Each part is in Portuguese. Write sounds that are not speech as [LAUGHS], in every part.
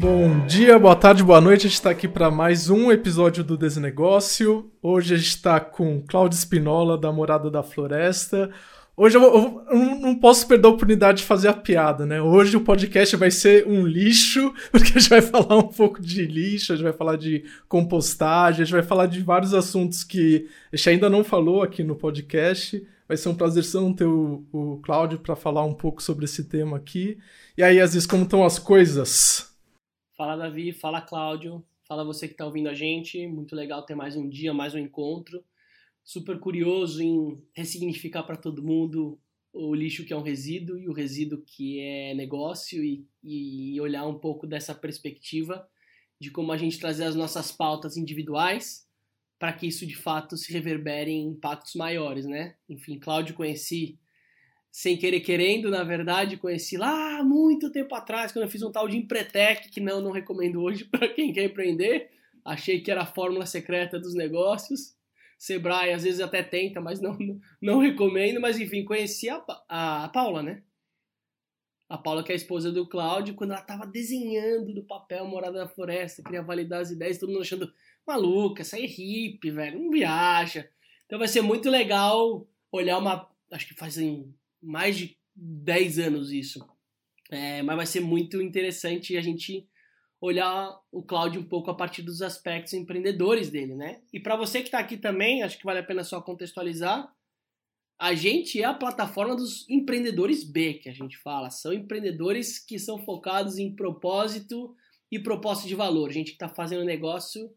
Bom dia, boa tarde, boa noite. A gente está aqui para mais um episódio do Desnegócio. Hoje a gente está com Cláudio Spinola, da Morada da Floresta. Hoje eu, eu, eu, não posso perder a oportunidade de fazer a piada, né? Hoje o podcast vai ser um lixo, [LAUGHS] porque a gente vai falar um pouco de lixo, a gente vai falar de compostagem, a gente vai falar de vários assuntos que a gente ainda não falou aqui no podcast. Vai ser um prazer ter o, o Cláudio para falar um pouco sobre esse tema aqui. E aí, Aziz, como estão as coisas? Fala, Davi. Fala, Cláudio. Fala você que está ouvindo a gente. Muito legal ter mais um dia, mais um encontro. Super curioso em ressignificar para todo mundo o lixo que é um resíduo e o resíduo que é negócio e, e olhar um pouco dessa perspectiva de como a gente trazer as nossas pautas individuais para que isso de fato se reverbere em impactos maiores, né? Enfim, Cláudio conheci sem querer querendo, na verdade, conheci lá muito tempo atrás, quando eu fiz um tal de Empretec, que não, não recomendo hoje [LAUGHS] para quem quer empreender. Achei que era a fórmula secreta dos negócios. Sebrae às vezes até tenta, mas não, não, não recomendo. Mas enfim, conheci a, a, a Paula, né? A Paula, que é a esposa do Cláudio, quando ela estava desenhando do papel Morada da Floresta, queria validar as ideias, todo mundo achando maluca, essa é hippie, velho, não viaja. Então vai ser muito legal olhar uma. Acho que fazem mais de 10 anos isso. É, mas vai ser muito interessante a gente olhar o Cláudio um pouco a partir dos aspectos empreendedores dele, né? E para você que está aqui também, acho que vale a pena só contextualizar. A gente é a plataforma dos empreendedores B, que a gente fala. São empreendedores que são focados em propósito e propósito de valor. Gente que está fazendo negócio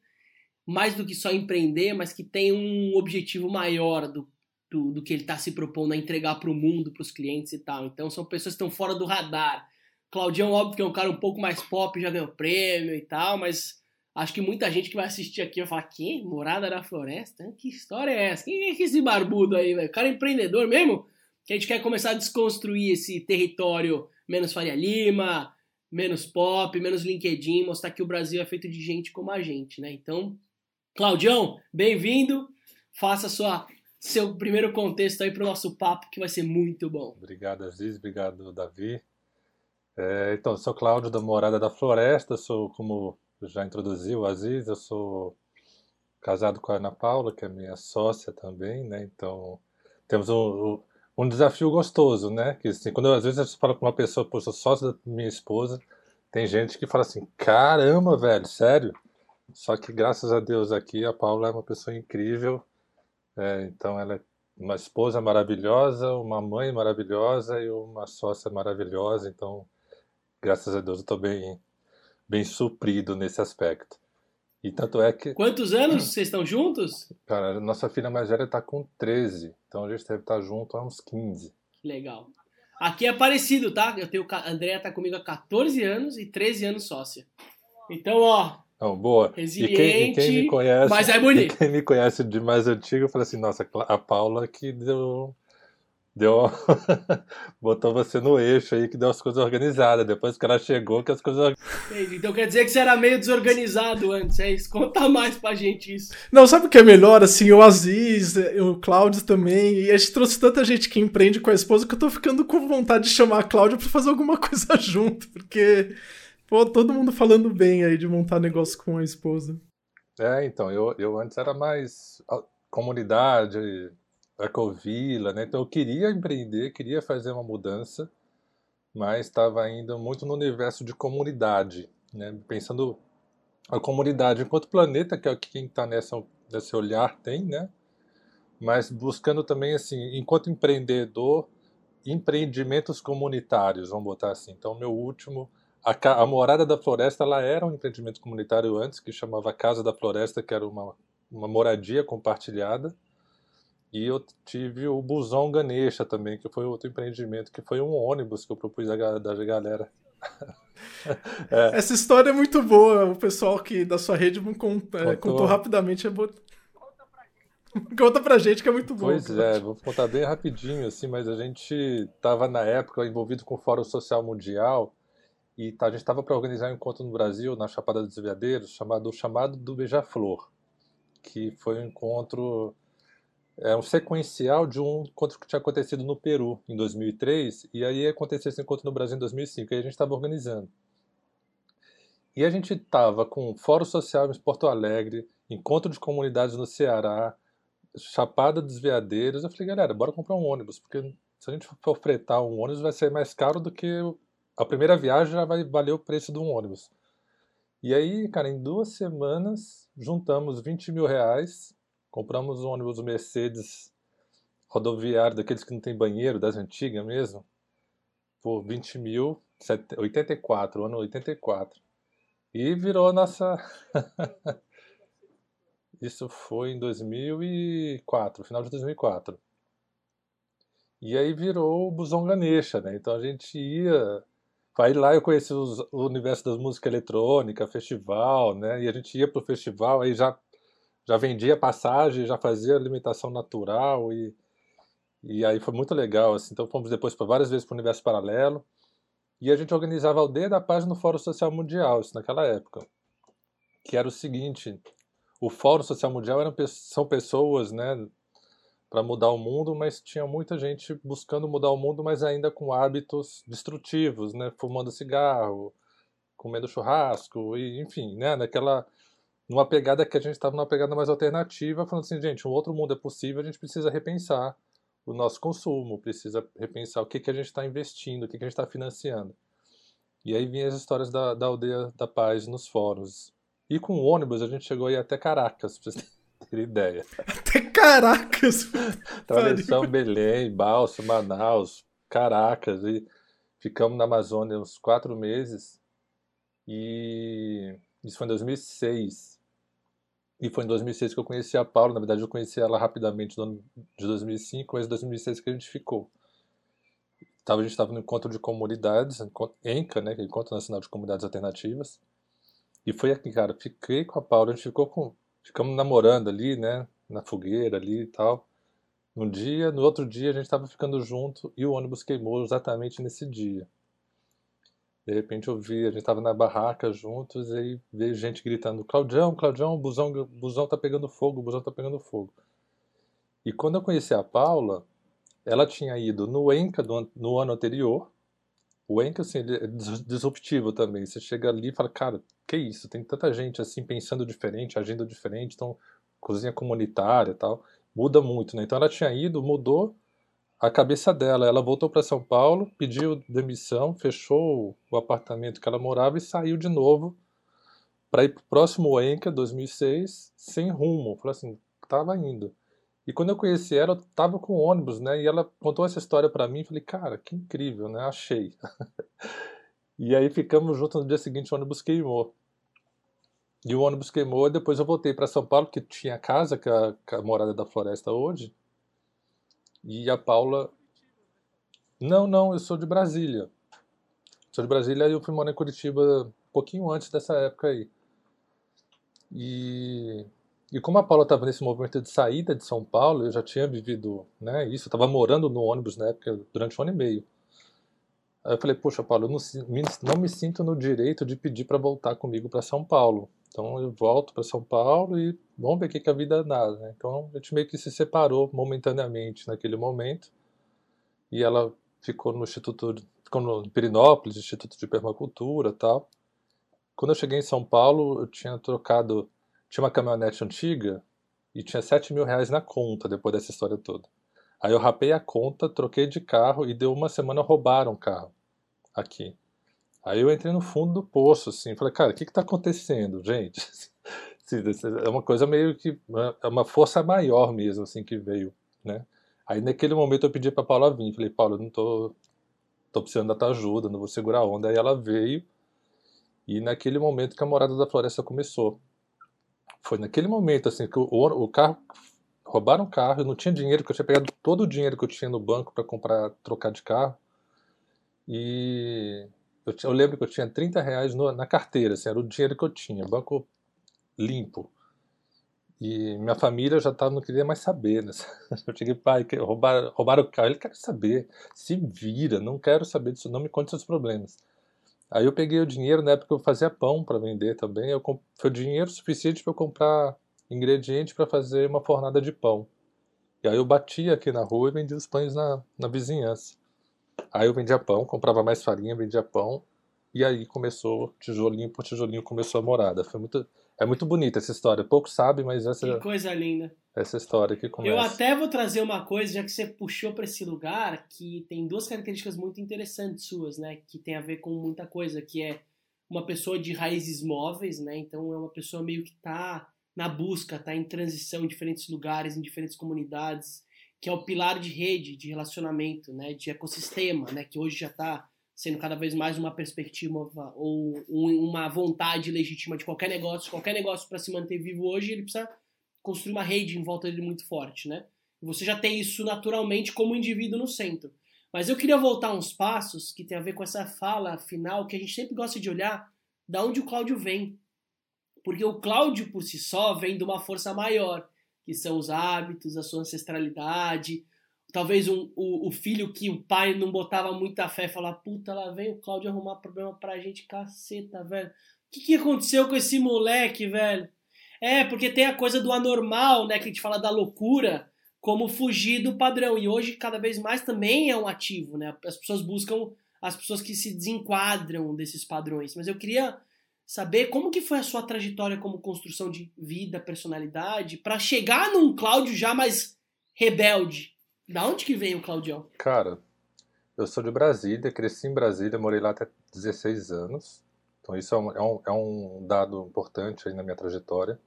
mais do que só empreender, mas que tem um objetivo maior do, do, do que ele está se propondo a entregar para o mundo, para os clientes e tal. Então são pessoas que estão fora do radar. Claudião, óbvio que é um cara um pouco mais pop, já ganhou prêmio e tal, mas acho que muita gente que vai assistir aqui vai falar: que? Morada da Floresta? Que história é essa? Quem é esse barbudo aí, velho? cara é empreendedor mesmo? Que a gente quer começar a desconstruir esse território menos Faria Lima, menos pop, menos LinkedIn, mostrar que o Brasil é feito de gente como a gente, né? Então, Claudião, bem-vindo. Faça sua, seu primeiro contexto aí para o nosso papo, que vai ser muito bom. Obrigado, Aziz. Obrigado, Davi. É, então, sou Cláudio da Morada da Floresta. Sou, como já introduziu Aziz, eu sou casado com a Ana Paula, que é minha sócia também, né? Então, temos um, um desafio gostoso, né? Que assim, quando eu, às vezes eu falo com uma pessoa, pô, sou sócio da minha esposa, tem gente que fala assim: caramba, velho, sério? Só que graças a Deus aqui a Paula é uma pessoa incrível. É, então ela é uma esposa maravilhosa, uma mãe maravilhosa e uma sócia maravilhosa. Então, graças a Deus eu estou bem, bem suprido nesse aspecto. E tanto é que. Quantos anos vocês estão juntos? Cara, nossa filha mais velha está com 13. Então a gente deve estar junto há uns 15. Legal. Aqui é parecido, tá? Eu tenho. A Andrea tá comigo há 14 anos e 13 anos sócia. Então, ó, não, boa. Resiliente, e quem, e quem me conhece, mas é bonito. quem me conhece de mais antigo, fala assim, nossa, a Paula que deu deu [LAUGHS] botou você no eixo aí que deu as coisas organizadas. Depois que ela chegou que as coisas então quer dizer que você era meio desorganizado antes é isso? Conta mais pra gente isso. Não sabe o que é melhor? Assim o Aziz o Cláudio também e a gente trouxe tanta gente que empreende com a esposa que eu tô ficando com vontade de chamar a Cláudia para fazer alguma [LAUGHS] coisa junto porque Pô, todo mundo falando bem aí de montar negócio com a esposa. É, então, eu, eu antes era mais comunidade, ecovila, né? Então eu queria empreender, queria fazer uma mudança, mas estava ainda muito no universo de comunidade, né? Pensando a comunidade enquanto planeta, que é quem está nessa nesse olhar tem, né? Mas buscando também assim, enquanto empreendedor, empreendimentos comunitários, vamos botar assim. Então meu último a, a, Morada da Floresta ela era um empreendimento comunitário antes, que chamava Casa da Floresta, que era uma, uma moradia compartilhada. E eu tive o Busão Ganesha também, que foi outro empreendimento, que foi um ônibus que eu propus da, da galera. [LAUGHS] é. Essa história é muito boa. O pessoal que da sua rede contou, é, contou rapidamente. É bo... Conta pra gente que é muito bom. Pois é, vou contar bem rapidinho, assim, mas a gente estava na época envolvido com o Fórum Social Mundial e tá, a gente estava para organizar um encontro no Brasil, na Chapada dos Veadeiros, chamado Chamado do Beija-Flor, que foi um encontro, é um sequencial de um encontro que tinha acontecido no Peru em 2003, e aí aconteceu esse encontro no Brasil em 2005, e a gente estava organizando. E a gente tava com Fórum Social em Porto Alegre, Encontro de Comunidades no Ceará, Chapada dos Veadeiros. Eu falei, galera, bora comprar um ônibus, porque se a gente for fretar um ônibus vai ser mais caro do que a primeira viagem já vai valer o preço de um ônibus. E aí, cara, em duas semanas juntamos 20 mil reais, compramos um ônibus Mercedes rodoviário, daqueles que não tem banheiro, das antigas mesmo, por 20 mil, 84, ano 84. E virou nossa. [LAUGHS] Isso foi em 2004, final de 2004. E aí virou o Busão Ganesha, né? Então a gente ia. Aí lá eu conheci os, o universo das músicas eletrônicas, festival, né? E a gente ia pro festival, aí já, já vendia passagem, já fazia alimentação natural e, e aí foi muito legal, assim. Então fomos depois para várias vezes para o universo paralelo. E a gente organizava a Aldeia da Paz no Fórum Social Mundial, isso naquela época. Que era o seguinte, o Fórum Social Mundial eram, são pessoas, né, para mudar o mundo, mas tinha muita gente buscando mudar o mundo, mas ainda com hábitos destrutivos, né, fumando cigarro, comendo churrasco, e enfim, né, naquela numa pegada que a gente estava numa pegada mais alternativa, falando assim, gente, um outro mundo é possível, a gente precisa repensar o nosso consumo, precisa repensar o que, que a gente está investindo, o que, que a gente está financiando. E aí vinham as histórias da, da Aldeia da Paz nos fóruns. E com o ônibus a gente chegou aí até Caracas, pra vocês ideia. Até Caracas! Atravessamos [LAUGHS] Belém, Balso, Manaus, Caracas, e ficamos na Amazônia uns quatro meses. E isso foi em 2006. E foi em 2006 que eu conheci a Paula. Na verdade, eu conheci ela rapidamente no ano de 2005, mas em 2006 que a gente ficou. Tava, a gente estava no encontro de comunidades, ENCA, né, que é Encontro Nacional de Comunidades Alternativas. E foi aqui, cara, fiquei com a Paula, a gente ficou com, ficamos namorando ali, né, na fogueira ali e tal. Um dia, no outro dia a gente estava ficando junto e o ônibus queimou exatamente nesse dia. De repente eu vi, a gente estava na barraca juntos e aí veio gente gritando: Claudião, Claudião, o busão, busão tá pegando fogo, o busão tá pegando fogo. E quando eu conheci a Paula, ela tinha ido no ENCA do, no ano anterior. O ENCA, assim, é disruptivo também. Você chega ali e fala: cara, que isso? Tem tanta gente assim pensando diferente, agindo diferente, então cozinha comunitária tal. Muda muito, né? Então ela tinha ido, mudou a cabeça dela. Ela voltou para São Paulo, pediu demissão, fechou o apartamento que ela morava e saiu de novo para ir para o próximo ENCA 2006 sem rumo. Falei assim, tava indo. E quando eu conheci ela, eu tava com ônibus, né? E ela contou essa história para mim, falei, cara, que incrível, né? Achei. [LAUGHS] e aí ficamos juntos no dia seguinte, o ônibus queimou. E o ônibus queimou, e depois eu voltei para São Paulo, que tinha casa, que a, a morada da floresta hoje. E a Paula. Não, não, eu sou de Brasília. Sou de Brasília e eu fui morar em Curitiba um pouquinho antes dessa época aí. E, e como a Paula estava nesse movimento de saída de São Paulo, eu já tinha vivido né, isso, eu estava morando no ônibus na época durante um ano e meio. Aí eu falei, poxa, Paulo, eu não, não me sinto no direito de pedir para voltar comigo para São Paulo. Então eu volto para São Paulo e vamos ver o que, que a vida dá. Né? Então a gente meio que se separou momentaneamente naquele momento. E ela ficou no Instituto, ficou no Pirinópolis, Instituto de Permacultura tal. Quando eu cheguei em São Paulo, eu tinha trocado, tinha uma caminhonete antiga e tinha 7 mil reais na conta depois dessa história toda. Aí eu rapei a conta, troquei de carro e deu uma semana roubaram o carro aqui. Aí eu entrei no fundo do poço, assim, falei, cara, o que que tá acontecendo, gente? [LAUGHS] é uma coisa meio que, é uma força maior mesmo, assim, que veio, né? Aí naquele momento eu pedi pra Paula vir, falei, Paula, não tô, tô precisando da tua ajuda, não vou segurar a onda. Aí ela veio, e naquele momento que a Morada da Floresta começou. Foi naquele momento, assim, que o, o carro, roubaram o carro, eu não tinha dinheiro, que eu tinha pegado todo o dinheiro que eu tinha no banco para comprar, trocar de carro, e eu, eu, lembro que eu tinha 30 reais no, na carteira, assim, era o dinheiro que eu tinha, banco limpo. E minha família já tava, não queria mais saber. Né? [LAUGHS] Eu cheguei, pai, roubaram, roubaram o carro. Ele quer saber, se vira, não quero saber disso, não me conte seus problemas. Aí eu peguei o dinheiro, na época eu fazia pão para vender também. Eu, foi dinheiro suficiente para eu comprar ingrediente para fazer uma fornada de pão. E aí eu batia aqui na rua e vendia os pães na, na vizinhança. Aí eu vendia pão, comprava mais farinha, vendia pão. E aí começou, tijolinho por tijolinho, começou a morada. Foi muito, é muito bonita essa história. Pouco sabe, mas essa. Que coisa linda. Essa história que começa. Eu até vou trazer uma coisa, já que você puxou para esse lugar, que tem duas características muito interessantes suas, né? Que tem a ver com muita coisa, que é uma pessoa de raízes móveis, né? Então é uma pessoa meio que tá na busca, tá em transição em diferentes lugares, em diferentes comunidades, que é o pilar de rede, de relacionamento, né? De ecossistema, né? Que hoje já está sendo cada vez mais uma perspectiva ou uma vontade legítima de qualquer negócio. Qualquer negócio para se manter vivo hoje, ele precisa construir uma rede em volta dele muito forte, né? Você já tem isso naturalmente como indivíduo no centro. Mas eu queria voltar uns passos que tem a ver com essa fala final que a gente sempre gosta de olhar da onde o Cláudio vem. Porque o Cláudio por si só vem de uma força maior, que são os hábitos, a sua ancestralidade, talvez um, o, o, filho que o pai não botava muita fé falar, puta, lá vem o Cláudio arrumar problema pra gente, caceta, velho. O que, que aconteceu com esse moleque, velho? É, porque tem a coisa do anormal, né, que a gente fala da loucura, como fugir do padrão. E hoje, cada vez mais, também é um ativo, né? As pessoas buscam as pessoas que se desenquadram desses padrões. Mas eu queria saber como que foi a sua trajetória como construção de vida, personalidade, para chegar num Cláudio já mais rebelde, da onde que veio o Claudião? Cara, eu sou de Brasília, cresci em Brasília, morei lá até 16 anos. Então isso é um, é um, é um dado importante aí na minha trajetória.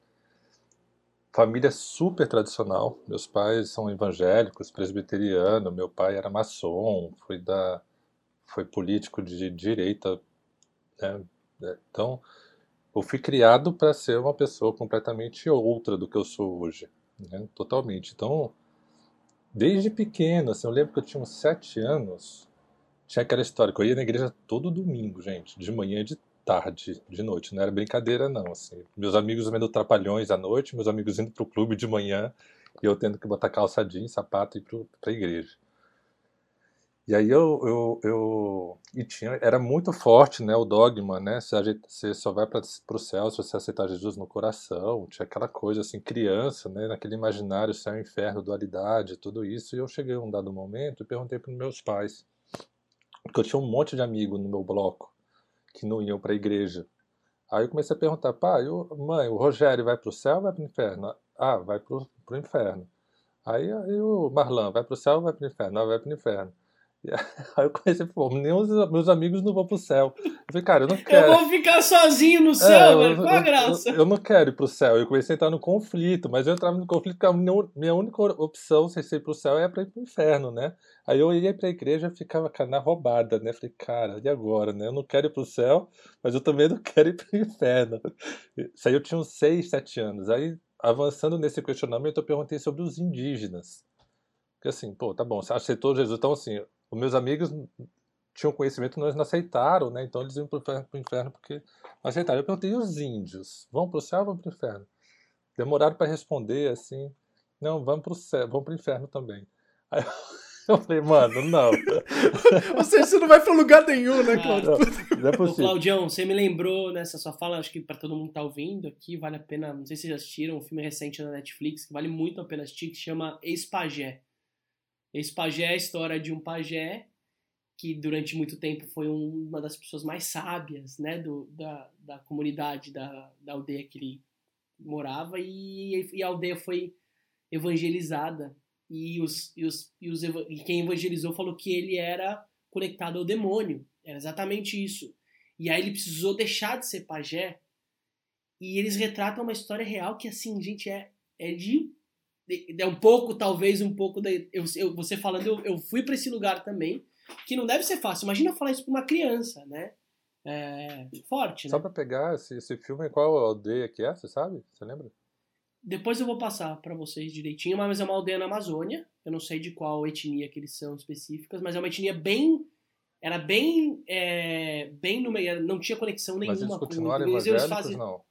Família super tradicional. Meus pais são evangélicos, presbiteriano. Meu pai era maçom, foi da, foi político de direita. Né? Então, eu fui criado para ser uma pessoa completamente outra do que eu sou hoje, né? totalmente. Então, Desde pequeno, assim, eu lembro que eu tinha uns sete anos, tinha aquela história que eu ia na igreja todo domingo, gente, de manhã e de tarde, de noite, não era brincadeira não, assim. Meus amigos vendo trapalhões à noite, meus amigos indo pro clube de manhã, e eu tendo que botar calça jeans, sapato e ir pro, pra igreja. E aí eu, eu, eu e tinha, era muito forte, né, o dogma, né, você, você só vai para o céu se você aceitar Jesus no coração, tinha aquela coisa assim, criança, né, naquele imaginário céu e inferno, dualidade, tudo isso, e eu cheguei a um dado momento e perguntei para meus pais, porque eu tinha um monte de amigos no meu bloco que não iam para a igreja. Aí eu comecei a perguntar, pai, mãe, o Rogério vai para o céu ou vai para o inferno? Ah, vai para o inferno. Aí, aí o Marlan, vai para o céu ou vai para o inferno? Ah, vai para o inferno. [LAUGHS] Aí eu comecei, pô, nem os meus amigos não vão pro céu. Eu falei, cara, eu não quero. [LAUGHS] Eu vou ficar sozinho no céu, é, velho, qual a graça? Eu, eu, não quero ir pro céu. Eu comecei a entrar no conflito, mas eu entrava no conflito porque a minha, única opção sem ser ir pro céu é pra ir pro inferno, né? Aí eu ia pra igreja e ficava, cara, na roubada, né? Falei, cara, e agora, né? Eu não quero ir pro céu, mas eu também não [LAUGHS] quero ir pro inferno. Isso aí eu tinha uns 6, 7 anos. Aí, avançando nesse questionamento, eu perguntei sobre os indígenas. Porque assim, pô, tá bom, você aceitou Jesus, então assim, os meus amigos tinham conhecimento, mas não aceitaram, né? Então eles iam para o inferno porque não aceitaram. Eu perguntei, e os índios? Vão para o céu ou vão para o inferno? Demoraram para responder assim, não, vamos para o céu, vão para o inferno também. Aí eu [LAUGHS] falei, mano, não. [LAUGHS] Ou seja, você não vai para lugar nenhum, né, Claudio? Ah, não, é possível. Ô, Claudião, você me lembrou nessa sua fala, acho que para todo mundo que tá ouvindo aqui, vale a pena, não sei se vocês já assistiram, um filme recente na Netflix, que vale muito a pena assistir, que se chama Ex-Pagé. Esse pajé é a história de um pajé que durante muito tempo foi uma das pessoas mais sábias né, do, da, da comunidade, da, da aldeia que ele morava, e, e a aldeia foi evangelizada. E, os, e, os, e, os, e quem evangelizou falou que ele era conectado ao demônio. Era exatamente isso. E aí ele precisou deixar de ser pajé. E eles retratam uma história real que, assim, gente, é, é de é um pouco, talvez um pouco da. Eu, eu, você falando, eu, eu fui para esse lugar também, que não deve ser fácil. Imagina falar isso para uma criança, né? É, forte, né? Só para pegar esse, esse filme, qual aldeia que é, você sabe? Você lembra? Depois eu vou passar para vocês direitinho, mas é uma aldeia na Amazônia. Eu não sei de qual etnia que eles são específicas, mas é uma etnia bem. Era bem. É, bem no meio. Não tinha conexão nenhuma mas eles continuaram com eles. Eles fazem, não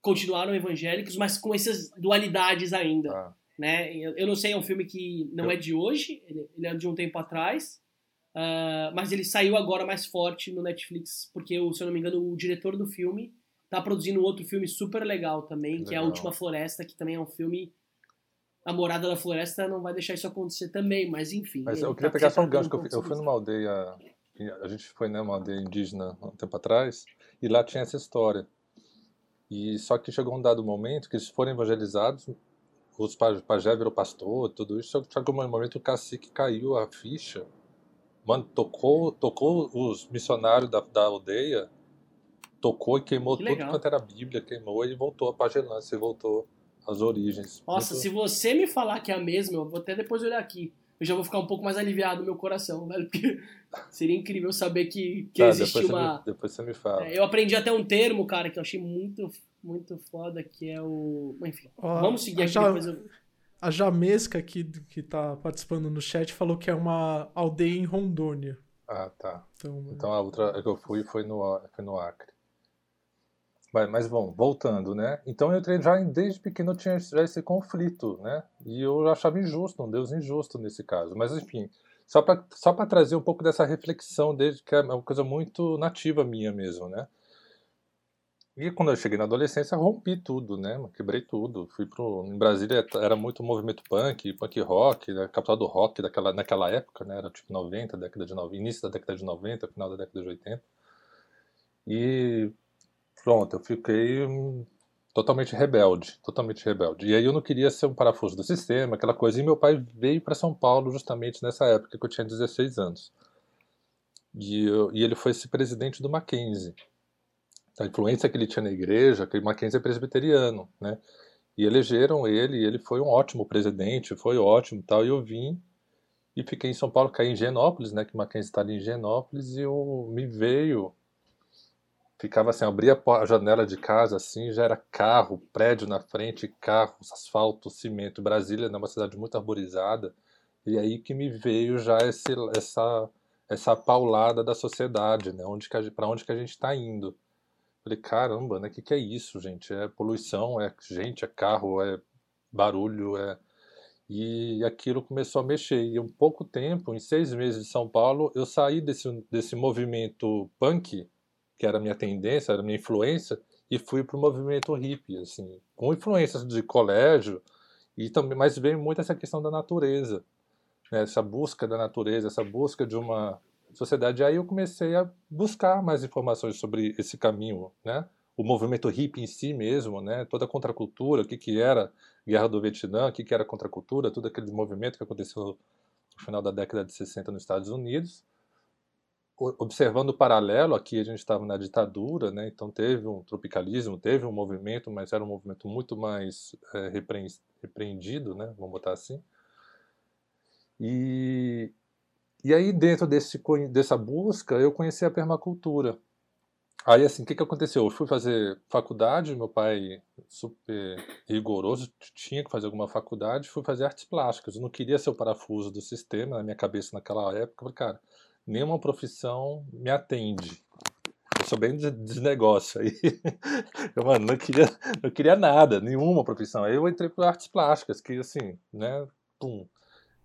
continuaram evangélicos, mas com essas dualidades ainda. Ah. Né? Eu, não sei, é um filme que não eu... é de hoje, ele, ele, é de um tempo atrás, uh, mas ele saiu agora mais forte no Netflix, porque, se eu não me engano, o diretor do filme tá produzindo outro filme super legal também, legal. que é A Última Floresta, que também é um filme. A Morada da Floresta não vai deixar isso acontecer também, mas enfim. Mas eu queria tá, pegar só um gancho, que eu, eu fui numa aldeia a gente foi numa né, aldeia indígena um tempo atrás e lá tinha essa história. E só que chegou um dado momento que eles foram evangelizados, os pajé virou pastor, tudo isso, só que chegou um momento o cacique caiu a ficha, mano, tocou, tocou os missionários da, da aldeia, tocou e queimou que tudo quanto era Bíblia, queimou e voltou a pagelância, voltou às origens. Nossa, Muito... se você me falar que é a mesma, eu vou até depois olhar aqui eu já vou ficar um pouco mais aliviado no meu coração, velho. Porque [LAUGHS] seria incrível saber que, que tá, existe uma. Me, depois você me fala. É, eu aprendi até um termo, cara, que eu achei muito, muito foda, que é o. Enfim, Ó, vamos seguir aqui já, depois. Eu... A Jamesca, que, que tá participando no chat, falou que é uma aldeia em Rondônia. Ah, tá. Então, então a outra que eu fui foi no, foi no Acre. Mas, bom, voltando, né? Então eu já desde pequeno tinha já esse conflito, né? E eu achava injusto, um Deus injusto nesse caso. Mas enfim, só para só para trazer um pouco dessa reflexão desde que é uma coisa muito nativa minha mesmo, né? E quando eu cheguei na adolescência, rompi tudo, né? Quebrei tudo. Fui pro em Brasília era muito movimento punk, punk rock, né? capital do rock daquela naquela época, né? Era tipo 90, década de 90, início da década de 90, final da década de 80. E Pronto, eu fiquei hum, totalmente rebelde, totalmente rebelde. E aí eu não queria ser um parafuso do sistema, aquela coisa. E meu pai veio para São Paulo justamente nessa época que eu tinha 16 anos. E, eu, e ele foi esse presidente do Mackenzie. A influência que ele tinha na igreja, que o Mackenzie é presbiteriano, né? E elegeram ele, e ele foi um ótimo presidente, foi ótimo tal. E eu vim e fiquei em São Paulo, caí em Genópolis, né? Que Mackenzie está ali em Genópolis, e eu, me veio ficava assim, abria a janela de casa assim, já era carro, prédio na frente, carros, asfalto, cimento. Brasília é uma cidade muito arborizada. E aí que me veio já esse, essa essa paulada da sociedade, né? Onde para onde que a gente está indo? Falei, caramba, né? O que, que é isso, gente? É poluição, é gente, é carro, é barulho, é e aquilo começou a mexer. E um pouco tempo, em seis meses de São Paulo, eu saí desse, desse movimento punk que era a minha tendência, era a minha influência, e fui para o movimento hippie, assim, com influências de colégio, e também, mas veio muito essa questão da natureza, né, essa busca da natureza, essa busca de uma sociedade. E aí eu comecei a buscar mais informações sobre esse caminho, né, o movimento hippie em si mesmo, né, toda a contracultura, o que, que era Guerra do Vietnã, o que, que era contracultura, todo aquele movimento que aconteceu no final da década de 60 nos Estados Unidos observando o paralelo, aqui a gente estava na ditadura, né, então teve um tropicalismo, teve um movimento, mas era um movimento muito mais é, repreendido, né, vamos botar assim. E, e aí dentro desse, dessa busca eu conheci a permacultura. Aí assim, o que, que aconteceu? Eu fui fazer faculdade, meu pai super rigoroso, tinha que fazer alguma faculdade, fui fazer artes plásticas. Eu não queria ser o parafuso do sistema na minha cabeça naquela época, falei, cara, nenhuma profissão me atende. Eu sou bem de, de negócio aí. [LAUGHS] Eu, mano, não queria, não queria nada, nenhuma profissão. Aí eu entrei para artes plásticas, que assim, né, pum.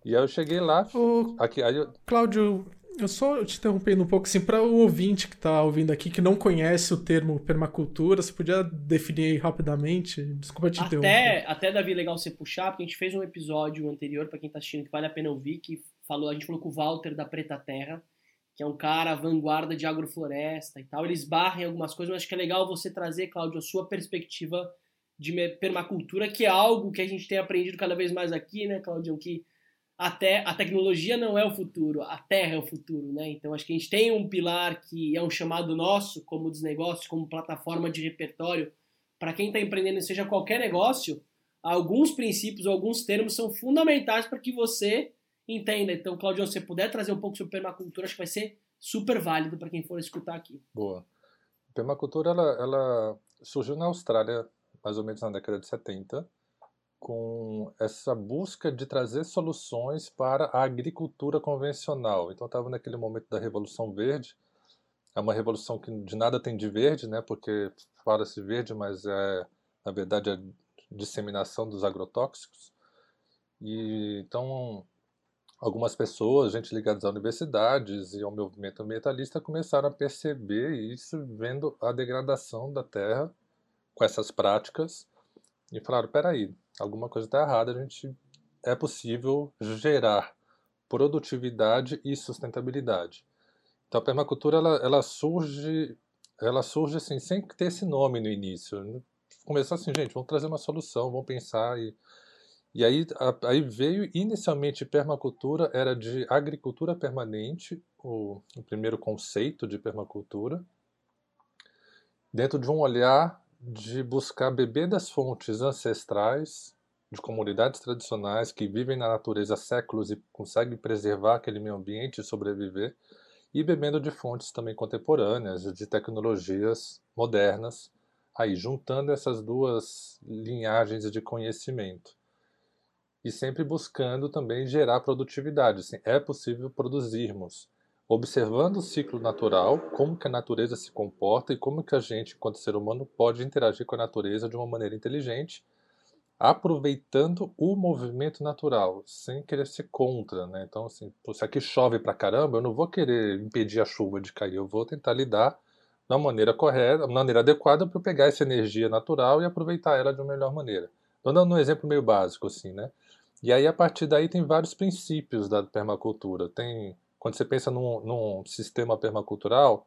E aí eu cheguei lá, Ô, aqui, aí eu... Cláudio, eu só te interrompendo um pouco, assim, para o ouvinte que está ouvindo aqui, que não conhece o termo permacultura, você podia definir aí rapidamente? Desculpa te interromper. Até, até, Davi, legal você puxar, porque a gente fez um episódio anterior, para quem está assistindo, que vale a pena ouvir, que falou, a gente falou com o Walter da Preta Terra, que é um cara vanguarda de agrofloresta e tal. Eles barram em algumas coisas, mas acho que é legal você trazer, Cláudio, a sua perspectiva de permacultura, que é algo que a gente tem aprendido cada vez mais aqui, né, Cláudio, que até a tecnologia não é o futuro, a terra é o futuro, né? Então acho que a gente tem um pilar que é um chamado nosso como desnegócio, como plataforma de repertório para quem está empreendendo, seja qualquer negócio, alguns princípios, alguns termos são fundamentais para que você entenda. Então, Claudio, se puder trazer um pouco sobre permacultura, acho que vai ser super válido para quem for escutar aqui. Boa. Permacultura ela, ela surgiu na Austrália mais ou menos na década de 70, com essa busca de trazer soluções para a agricultura convencional. Então estava naquele momento da Revolução Verde, é uma revolução que de nada tem de verde, né? Porque fala-se verde, mas é na verdade a disseminação dos agrotóxicos. E então algumas pessoas, gente ligadas a universidades e ao movimento ambientalista, começaram a perceber isso vendo a degradação da terra com essas práticas e falaram: peraí, alguma coisa está errada, a gente é possível gerar produtividade e sustentabilidade. Então a permacultura ela, ela surge, ela surge assim sem ter esse nome no início. Começou assim, gente, vamos trazer uma solução, vamos pensar e e aí, a, aí veio inicialmente permacultura era de agricultura permanente, o, o primeiro conceito de permacultura, dentro de um olhar de buscar beber das fontes ancestrais de comunidades tradicionais que vivem na natureza há séculos e conseguem preservar aquele meio ambiente e sobreviver, e bebendo de fontes também contemporâneas, de tecnologias modernas, aí juntando essas duas linhagens de conhecimento. E sempre buscando também gerar produtividade. Assim, é possível produzirmos, observando o ciclo natural, como que a natureza se comporta e como que a gente, enquanto ser humano, pode interagir com a natureza de uma maneira inteligente, aproveitando o movimento natural, sem querer ser contra, né? Então, assim, se aqui chove pra caramba, eu não vou querer impedir a chuva de cair, eu vou tentar lidar da maneira correta, da maneira adequada para pegar essa energia natural e aproveitar ela de uma melhor maneira. Estou dando um exemplo meio básico, assim, né? E aí, a partir daí, tem vários princípios da permacultura. Tem, quando você pensa num, num sistema permacultural,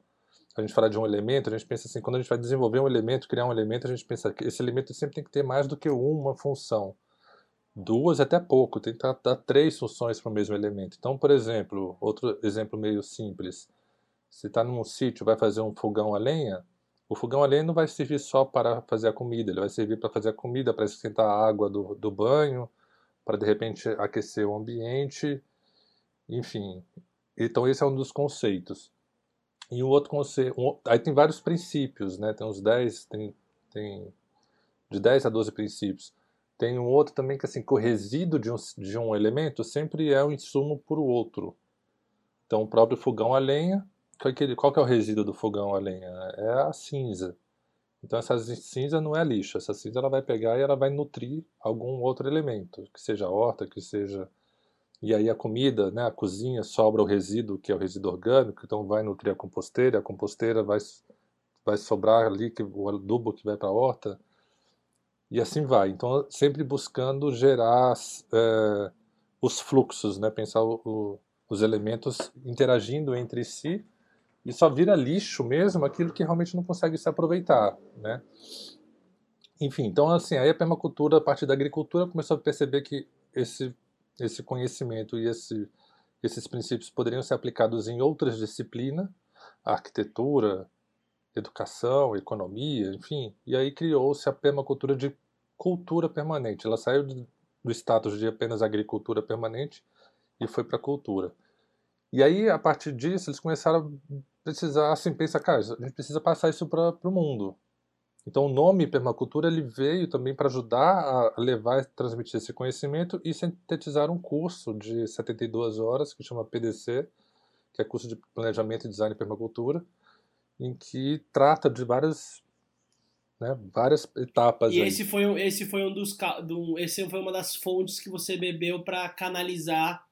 a gente fala de um elemento, a gente pensa assim, quando a gente vai desenvolver um elemento, criar um elemento, a gente pensa que esse elemento sempre tem que ter mais do que uma função. Duas até pouco, tem que dar três funções para o mesmo elemento. Então, por exemplo, outro exemplo meio simples. Você está num sítio, vai fazer um fogão a lenha, o fogão a lenha não vai servir só para fazer a comida, ele vai servir para fazer a comida, para esquentar a água do, do banho, para de repente aquecer o ambiente, enfim. Então esse é um dos conceitos. E o outro conceito, um, aí tem vários princípios, né? Tem uns 10, tem, tem de 10 a 12 princípios. Tem um outro também que assim, que o resíduo de um, de um elemento sempre é um insumo para o outro. Então o próprio fogão a lenha, qual, que, qual que é o resíduo do fogão a lenha? É a cinza. Então essa cinza não é lixo, essa cinza ela vai pegar e ela vai nutrir algum outro elemento, que seja horta, que seja e aí a comida, né, a cozinha, sobra o resíduo, que é o resíduo orgânico, então vai nutrir a composteira, a composteira vai, vai sobrar ali que, o adubo que vai para a horta, e assim vai. Então, sempre buscando gerar é, os fluxos, né, pensar o, o, os elementos interagindo entre si, e só vira lixo mesmo aquilo que realmente não consegue se aproveitar, né. Enfim, então assim, aí a permacultura, a partir da agricultura, começou a perceber que esse esse conhecimento e esse, esses princípios poderiam ser aplicados em outras disciplinas, arquitetura, educação, economia, enfim. E aí criou-se a permacultura de cultura permanente. Ela saiu do status de apenas agricultura permanente e foi para a cultura. E aí, a partir disso, eles começaram a precisar, assim, pensar, cara, a gente precisa passar isso para o mundo. Então o nome permacultura ele veio também para ajudar a levar e transmitir esse conhecimento e sintetizar um curso de 72 horas que chama PDC, que é curso de planejamento e design permacultura, em que trata de várias né, várias etapas. E aí. esse foi esse foi um dos do, esse foi uma das fontes que você bebeu para canalizar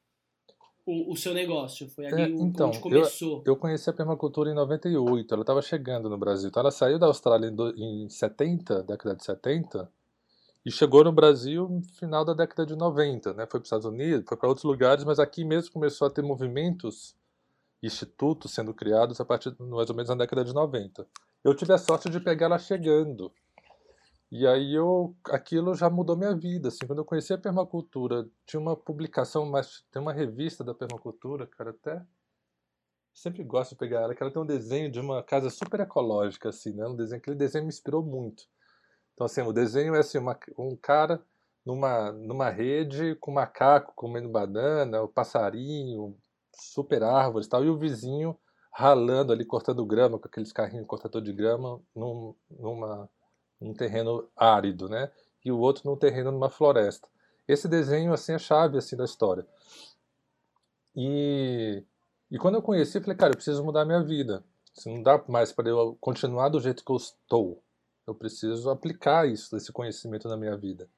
o, o seu negócio? Foi ali é, então, onde começou? Eu, eu conheci a permacultura em 98, ela estava chegando no Brasil. Então ela saiu da Austrália em, do, em 70, década de 70, e chegou no Brasil no final da década de 90, né? Foi para os Estados Unidos, foi para outros lugares, mas aqui mesmo começou a ter movimentos, institutos sendo criados a partir mais ou menos na década de 90. Eu tive a sorte de pegar ela chegando. E aí eu, aquilo já mudou minha vida, assim, quando eu conheci a permacultura, tinha uma publicação, mas tem uma revista da permacultura, cara, até sempre gosto de pegar ela, que ela tem um desenho de uma casa super ecológica, assim, né, um desenho, aquele desenho me inspirou muito. Então, assim, o desenho é assim, uma, um cara numa, numa rede com macaco comendo banana, o passarinho, super árvores e tal, e o vizinho ralando ali, cortando grama, com aqueles carrinhos cortador de grama, num, numa num terreno árido, né? E o outro num terreno numa floresta. Esse desenho assim é chave assim da história. E e quando eu conheci, eu falei, cara, eu preciso mudar minha vida. Se não dá mais para eu continuar do jeito que eu estou. Eu preciso aplicar isso, esse conhecimento na minha vida.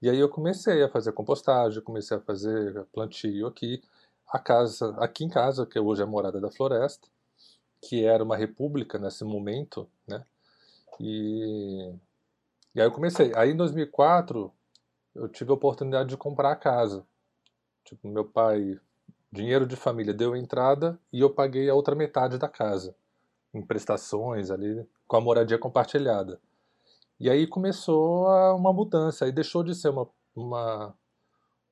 E aí eu comecei a fazer compostagem, comecei a fazer plantio aqui, a casa, aqui em casa, que hoje é a morada da floresta, que era uma república nesse momento? E, e aí eu comecei. Aí em 2004 eu tive a oportunidade de comprar a casa. Tipo, meu pai dinheiro de família deu entrada e eu paguei a outra metade da casa, em prestações ali, com a moradia compartilhada. E aí começou uma mudança, aí deixou de ser uma, uma,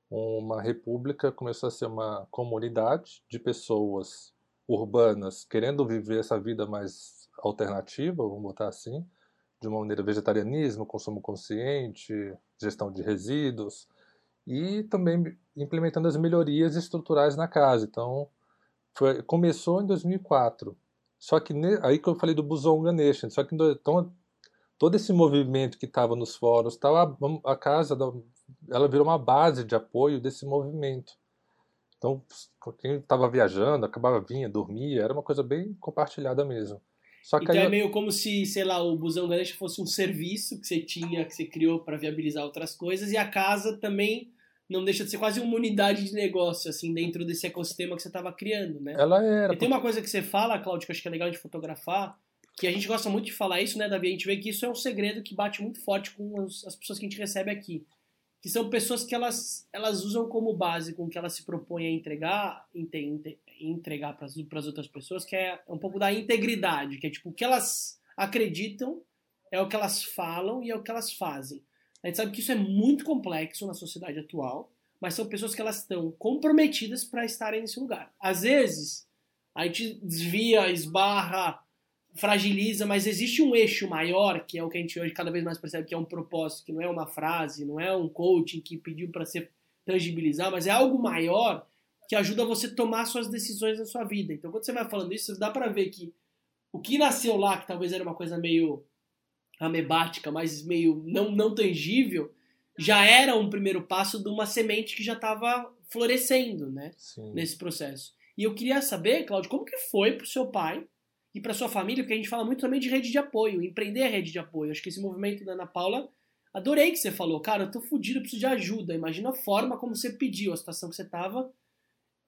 uma república, começou a ser uma comunidade de pessoas urbanas querendo viver essa vida mais alternativa, vamos botar assim, de uma maneira vegetarianismo, consumo consciente, gestão de resíduos, e também implementando as melhorias estruturais na casa. Então, foi, começou em 2004. Só que ne, aí que eu falei do Buzonga Nation, só que então, todo esse movimento que estava nos fóruns, a, casa ela virou uma base de apoio desse movimento. Então, quem estava viajando, acabava vinha, dormia, era uma coisa bem compartilhada mesmo. Só então é meio como se, sei lá, o Busão Ganesha fosse um serviço que você tinha, que você criou para viabilizar outras coisas, e a casa também não deixa de ser quase uma unidade de negócio, assim, dentro desse ecossistema que você estava criando, né? Ela era. E tem uma coisa que você fala, Claudio, que eu acho que é legal de fotografar, que a gente gosta muito de falar isso, né, Davi? A gente vê que isso é um segredo que bate muito forte com as, as pessoas que a gente recebe aqui. Que são pessoas que elas, elas usam como base com o que elas se propõem a entregar, entregar para as outras pessoas, que é um pouco da integridade, que é tipo, o que elas acreditam é o que elas falam e é o que elas fazem. A gente sabe que isso é muito complexo na sociedade atual, mas são pessoas que elas estão comprometidas para estarem nesse lugar. Às vezes, a gente desvia, esbarra, fragiliza, mas existe um eixo maior, que é o que a gente hoje cada vez mais percebe que é um propósito, que não é uma frase, não é um coaching que pediu para ser tangibilizar, mas é algo maior que ajuda você a tomar suas decisões na sua vida. Então, quando você vai falando isso, dá para ver que o que nasceu lá, que talvez era uma coisa meio amebática, mas meio não, não tangível, já era um primeiro passo de uma semente que já estava florescendo, né? Sim. Nesse processo. E eu queria saber, Cláudio, como que foi para o seu pai e para sua família, porque a gente fala muito também de rede de apoio, empreender a rede de apoio. Acho que esse movimento da Ana Paula, adorei que você falou, cara, eu tô fudido, eu preciso de ajuda. Imagina a forma como você pediu, a situação que você tava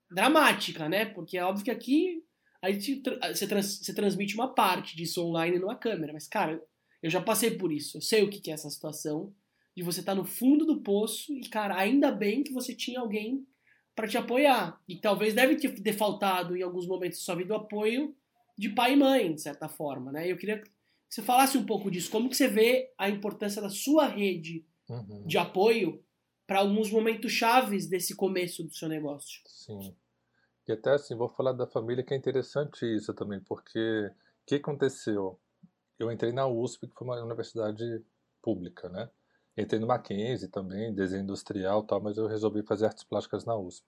dramática, né? Porque é óbvio que aqui a gente, você, trans, você transmite uma parte disso online numa câmera, mas, cara, eu já passei por isso, eu sei o que é essa situação de você estar tá no fundo do poço e, cara, ainda bem que você tinha alguém para te apoiar. E talvez deve ter faltado em alguns momentos da sua vida o apoio de pai e mãe, de certa forma, né? Eu queria que você falasse um pouco disso, como que você vê a importância da sua rede uhum. de apoio para alguns momentos chaves desse começo do seu negócio. Sim. E até assim, vou falar da família, que é interessante isso também, porque o que aconteceu? eu entrei na USP, que foi uma universidade pública, né? Entrei no Mackenzie também, desenho industrial tal, mas eu resolvi fazer artes plásticas na USP.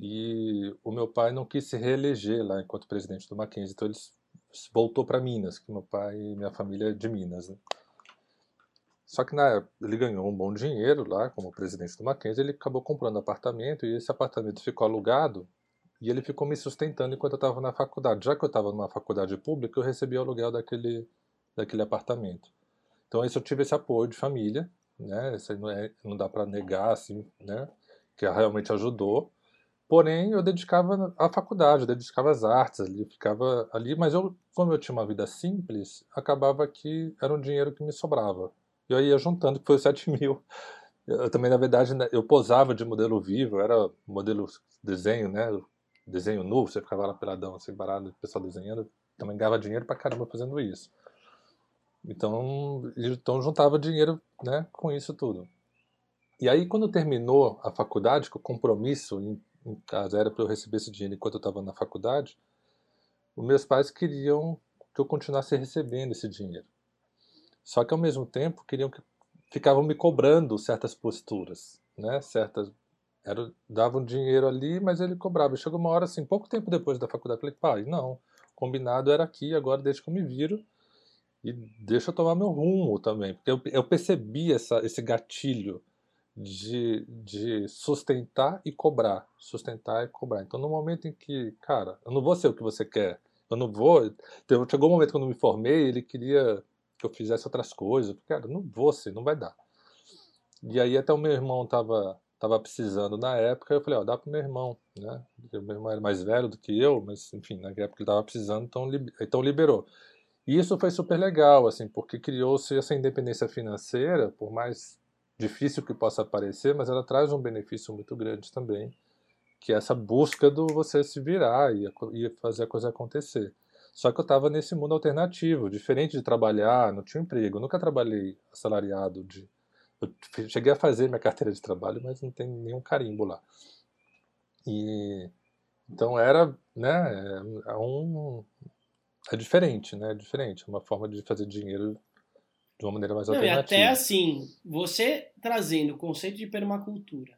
E o meu pai não quis se reeleger lá enquanto presidente do Mackenzie, então ele voltou para Minas, que meu pai e minha família é de Minas, né? Só que na época, ele ganhou um bom dinheiro lá como presidente do Mackenzie, ele acabou comprando apartamento e esse apartamento ficou alugado e ele ficou me sustentando enquanto eu estava na faculdade. Já que eu estava numa faculdade pública, eu recebia o aluguel daquele, daquele apartamento. Então, isso eu tive esse apoio de família, né? Isso não, é, não dá para negar, assim, né? Que realmente ajudou. Porém, eu dedicava à faculdade, eu dedicava às artes ali, ficava ali, mas eu, como eu tinha uma vida simples, acabava que era um dinheiro que me sobrava. E eu ia juntando, que foi 7 mil. Eu também, na verdade, né, eu posava de modelo vivo, era modelo desenho, né? desenho nu, você ficava lá peladão, assim, parado, o pessoal desenhando, também ganhava dinheiro pra caramba fazendo isso. Então, então juntava dinheiro né, com isso tudo. E aí, quando terminou a faculdade, que o compromisso, em, em casa, era para eu receber esse dinheiro enquanto eu estava na faculdade, os meus pais queriam que eu continuasse recebendo esse dinheiro. Só que, ao mesmo tempo, queriam que ficavam me cobrando certas posturas, né, certas era, dava um dinheiro ali, mas ele cobrava. Chegou uma hora, assim, pouco tempo depois da faculdade, falei, pai, não, combinado era aqui, agora deixa que eu me viro e deixa eu tomar meu rumo também. Porque eu, eu percebi essa, esse gatilho de, de sustentar e cobrar. Sustentar e cobrar. Então, no momento em que, cara, eu não vou ser o que você quer, eu não vou. Chegou um momento quando eu me formei, ele queria que eu fizesse outras coisas. Cara, não vou ser, não vai dar. E aí até o meu irmão tava estava precisando na época, eu falei, ó, dá pro meu irmão, né? Porque meu irmão era mais velho do que eu, mas enfim, na época ele estava precisando, então, então liberou. E isso foi super legal, assim, porque criou-se essa independência financeira, por mais difícil que possa parecer, mas ela traz um benefício muito grande também, que é essa busca do você se virar e, e fazer a coisa acontecer. Só que eu estava nesse mundo alternativo, diferente de trabalhar, não tinha emprego, eu nunca trabalhei assalariado. De, eu cheguei a fazer minha [LAUGHS] carteira de trabalho, mas não tem nenhum carimbo lá. E então era, né, é, é um é diferente, né? É diferente, é uma forma de fazer dinheiro de uma maneira mais não, alternativa. E até assim, você trazendo o conceito de permacultura,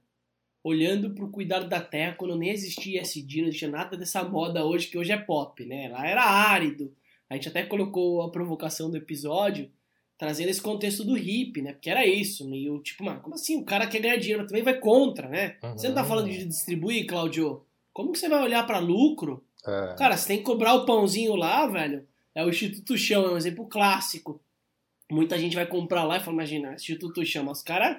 olhando para o cuidado da terra quando nem existia SD, não existia nada dessa moda hoje, que hoje é pop, né? Lá era árido. A gente até colocou a provocação do episódio, trazendo esse contexto do hippie, né? Porque era isso, meio tipo, mano, como assim? O cara quer ganhar dinheiro, mas também vai contra, né? Uhum. Você não tá falando de distribuir, Claudio? Como que você vai olhar para lucro? É. Cara, você tem que cobrar o pãozinho lá, velho. É o Instituto Chão, é um exemplo clássico. Muita gente vai comprar lá e fala, imagina, Instituto Chão, os caras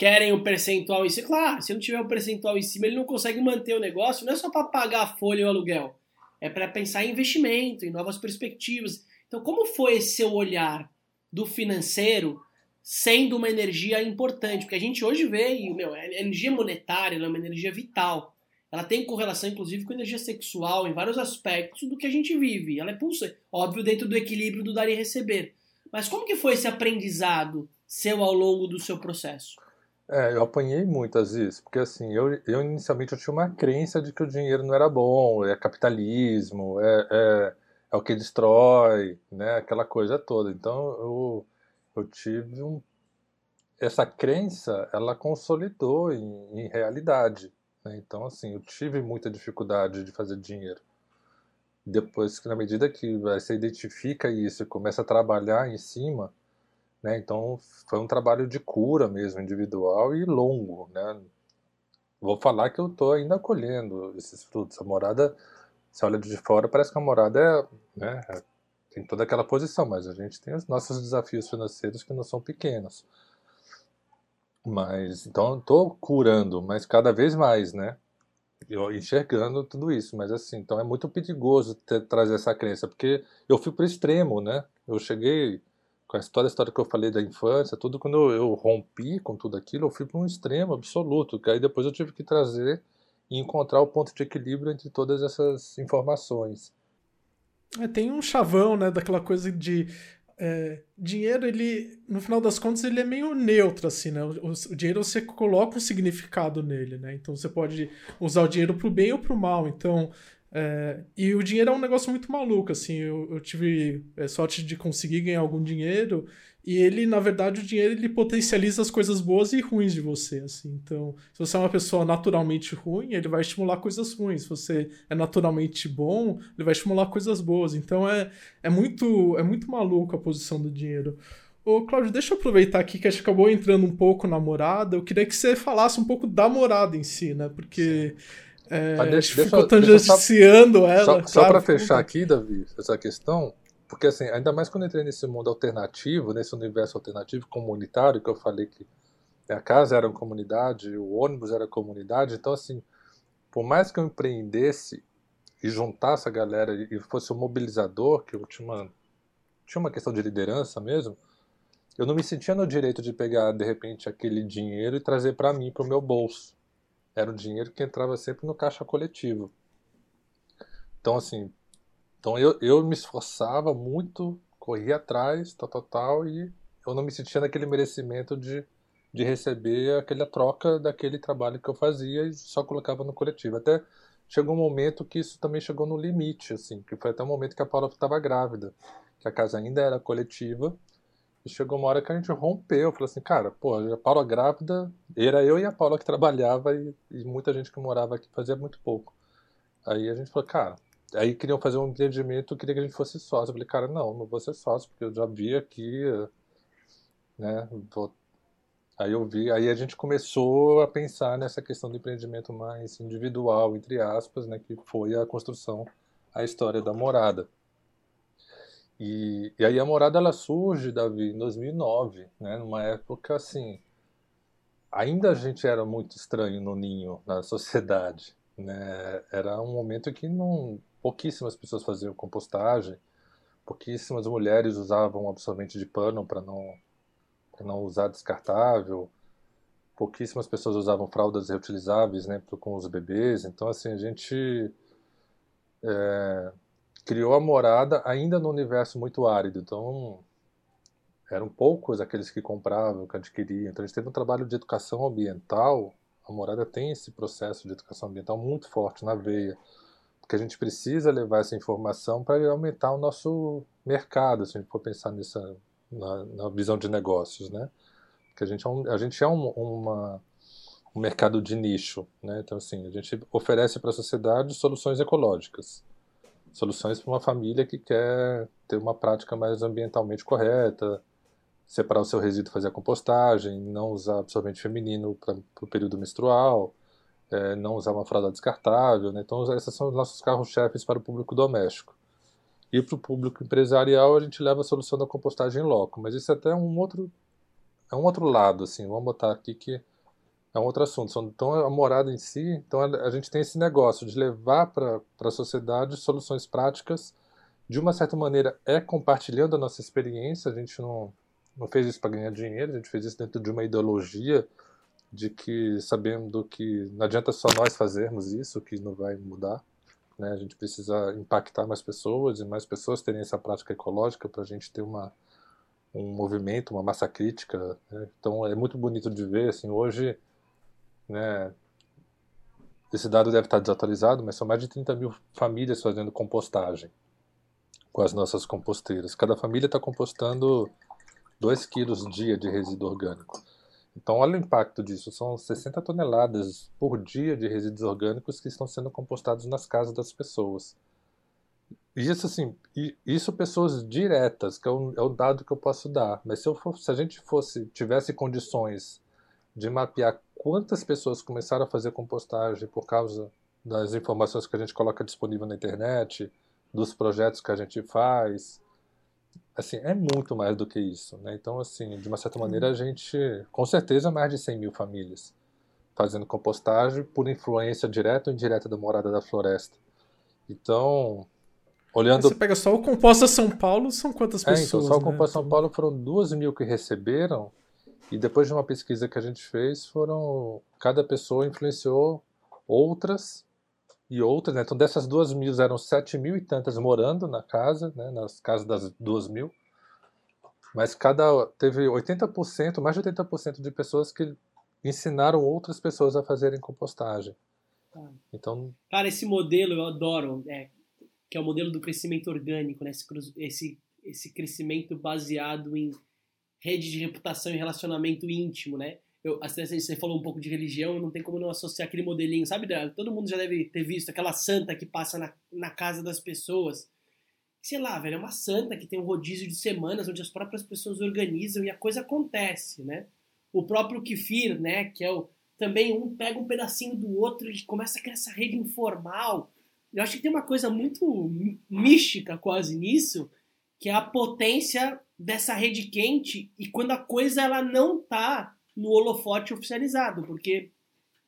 querem o percentual em cima. Claro, se não tiver o percentual em cima, ele não consegue manter o negócio. Não é só para pagar a folha e o aluguel. É para pensar em investimento, em novas perspectivas. Então, como foi esse seu olhar do financeiro sendo uma energia importante? Porque a gente hoje vê, e, meu, a energia monetária é uma energia vital. Ela tem correlação, inclusive, com a energia sexual em vários aspectos do que a gente vive. Ela é pulsa, óbvio, dentro do equilíbrio do dar e receber. Mas como que foi esse aprendizado seu ao longo do seu processo? É, eu apanhei muitas vezes, porque assim, eu, eu inicialmente eu tinha uma crença de que o dinheiro não era bom, é capitalismo, é, é, é o que destrói, né, aquela coisa toda. Então eu, eu tive um... Essa crença, ela consolidou em, em realidade. Né? Então assim, eu tive muita dificuldade de fazer dinheiro. Depois que na medida que você identifica isso e começa a trabalhar em cima, né? Então foi um trabalho de cura mesmo, individual e longo. Né? Vou falar que eu estou ainda colhendo esses frutos. A morada, se olha de fora, parece que a morada é, né, é, tem toda aquela posição, mas a gente tem os nossos desafios financeiros que não são pequenos. Mas então estou curando, mas cada vez mais, né? Eu enxergando tudo isso, mas assim, então é muito perigoso ter, trazer essa crença, porque eu fui para o extremo, né? Eu cheguei com a história, a história que eu falei da infância, tudo quando eu, eu rompi com tudo aquilo, eu fui para um extremo absoluto, que aí depois eu tive que trazer e encontrar o ponto de equilíbrio entre todas essas informações. É, tem um chavão, né, daquela coisa de é, dinheiro, ele, no final das contas, ele é meio neutro, assim, né? O, o, dinheiro você coloca um significado nele, né? Então você pode usar o dinheiro para o bem ou para o mal. Então, é, e o dinheiro é um negócio muito maluco, assim. Eu, eu tive é, sorte de conseguir ganhar algum dinheiro e ele, na verdade, o dinheiro ele potencializa as coisas boas e ruins de você, assim. Então, se você é uma pessoa naturalmente ruim, ele vai estimular coisas ruins. Se você é naturalmente bom, ele vai estimular coisas boas. Então, é, é muito é muito maluco a posição do dinheiro. Ô, Cláudio, deixa eu aproveitar aqui que a gente acabou entrando um pouco na morada. Eu queria que você falasse um pouco da morada em si, né? Porque... Sim é, Mas deixa, ficou tangenciando ela. Só, só para fechar aqui, Davi, essa questão, porque assim, ainda mais quando eu entrei nesse mundo alternativo, nesse universo alternativo comunitário, que eu falei que a casa era uma comunidade, o ônibus era comunidade, então assim, por mais que eu empreendesse e juntasse a galera e fosse um mobilizador, que eu tinha uma, tinha uma questão de liderança mesmo, eu não me sentia no direito de pegar de repente aquele dinheiro e trazer para mim, para o meu bolso. Era um dinheiro que entrava sempre no caixa coletivo. Então, assim, então eu, eu me esforçava muito, corria atrás, tal, tal, tal, e eu não me sentia naquele merecimento de, de receber aquela troca daquele trabalho que eu fazia e só colocava no coletivo. Até chegou um momento que isso também chegou no limite, assim, que foi até o momento que a Paula estava grávida, que a casa ainda era coletiva, e chegou uma hora que a gente rompeu. Falou assim, cara, pô, a Paula grávida, era eu e a Paula que trabalhava e, e, muita gente que morava aqui fazia muito pouco. Aí a gente falou, cara, aí queriam fazer um empreendimento, queria que a gente fosse sócio. Eu falei, cara, não, não vou ser sócio, porque eu já vi aqui, né, vou... Aí eu vi, aí a gente começou a pensar nessa questão do empreendimento mais individual, entre aspas, né, que foi a construção, a história da morada. E, e aí a morada ela surge, Davi, em 2009, né? Numa época assim, ainda a gente era muito estranho no ninho, na [LAUGHS] sociedade, né? Era um momento que não pouquíssimas pessoas faziam compostagem, pouquíssimas mulheres usavam absorvente de pano para não para não usar descartável, pouquíssimas pessoas usavam fraldas reutilizáveis, né, com os bebês. Então, assim, a gente é, criou a morada ainda no universo muito árido. Então, eram poucos aqueles que compravam, que adquiriam. Então, a gente teve um trabalho de educação ambiental. A morada tem esse processo de educação ambiental muito forte na veia, porque a gente precisa levar essa informação para aumentar o nosso mercado, se a gente for pensar nessa na, na visão de negócios, né? Porque a gente é um, a gente é um, uma, um mercado de nicho, né? Então, assim, a gente oferece para a sociedade soluções ecológicas soluções para uma família que quer ter uma prática mais ambientalmente correta, separar o seu resíduo, fazer a compostagem, não usar absorvente feminino para o período menstrual, é, não usar uma fralda descartável. Né? Então, esses são os nossos carros-chefes para o público doméstico. E para o público empresarial, a gente leva a solução da compostagem em loco. Mas isso é até um outro, é um outro lado. Assim. Vamos botar aqui que é um outro assunto. Então, a morada em si, então a gente tem esse negócio de levar para a sociedade soluções práticas, de uma certa maneira é compartilhando a nossa experiência, a gente não, não fez isso para ganhar dinheiro, a gente fez isso dentro de uma ideologia de que sabendo que não adianta só nós fazermos isso, que não vai mudar, né? a gente precisa impactar mais pessoas e mais pessoas terem essa prática ecológica para a gente ter uma, um movimento, uma massa crítica. Né? Então é muito bonito de ver, assim, hoje né? Esse dado deve estar desatualizado, mas são mais de 30 mil famílias fazendo compostagem com as nossas composteiras. Cada família está compostando 2 quilos dia de resíduo orgânico. Então, olha o impacto disso. São 60 toneladas por dia de resíduos orgânicos que estão sendo compostados nas casas das pessoas. Isso, assim, isso pessoas diretas, que é o, é o dado que eu posso dar. Mas se, eu for, se a gente fosse tivesse condições de mapear quantas pessoas começaram a fazer compostagem por causa das informações que a gente coloca disponível na internet, dos projetos que a gente faz. Assim, é muito mais do que isso, né? Então, assim, de uma certa maneira, a gente, com certeza, mais de 100 mil famílias fazendo compostagem por influência direta ou indireta da morada da floresta. Então, olhando... Você pega só o Composta São Paulo, são quantas pessoas? É, então, só o né? Composta São Paulo foram 2 mil que receberam e depois de uma pesquisa que a gente fez, foram cada pessoa influenciou outras e outras. Né? Então dessas duas mil eram sete mil e tantas morando na casa, né? nas casas das duas mil. Mas cada teve 80%, mais de 80% de pessoas que ensinaram outras pessoas a fazerem compostagem. Então, cara, esse modelo eu adoro, é, que é o modelo do crescimento orgânico, né? Esse, esse, esse crescimento baseado em rede de reputação e relacionamento íntimo, né? Eu, você falou um pouco de religião, não tem como não associar aquele modelinho, sabe? Todo mundo já deve ter visto aquela santa que passa na, na casa das pessoas. Sei lá, velho, é uma santa que tem um rodízio de semanas onde as próprias pessoas organizam e a coisa acontece, né? O próprio Kefir, né, que é o também um pega um pedacinho do outro e começa a criar essa rede informal. Eu acho que tem uma coisa muito mística quase nisso, que é a potência dessa rede quente e quando a coisa ela não tá no holofote oficializado, porque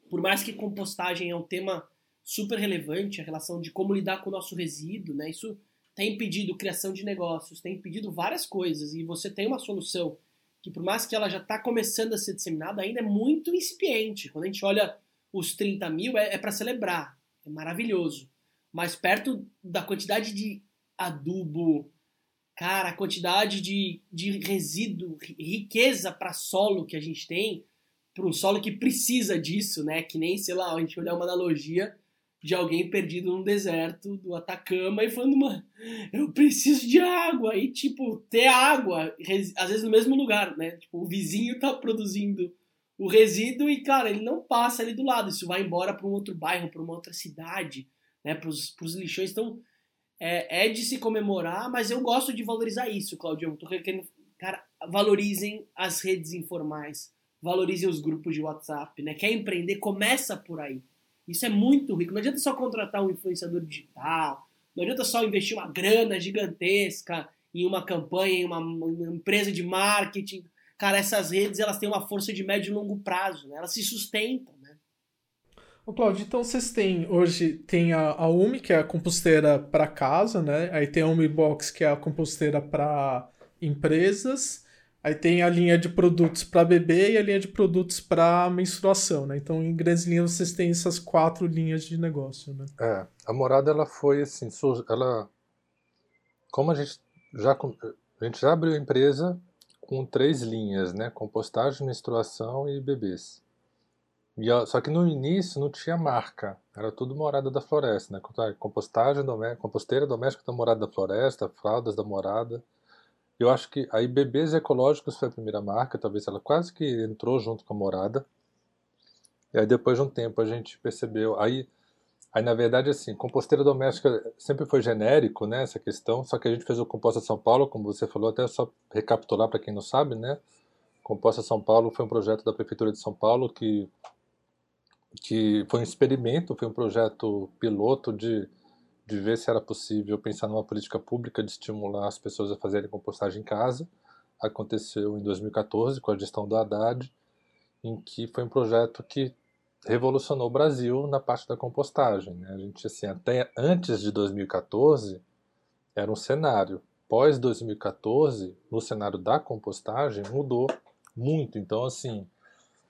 por mais que compostagem é um tema super relevante, a relação de como lidar com o nosso resíduo, né? Isso tem impedido criação de negócios, tem impedido várias coisas e você tem uma solução que por mais que ela já está começando a ser disseminada, ainda é muito incipiente. Quando a gente olha os 30 mil, é, é para celebrar, é maravilhoso. Mas perto da quantidade de adubo, Cara, a quantidade de, de resíduo, riqueza para solo que a gente tem, para um solo que precisa disso, né? Que nem, sei lá, a gente olhar uma analogia de alguém perdido no deserto do Atacama e falando, mano, eu preciso de água. E, tipo, ter água, às vezes no mesmo lugar, né? Tipo, o vizinho tá produzindo o resíduo e, cara, ele não passa ali do lado. Isso vai embora para um outro bairro, para uma outra cidade, né? Para os lixões. Então, é, é, de se comemorar, mas eu gosto de valorizar isso, Claudio. Tô querendo, cara, valorizem as redes informais, valorizem os grupos de WhatsApp, né? Quer empreender, começa por aí. Isso é muito rico. Não adianta só contratar um influenciador digital, não adianta só investir uma grana gigantesca em uma campanha, em uma, uma empresa de marketing. Cara, essas redes elas têm uma força de médio e longo prazo, né? Elas se sustentam. Ô, Claudio, então vocês têm hoje tem a, a UMI, que é a composteira para casa, né? Aí tem a UMI Box, que é a composteira para empresas. Aí tem a linha de produtos para bebê e a linha de produtos para menstruação, né? Então, em grandes linhas, vocês têm essas quatro linhas de negócio, né? É, a morada ela foi assim, ela como a gente já a gente já abriu a empresa com três linhas, né? Compostagem, menstruação e bebês. E, só que no início não tinha marca, era tudo morada da floresta, né? Compostagem, composteira doméstica da morada da floresta, fraldas da morada. Eu acho que aí Bebês Ecológicos foi a primeira marca, talvez ela quase que entrou junto com a Morada. E aí depois de um tempo a gente percebeu, aí, aí na verdade assim, composteira doméstica sempre foi genérico, né, essa questão, só que a gente fez o Composta São Paulo, como você falou, até só recapitular para quem não sabe, né, Composta São Paulo foi um projeto da Prefeitura de São Paulo que, que foi um experimento, foi um projeto piloto de de ver se era possível pensar numa política pública de estimular as pessoas a fazerem compostagem em casa. Aconteceu em 2014 com a gestão do Haddad, em que foi um projeto que revolucionou o Brasil na parte da compostagem. Né? A gente, assim, até antes de 2014, era um cenário. Pós 2014, no cenário da compostagem, mudou muito. Então, assim,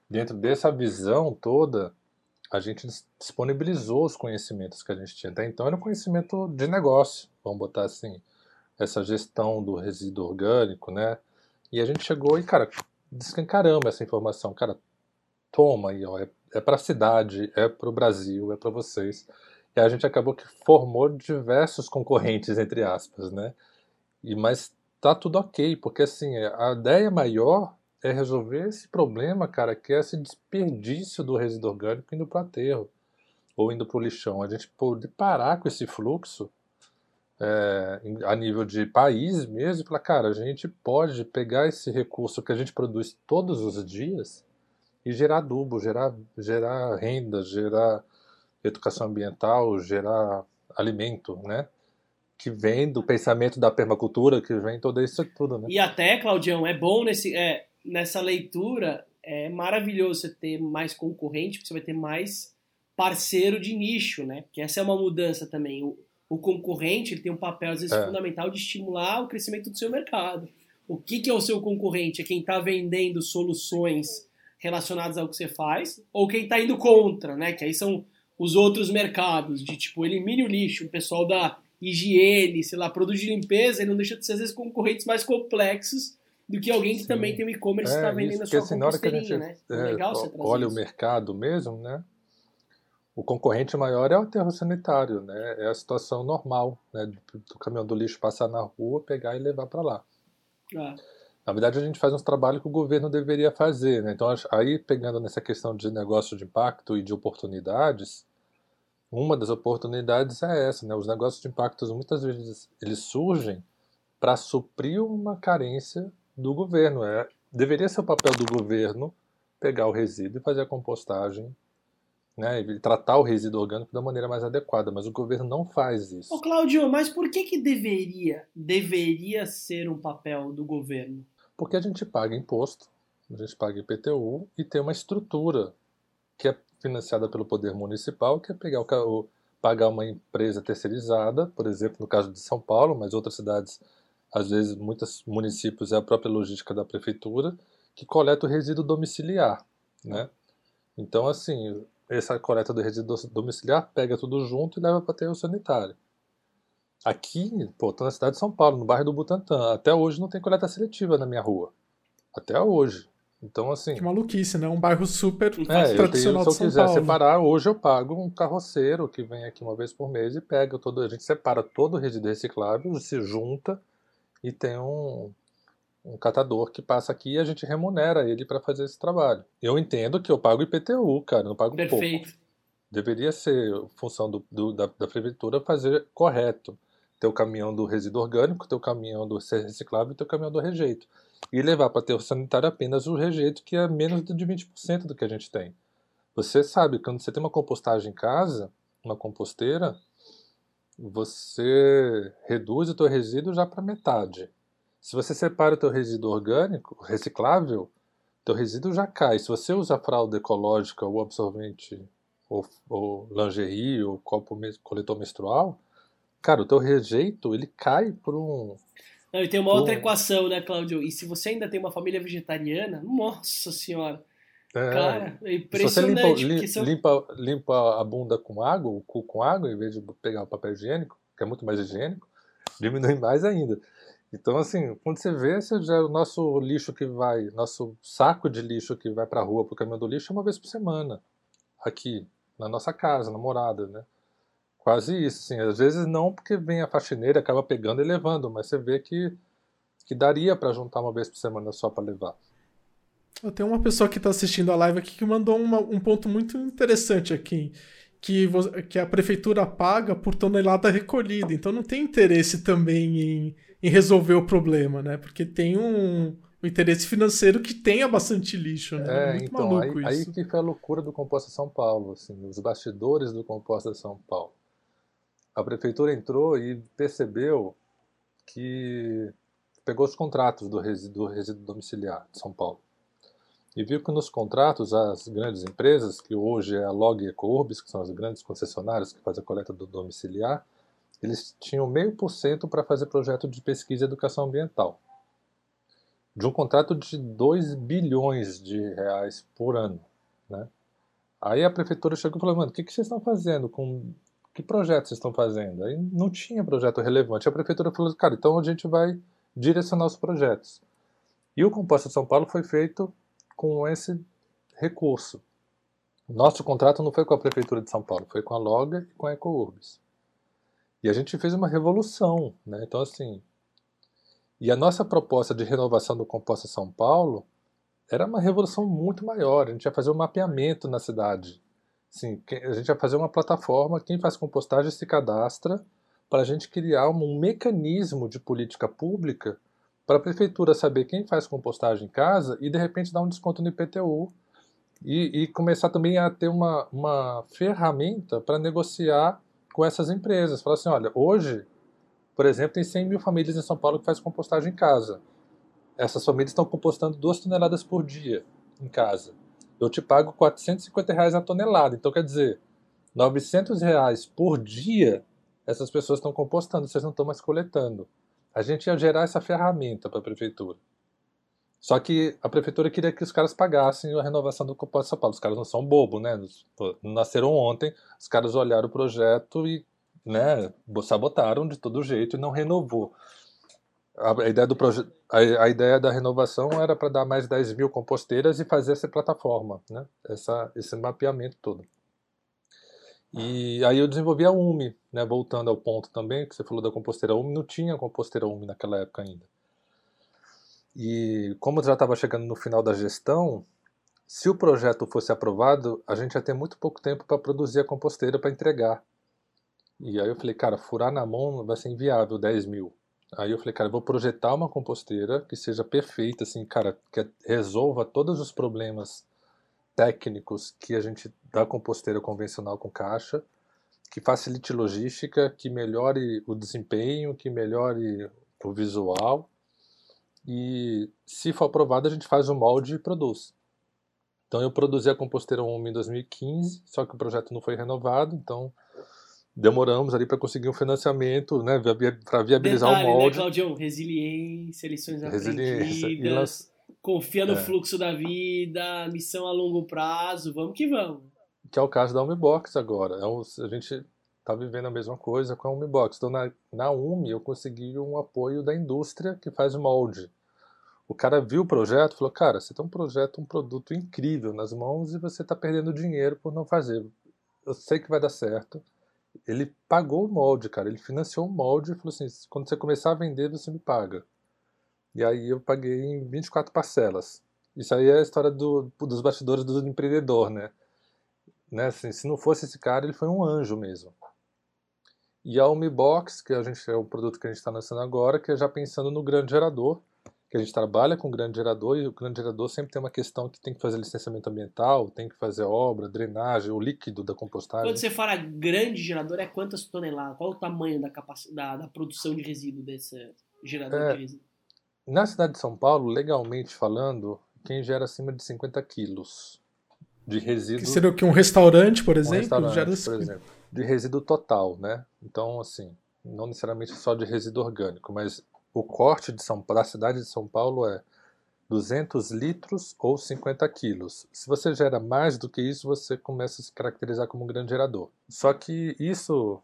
dentro dessa visão toda, a gente disponibilizou os conhecimentos que a gente tinha. Até então era um conhecimento de negócio, vamos botar assim, essa gestão do resíduo orgânico, né? E a gente chegou e, cara, descancaramos essa informação. Cara, toma aí, ó, é, é para a cidade, é para o Brasil, é para vocês. E a gente acabou que formou diversos concorrentes, entre aspas, né? E, mas tá tudo ok, porque assim, a ideia maior é resolver esse problema, cara, que é esse desperdício do resíduo orgânico indo para o aterro ou indo para o lixão. A gente pode parar com esse fluxo é, a nível de país mesmo e falar, cara, a gente pode pegar esse recurso que a gente produz todos os dias e gerar adubo, gerar, gerar renda, gerar educação ambiental, gerar alimento, né? Que vem do pensamento da permacultura, que vem todo isso tudo, né? E até, Claudião, é bom nesse. É, nessa leitura é maravilhoso você ter mais concorrente, porque você vai ter mais parceiro de nicho, né? Porque essa é uma mudança também. O, o concorrente ele tem um papel, às vezes, é. fundamental de estimular o crescimento do seu mercado. O que, que é o seu concorrente? É quem está vendendo soluções relacionadas ao que você faz, ou quem está indo contra, né? Que aí são os outros mercados, de tipo, elimine o lixo, o pessoal da higiene, sei lá, produto de limpeza, ele não deixa de ser, às vezes, concorrentes mais complexos do que alguém que Sim. também tem um e-commerce e está é, vendendo a sua assim, na hora que a gente, né? É, legal você olha isso. o mercado mesmo, né? O concorrente maior é o aterro sanitário, né? É a situação normal, né? Do, do caminhão do lixo passar na rua, pegar e levar para lá. Ah. Na verdade, a gente faz uns trabalhos que o governo deveria fazer, né? Então, aí pegando nessa questão de negócio de impacto e de oportunidades, uma das oportunidades é essa, né? Os negócios de impactos muitas vezes eles surgem para suprir uma carência do governo. É, deveria ser o papel do governo pegar o resíduo e fazer a compostagem né, e tratar o resíduo orgânico da maneira mais adequada, mas o governo não faz isso. Ô Claudio, mas por que que deveria, deveria ser um papel do governo? Porque a gente paga imposto, a gente paga IPTU e tem uma estrutura que é financiada pelo poder municipal, que é pegar o, pagar uma empresa terceirizada, por exemplo, no caso de São Paulo, mas outras cidades às vezes muitos municípios é a própria logística da prefeitura que coleta o resíduo domiciliar, né? Então assim, essa coleta do resíduo domiciliar pega tudo junto e leva para aterro sanitário. Aqui, pô, tô na cidade de São Paulo, no bairro do Butantã, até hoje não tem coleta seletiva na minha rua. Até hoje. Então, assim. Que maluquice, né? Um bairro super é, tradicional eu tenho, Se eu quiser Paulo. separar, hoje eu pago um carroceiro que vem aqui uma vez por mês e pega todo. A gente separa todo o resíduo reciclável, se junta e tem um, um catador que passa aqui e a gente remunera ele para fazer esse trabalho. Eu entendo que eu pago IPTU, cara, não pago Perfeito. pouco. Deveria ser função do, do, da, da prefeitura fazer correto. Ter o caminhão do resíduo orgânico, ter o caminhão do reciclável e ter o caminhão do rejeito. E levar para ter o sanitário apenas o rejeito, que é menos de 20% do que a gente tem. Você sabe, quando você tem uma compostagem em casa, uma composteira, você reduz o teu resíduo já para metade. Se você separa o teu resíduo orgânico, reciclável, teu resíduo já cai. Se você usa fralda ecológica ou absorvente ou, ou lingerie ou copo coletor menstrual, cara, o teu rejeito ele cai por um Não, e tem uma outra equação, né, Cláudio? E se você ainda tem uma família vegetariana, nossa senhora. É, cara, é impressionante. Se você limpa, são... limpa, limpa a bunda com água, o cu com água, em vez de pegar o papel higiênico, que é muito mais higiênico, [LAUGHS] diminui mais ainda. Então, assim, quando você vê, você já, o nosso lixo que vai, nosso saco de lixo que vai para a rua, para o caminhão do lixo, é uma vez por semana, aqui, na nossa casa, na morada, né? Quase isso, assim. Às vezes não porque vem a faxineira, acaba pegando e levando, mas você vê que, que daria para juntar uma vez por semana só para levar. Tem uma pessoa que está assistindo a live aqui que mandou uma, um ponto muito interessante aqui que, que a prefeitura paga por tonelada recolhida. Então não tem interesse também em, em resolver o problema, né? Porque tem um, um interesse financeiro que tenha bastante lixo, né? É, Muito então, maluco aí, isso. aí que foi a loucura do Composta São Paulo, assim, os bastidores do Composta São Paulo. A prefeitura entrou e percebeu que pegou os contratos do resíduo, do resíduo domiciliar de São Paulo e viu que nos contratos as grandes empresas, que hoje é a Log e Ecourbis, que são as grandes concessionárias que fazem a coleta do domiciliar, eles tinham meio por cento para fazer projeto de pesquisa e educação ambiental. De um contrato de 2 bilhões de reais por ano. Né? Aí a prefeitura chegou e falou, mano, o que, que vocês estão fazendo? Com que projeto vocês estão fazendo? Aí não tinha projeto relevante. A prefeitura falou, cara, então a gente vai direcionar os projetos. E o Composta São Paulo foi feito com esse recurso. Nosso contrato não foi com a Prefeitura de São Paulo, foi com a Loga e com a EcoUrbis. E a gente fez uma revolução, né? Então, assim, e a nossa proposta de renovação do Composta São Paulo era uma revolução muito maior. A gente ia fazer um mapeamento na cidade. Assim, a gente ia fazer uma plataforma, quem faz compostagem se cadastra para a gente criar um mecanismo de política pública para a prefeitura saber quem faz compostagem em casa e de repente dar um desconto no IPTU e, e começar também a ter uma, uma ferramenta para negociar com essas empresas. Falar assim, olha, hoje, por exemplo, tem 100 mil famílias em São Paulo que fazem compostagem em casa. Essas famílias estão compostando 2 toneladas por dia em casa. Eu te pago 450 reais a tonelada. Então, quer dizer, 900 reais por dia essas pessoas estão compostando, vocês não estão mais coletando. A gente ia gerar essa ferramenta para a prefeitura. Só que a prefeitura queria que os caras pagassem a renovação do Composto São Paulo. Os caras não são bobo, né? Nasceram ontem, os caras olharam o projeto e né, sabotaram de todo jeito e não renovou. A, ideia, do a, a, ideia da renovação era para dar mais 10 mil composteiras e fazer essa plataforma, né? essa, esse mapeamento todo. E aí eu desenvolvi a UMI, né, voltando ao ponto também, que você falou da composteira UMI, não tinha composteira UMI naquela época ainda. E como já estava chegando no final da gestão, se o projeto fosse aprovado, a gente ia ter muito pouco tempo para produzir a composteira para entregar. E aí eu falei, cara, furar na mão vai ser inviável 10 mil. Aí eu falei, cara, eu vou projetar uma composteira que seja perfeita, assim, cara, que resolva todos os problemas técnicos que a gente dá composteira convencional com caixa, que facilite logística, que melhore o desempenho, que melhore o visual. E se for aprovado, a gente faz o molde e produz. Então eu produzi a composteira 1 em 2015, só que o projeto não foi renovado, então demoramos ali para conseguir um financiamento, né, para viabilizar Detalhe, o né, molde. Né, Claudião? Resiliência, lições Resiliência. aprendidas confia no é. fluxo da vida, missão a longo prazo, vamos que vamos. Que é o caso da Umibox agora. É a gente está vivendo a mesma coisa com a Umibox. Então, na, na Umi, eu consegui um apoio da indústria que faz molde. O cara viu o projeto e falou: Cara, você tem um projeto, um produto incrível nas mãos e você está perdendo dinheiro por não fazer. Eu sei que vai dar certo. Ele pagou o molde, cara. Ele financiou o molde e falou assim: Quando você começar a vender, você me paga. E aí eu paguei em 24 parcelas. Isso aí é a história do, dos bastidores do empreendedor, né? né? Assim, se não fosse esse cara, ele foi um anjo mesmo. E a Umibox, que a gente é o produto que a gente está lançando agora, que é já pensando no grande gerador, que a gente trabalha com grande gerador e o grande gerador sempre tem uma questão que tem que fazer licenciamento ambiental, tem que fazer obra, drenagem, o líquido da compostagem. Quando você fala grande gerador, é quantas toneladas? Qual o tamanho da, da, da produção de resíduo desse gerador é, de resíduo? Na cidade de São Paulo, legalmente falando, quem gera acima de 50 quilos de resíduo. Que seria o que? Um restaurante, por exemplo? Um restaurante, gera... por exemplo. De resíduo total, né? Então, assim, não necessariamente só de resíduo orgânico, mas o corte de São, da cidade de São Paulo é 200 litros ou 50 quilos. Se você gera mais do que isso, você começa a se caracterizar como um grande gerador. Só que isso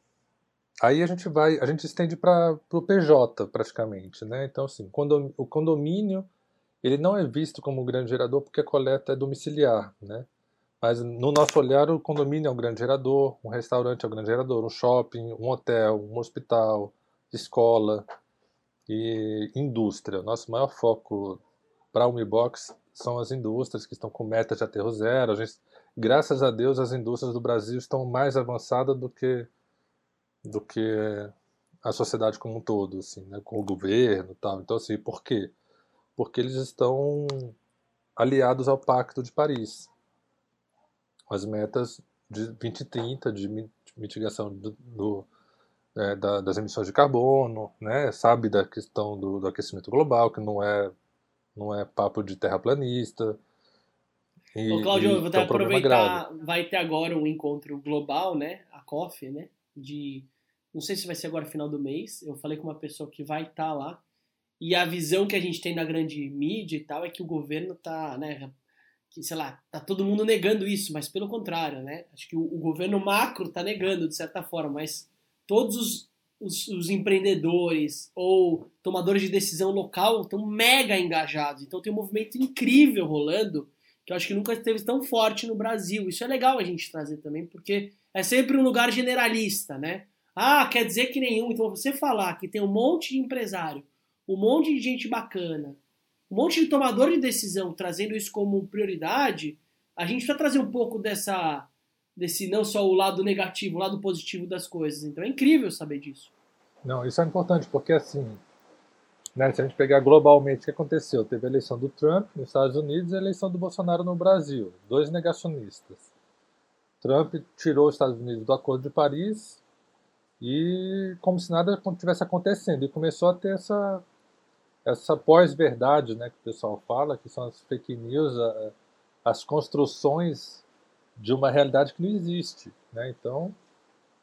aí a gente vai, a gente estende para o PJ praticamente, né? Então assim, o condomínio ele não é visto como um grande gerador porque a coleta é domiciliar, né? Mas no nosso olhar, o condomínio é um grande gerador, um restaurante é um grande gerador, um shopping, um hotel, um hospital, escola e indústria. O nosso maior foco para a Umibox são as indústrias que estão com metas de aterro zero. A gente, graças a Deus, as indústrias do Brasil estão mais avançadas do que do que a sociedade como um todo, assim, né, com o governo, tal. Então, assim, por quê? Porque eles estão aliados ao Pacto de Paris as metas de 2030 de mitigação do, do é, da, das emissões de carbono, né? sabe da questão do, do, aquecimento global, que não é, não é papo de terraplanista. E, Ô, Claudio, eu vou até aproveitar, vai ter agora um encontro global, né, a COF, né, de, não sei se vai ser agora final do mês, eu falei com uma pessoa que vai estar tá lá, e a visão que a gente tem da grande mídia e tal é que o governo está, né, que, sei lá, tá todo mundo negando isso, mas pelo contrário, né? Acho que o, o governo macro tá negando, de certa forma, mas todos os, os, os empreendedores ou tomadores de decisão local estão mega engajados. Então tem um movimento incrível rolando que eu acho que nunca esteve tão forte no Brasil. Isso é legal a gente trazer também, porque é sempre um lugar generalista, né? Ah, quer dizer que nenhum. Então você falar que tem um monte de empresário, um monte de gente bacana, um monte de tomador de decisão trazendo isso como prioridade, a gente precisa trazer um pouco dessa desse não só o lado negativo, o lado positivo das coisas. Então é incrível saber disso. Não, isso é importante porque assim, né, se a gente pegar globalmente o que aconteceu, teve a eleição do Trump nos Estados Unidos e a eleição do Bolsonaro no Brasil, dois negacionistas. Trump tirou os Estados Unidos do Acordo de Paris e como se nada tivesse acontecendo e começou a ter essa essa pós-verdade né, que o pessoal fala, que são as fake news, as construções de uma realidade que não existe. Né? Então,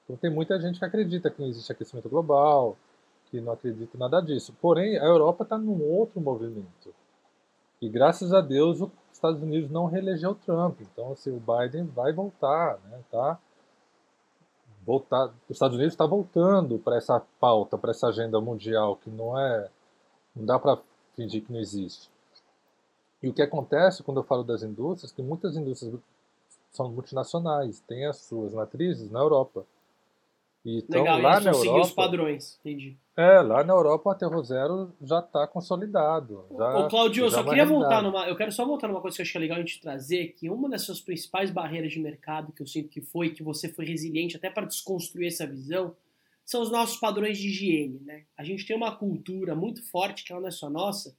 então, tem muita gente que acredita que não existe aquecimento global, que não acredita em nada disso. Porém, a Europa está num outro movimento. E graças a Deus os Estados Unidos não reelegeu Trump. Então, assim, o Biden vai voltar, né? Tá voltar, os Estados Unidos está voltando para essa pauta, para essa agenda mundial que não é não dá para fingir que não existe. E o que acontece quando eu falo das indústrias, que muitas indústrias são multinacionais, têm as suas matrizes na Europa. Então, Legal, lá na Europa, os padrões, entendi. É, lá na Europa o aterro zero já está consolidado. Já, Ô, Claudio, eu só queria voltar numa. Eu quero só voltar numa coisa que eu acho que é legal a gente trazer, que uma das suas principais barreiras de mercado, que eu sinto que foi, que você foi resiliente até para desconstruir essa visão, são os nossos padrões de higiene. Né? A gente tem uma cultura muito forte, que ela não é só nossa,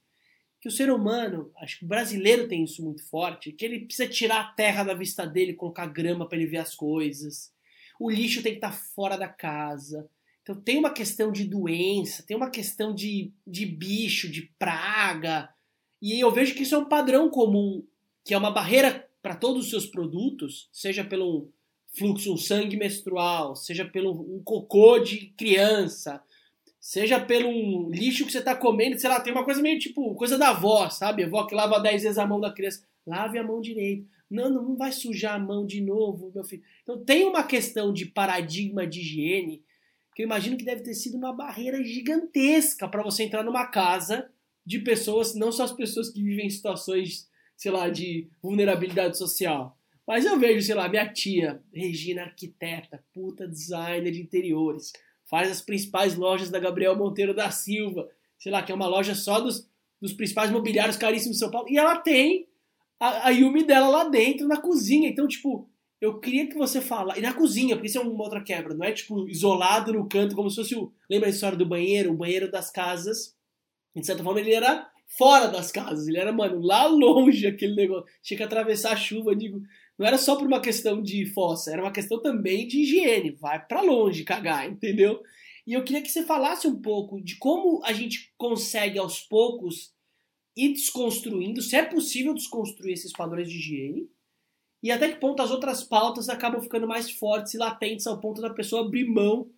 que o ser humano, acho que o brasileiro tem isso muito forte, que ele precisa tirar a terra da vista dele, colocar grama para ele ver as coisas. O lixo tem que estar tá fora da casa. Então tem uma questão de doença, tem uma questão de, de bicho, de praga. E eu vejo que isso é um padrão comum, que é uma barreira para todos os seus produtos, seja pelo fluxo, um sangue menstrual, seja pelo um cocô de criança, seja pelo lixo que você está comendo, sei lá, tem uma coisa meio tipo, coisa da avó, sabe? A avó que lava 10 vezes a mão da criança. Lave a mão direito. Não, não vai sujar a mão de novo, meu filho. Então tem uma questão de paradigma de higiene que eu imagino que deve ter sido uma barreira gigantesca para você entrar numa casa de pessoas, não só as pessoas que vivem em situações, sei lá, de vulnerabilidade social, mas eu vejo, sei lá, minha tia, Regina Arquiteta, puta designer de interiores, faz as principais lojas da Gabriel Monteiro da Silva, sei lá, que é uma loja só dos, dos principais mobiliários caríssimos de São Paulo, e ela tem a, a Yumi dela lá dentro, na cozinha. Então, tipo, eu queria que você falasse. E na cozinha, porque isso é uma outra quebra, não é tipo isolado no canto, como se fosse o. Lembra a história do banheiro? O banheiro das casas. De certa forma, ele era fora das casas. Ele era, mano, lá longe aquele negócio. Tinha que atravessar a chuva. Digo, não era só por uma questão de fossa, era uma questão também de higiene. Vai para longe cagar, entendeu? E eu queria que você falasse um pouco de como a gente consegue aos poucos ir desconstruindo, se é possível desconstruir esses padrões de higiene, e até que ponto as outras pautas acabam ficando mais fortes e latentes ao ponto da pessoa abrir mão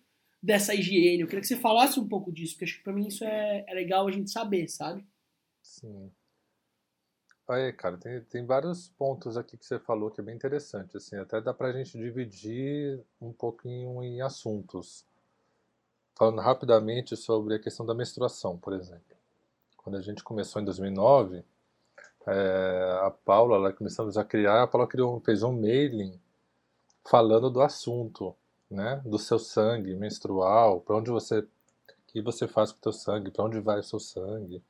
dessa higiene. Eu queria que você falasse um pouco disso, porque acho que para mim isso é, é legal a gente saber, sabe? Sim. Aí, cara, tem, tem vários pontos aqui que você falou que é bem interessante, assim, até dá pra gente dividir um pouquinho em assuntos. Falando rapidamente sobre a questão da menstruação, por exemplo. Quando a gente começou em 2009, é, a Paula, lá começamos a criar, a Paula criou, fez um mailing falando do assunto, né, do seu sangue menstrual, para onde você, que você faz com o seu sangue, para onde vai o seu sangue.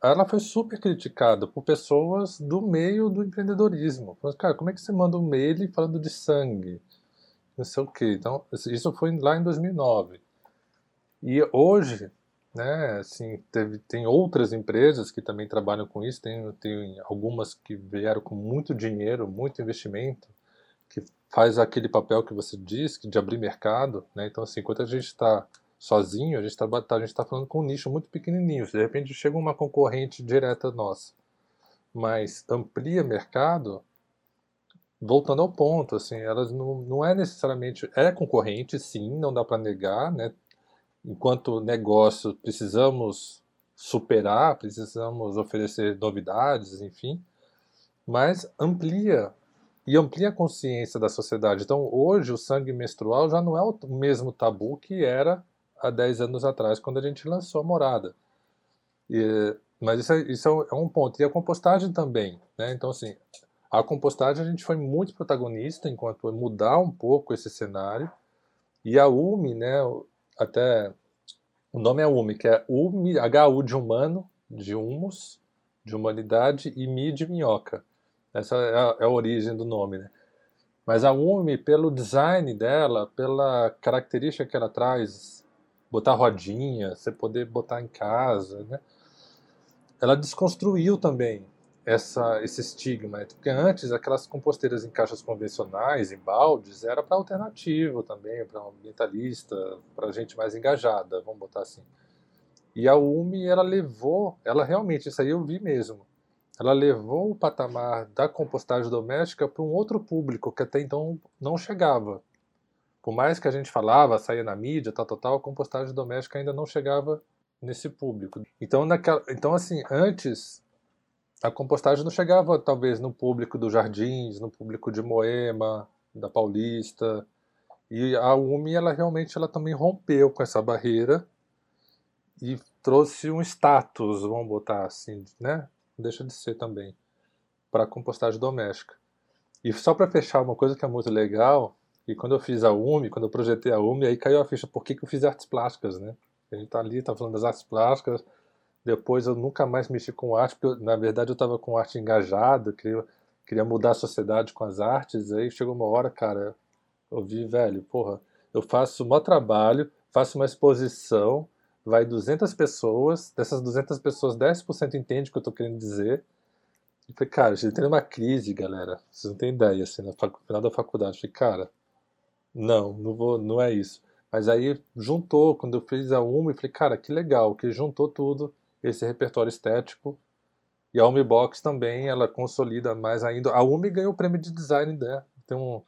Ela foi super criticada por pessoas do meio do empreendedorismo. Falando, cara, como é que você manda um mail falando de sangue? Não sei o quê. Então, isso foi lá em 2009. E hoje, né, assim, teve, tem outras empresas que também trabalham com isso, tem, tem algumas que vieram com muito dinheiro, muito investimento, que faz aquele papel que você diz, de abrir mercado, né? Então, assim, enquanto a gente está sozinho, a gente está tá, a gente tá falando com um nicho muito pequenininho. De repente chega uma concorrente direta nossa, mas amplia mercado, voltando ao ponto, assim, elas não, não é necessariamente é concorrente, sim, não dá para negar, né? Enquanto negócio precisamos superar, precisamos oferecer novidades, enfim, mas amplia e amplia a consciência da sociedade. Então, hoje, o sangue menstrual já não é o mesmo tabu que era há 10 anos atrás, quando a gente lançou a morada. E, mas isso, é, isso é um ponto. E a compostagem também. Né? Então, assim, a compostagem a gente foi muito protagonista enquanto mudar um pouco esse cenário. E a UMI, né, até o nome é UMI, que é UMI, HU de humano, de humus, de humanidade, e Mi de minhoca. Essa é a, é a origem do nome, né? Mas a UMI, pelo design dela, pela característica que ela traz, botar rodinha, você poder botar em casa, né? Ela desconstruiu também essa, esse estigma, né? porque antes aquelas composteiras em caixas convencionais, em baldes, era para alternativo também, para ambientalista, para gente mais engajada, vamos botar assim. E a UMI, ela levou, ela realmente, isso aí eu vi mesmo, ela levou o patamar da compostagem doméstica para um outro público que até então não chegava. Por mais que a gente falava, saía na mídia, tal, tal, tal, a compostagem doméstica ainda não chegava nesse público. Então, naquela, então assim, antes a compostagem não chegava talvez no público dos Jardins, no público de Moema, da Paulista. E a UMI, ela realmente ela também rompeu com essa barreira e trouxe um status, vamos botar assim, né? deixa de ser também para compostagem doméstica. E só para fechar uma coisa que é muito legal, e quando eu fiz a UMI, quando eu projetei a UMI, aí caiu a ficha por que, que eu fiz artes plásticas, né? A gente tá ali, tá falando das artes plásticas, depois eu nunca mais mexi com arte, porque eu, na verdade eu estava com arte engajada, queria, queria mudar a sociedade com as artes, aí chegou uma hora, cara, eu vi, velho, porra, eu faço um trabalho, faço uma exposição, vai 200 pessoas, dessas 200 pessoas, 10% entende o que eu estou querendo dizer. E falei, cara, gente tem uma crise, galera. Vocês não têm ideia, assim, no final da faculdade. falei, cara, não, não, vou, não é isso. Mas aí juntou, quando eu fiz a UMA, falei, cara, que legal, que juntou tudo, esse repertório estético. E a UMI Box também, ela consolida mais ainda. A UMI ganhou o prêmio de design, né? Tem um,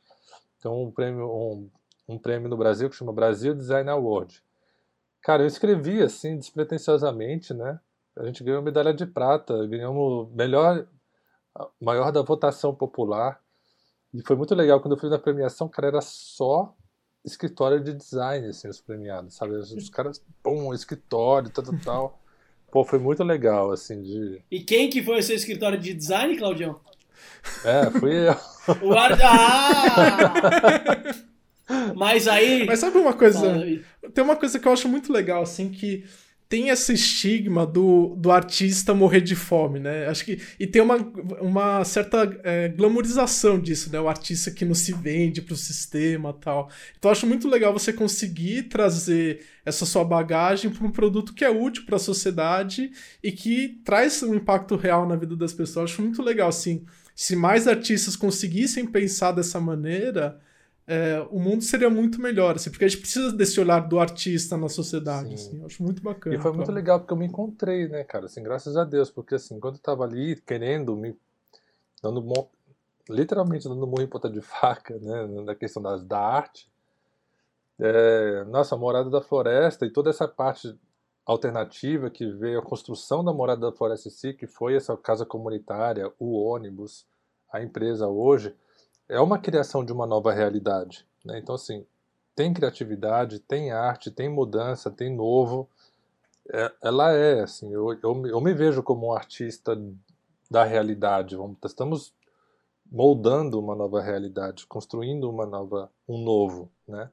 tem um prêmio, um, um prêmio no Brasil que chama Brasil Design Award Cara, eu escrevi assim, despretensiosamente, né? A gente ganhou medalha de prata, ganhamos melhor, maior da votação popular. E foi muito legal quando eu fui na premiação, cara, era só escritório de design, assim, os premiados, sabe? Os caras, pum, escritório, tal, tal. Pô, foi muito legal, assim, de... E quem que foi o seu escritório de design, Claudião? É, fui eu. O ar... Ah! [LAUGHS] Mas aí. Mas sabe uma coisa? Tem uma coisa que eu acho muito legal, assim, que tem esse estigma do, do artista morrer de fome, né? Acho que e tem uma, uma certa é, glamorização disso, né? O artista que não se vende para o sistema, tal. Então acho muito legal você conseguir trazer essa sua bagagem para um produto que é útil para a sociedade e que traz um impacto real na vida das pessoas. Acho muito legal assim. Se mais artistas conseguissem pensar dessa maneira, é, o mundo seria muito melhor, assim, porque a gente precisa desse olhar do artista na sociedade, assim, eu acho muito bacana. E foi muito legal porque eu me encontrei, né, cara, assim, graças a Deus, porque assim, quando eu tava ali querendo me dando literalmente dando murro em ponta de [LAUGHS] faca, né, na questão das, da arte, é, nossa, Morada da Floresta e toda essa parte alternativa que veio a construção da Morada da Floresta em si, que foi essa casa comunitária, o ônibus, a empresa hoje, é uma criação de uma nova realidade. Né? Então, assim, tem criatividade, tem arte, tem mudança, tem novo. É, ela é, assim, eu, eu, eu me vejo como um artista da realidade. Vamos, estamos moldando uma nova realidade, construindo uma nova, um novo, né?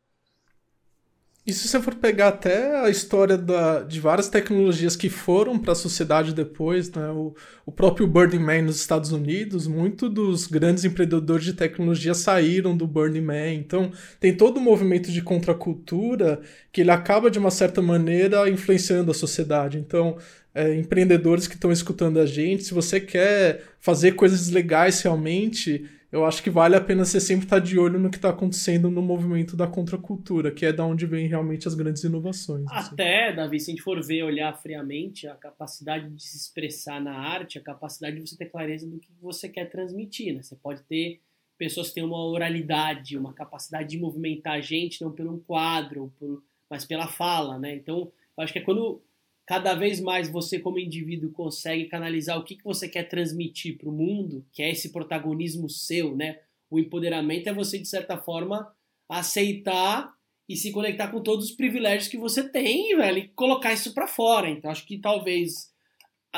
E se você for pegar até a história da, de várias tecnologias que foram para a sociedade depois, né? o, o próprio Burning Man nos Estados Unidos, muito dos grandes empreendedores de tecnologia saíram do Burning Man. Então, tem todo um movimento de contracultura que ele acaba, de uma certa maneira, influenciando a sociedade. Então, é, empreendedores que estão escutando a gente, se você quer fazer coisas legais realmente eu acho que vale a pena você sempre estar de olho no que está acontecendo no movimento da contracultura, que é da onde vem realmente as grandes inovações. Assim. Até, assim. Davi, se a gente for ver, olhar friamente, a capacidade de se expressar na arte, a capacidade de você ter clareza do que você quer transmitir. Né? Você pode ter pessoas que têm uma oralidade, uma capacidade de movimentar a gente, não pelo um quadro, por, mas pela fala. Né? Então, eu acho que é quando cada vez mais você como indivíduo consegue canalizar o que, que você quer transmitir para o mundo, que é esse protagonismo seu, né? O empoderamento é você, de certa forma, aceitar e se conectar com todos os privilégios que você tem, velho, e colocar isso para fora. Então, acho que talvez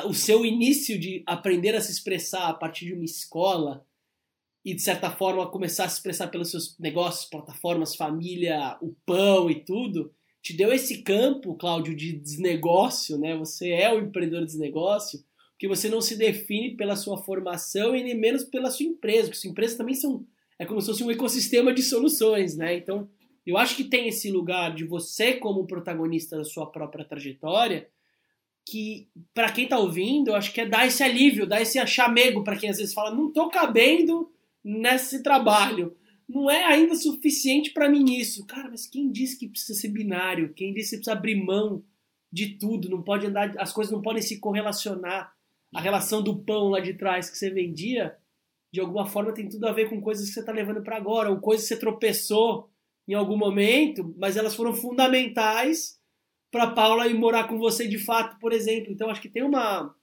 o seu início de aprender a se expressar a partir de uma escola e, de certa forma, começar a se expressar pelos seus negócios, plataformas, família, o pão e tudo, te deu esse campo, Cláudio, de desnegócio, né? Você é o empreendedor de desnegócio, porque você não se define pela sua formação e nem menos pela sua empresa, porque sua empresa também são é como se fosse um ecossistema de soluções, né? Então, eu acho que tem esse lugar de você como protagonista da sua própria trajetória, que para quem tá ouvindo, eu acho que é dar esse alívio, dar esse chamego para quem às vezes fala, não tô cabendo nesse trabalho não é ainda suficiente para mim isso. Cara, mas quem disse que precisa ser binário? Quem disse que precisa abrir mão de tudo? Não pode andar, as coisas não podem se correlacionar. A relação do pão lá de trás que você vendia, de alguma forma tem tudo a ver com coisas que você está levando para agora, ou coisas que você tropeçou em algum momento, mas elas foram fundamentais para Paula ir morar com você de fato, por exemplo. Então acho que tem uma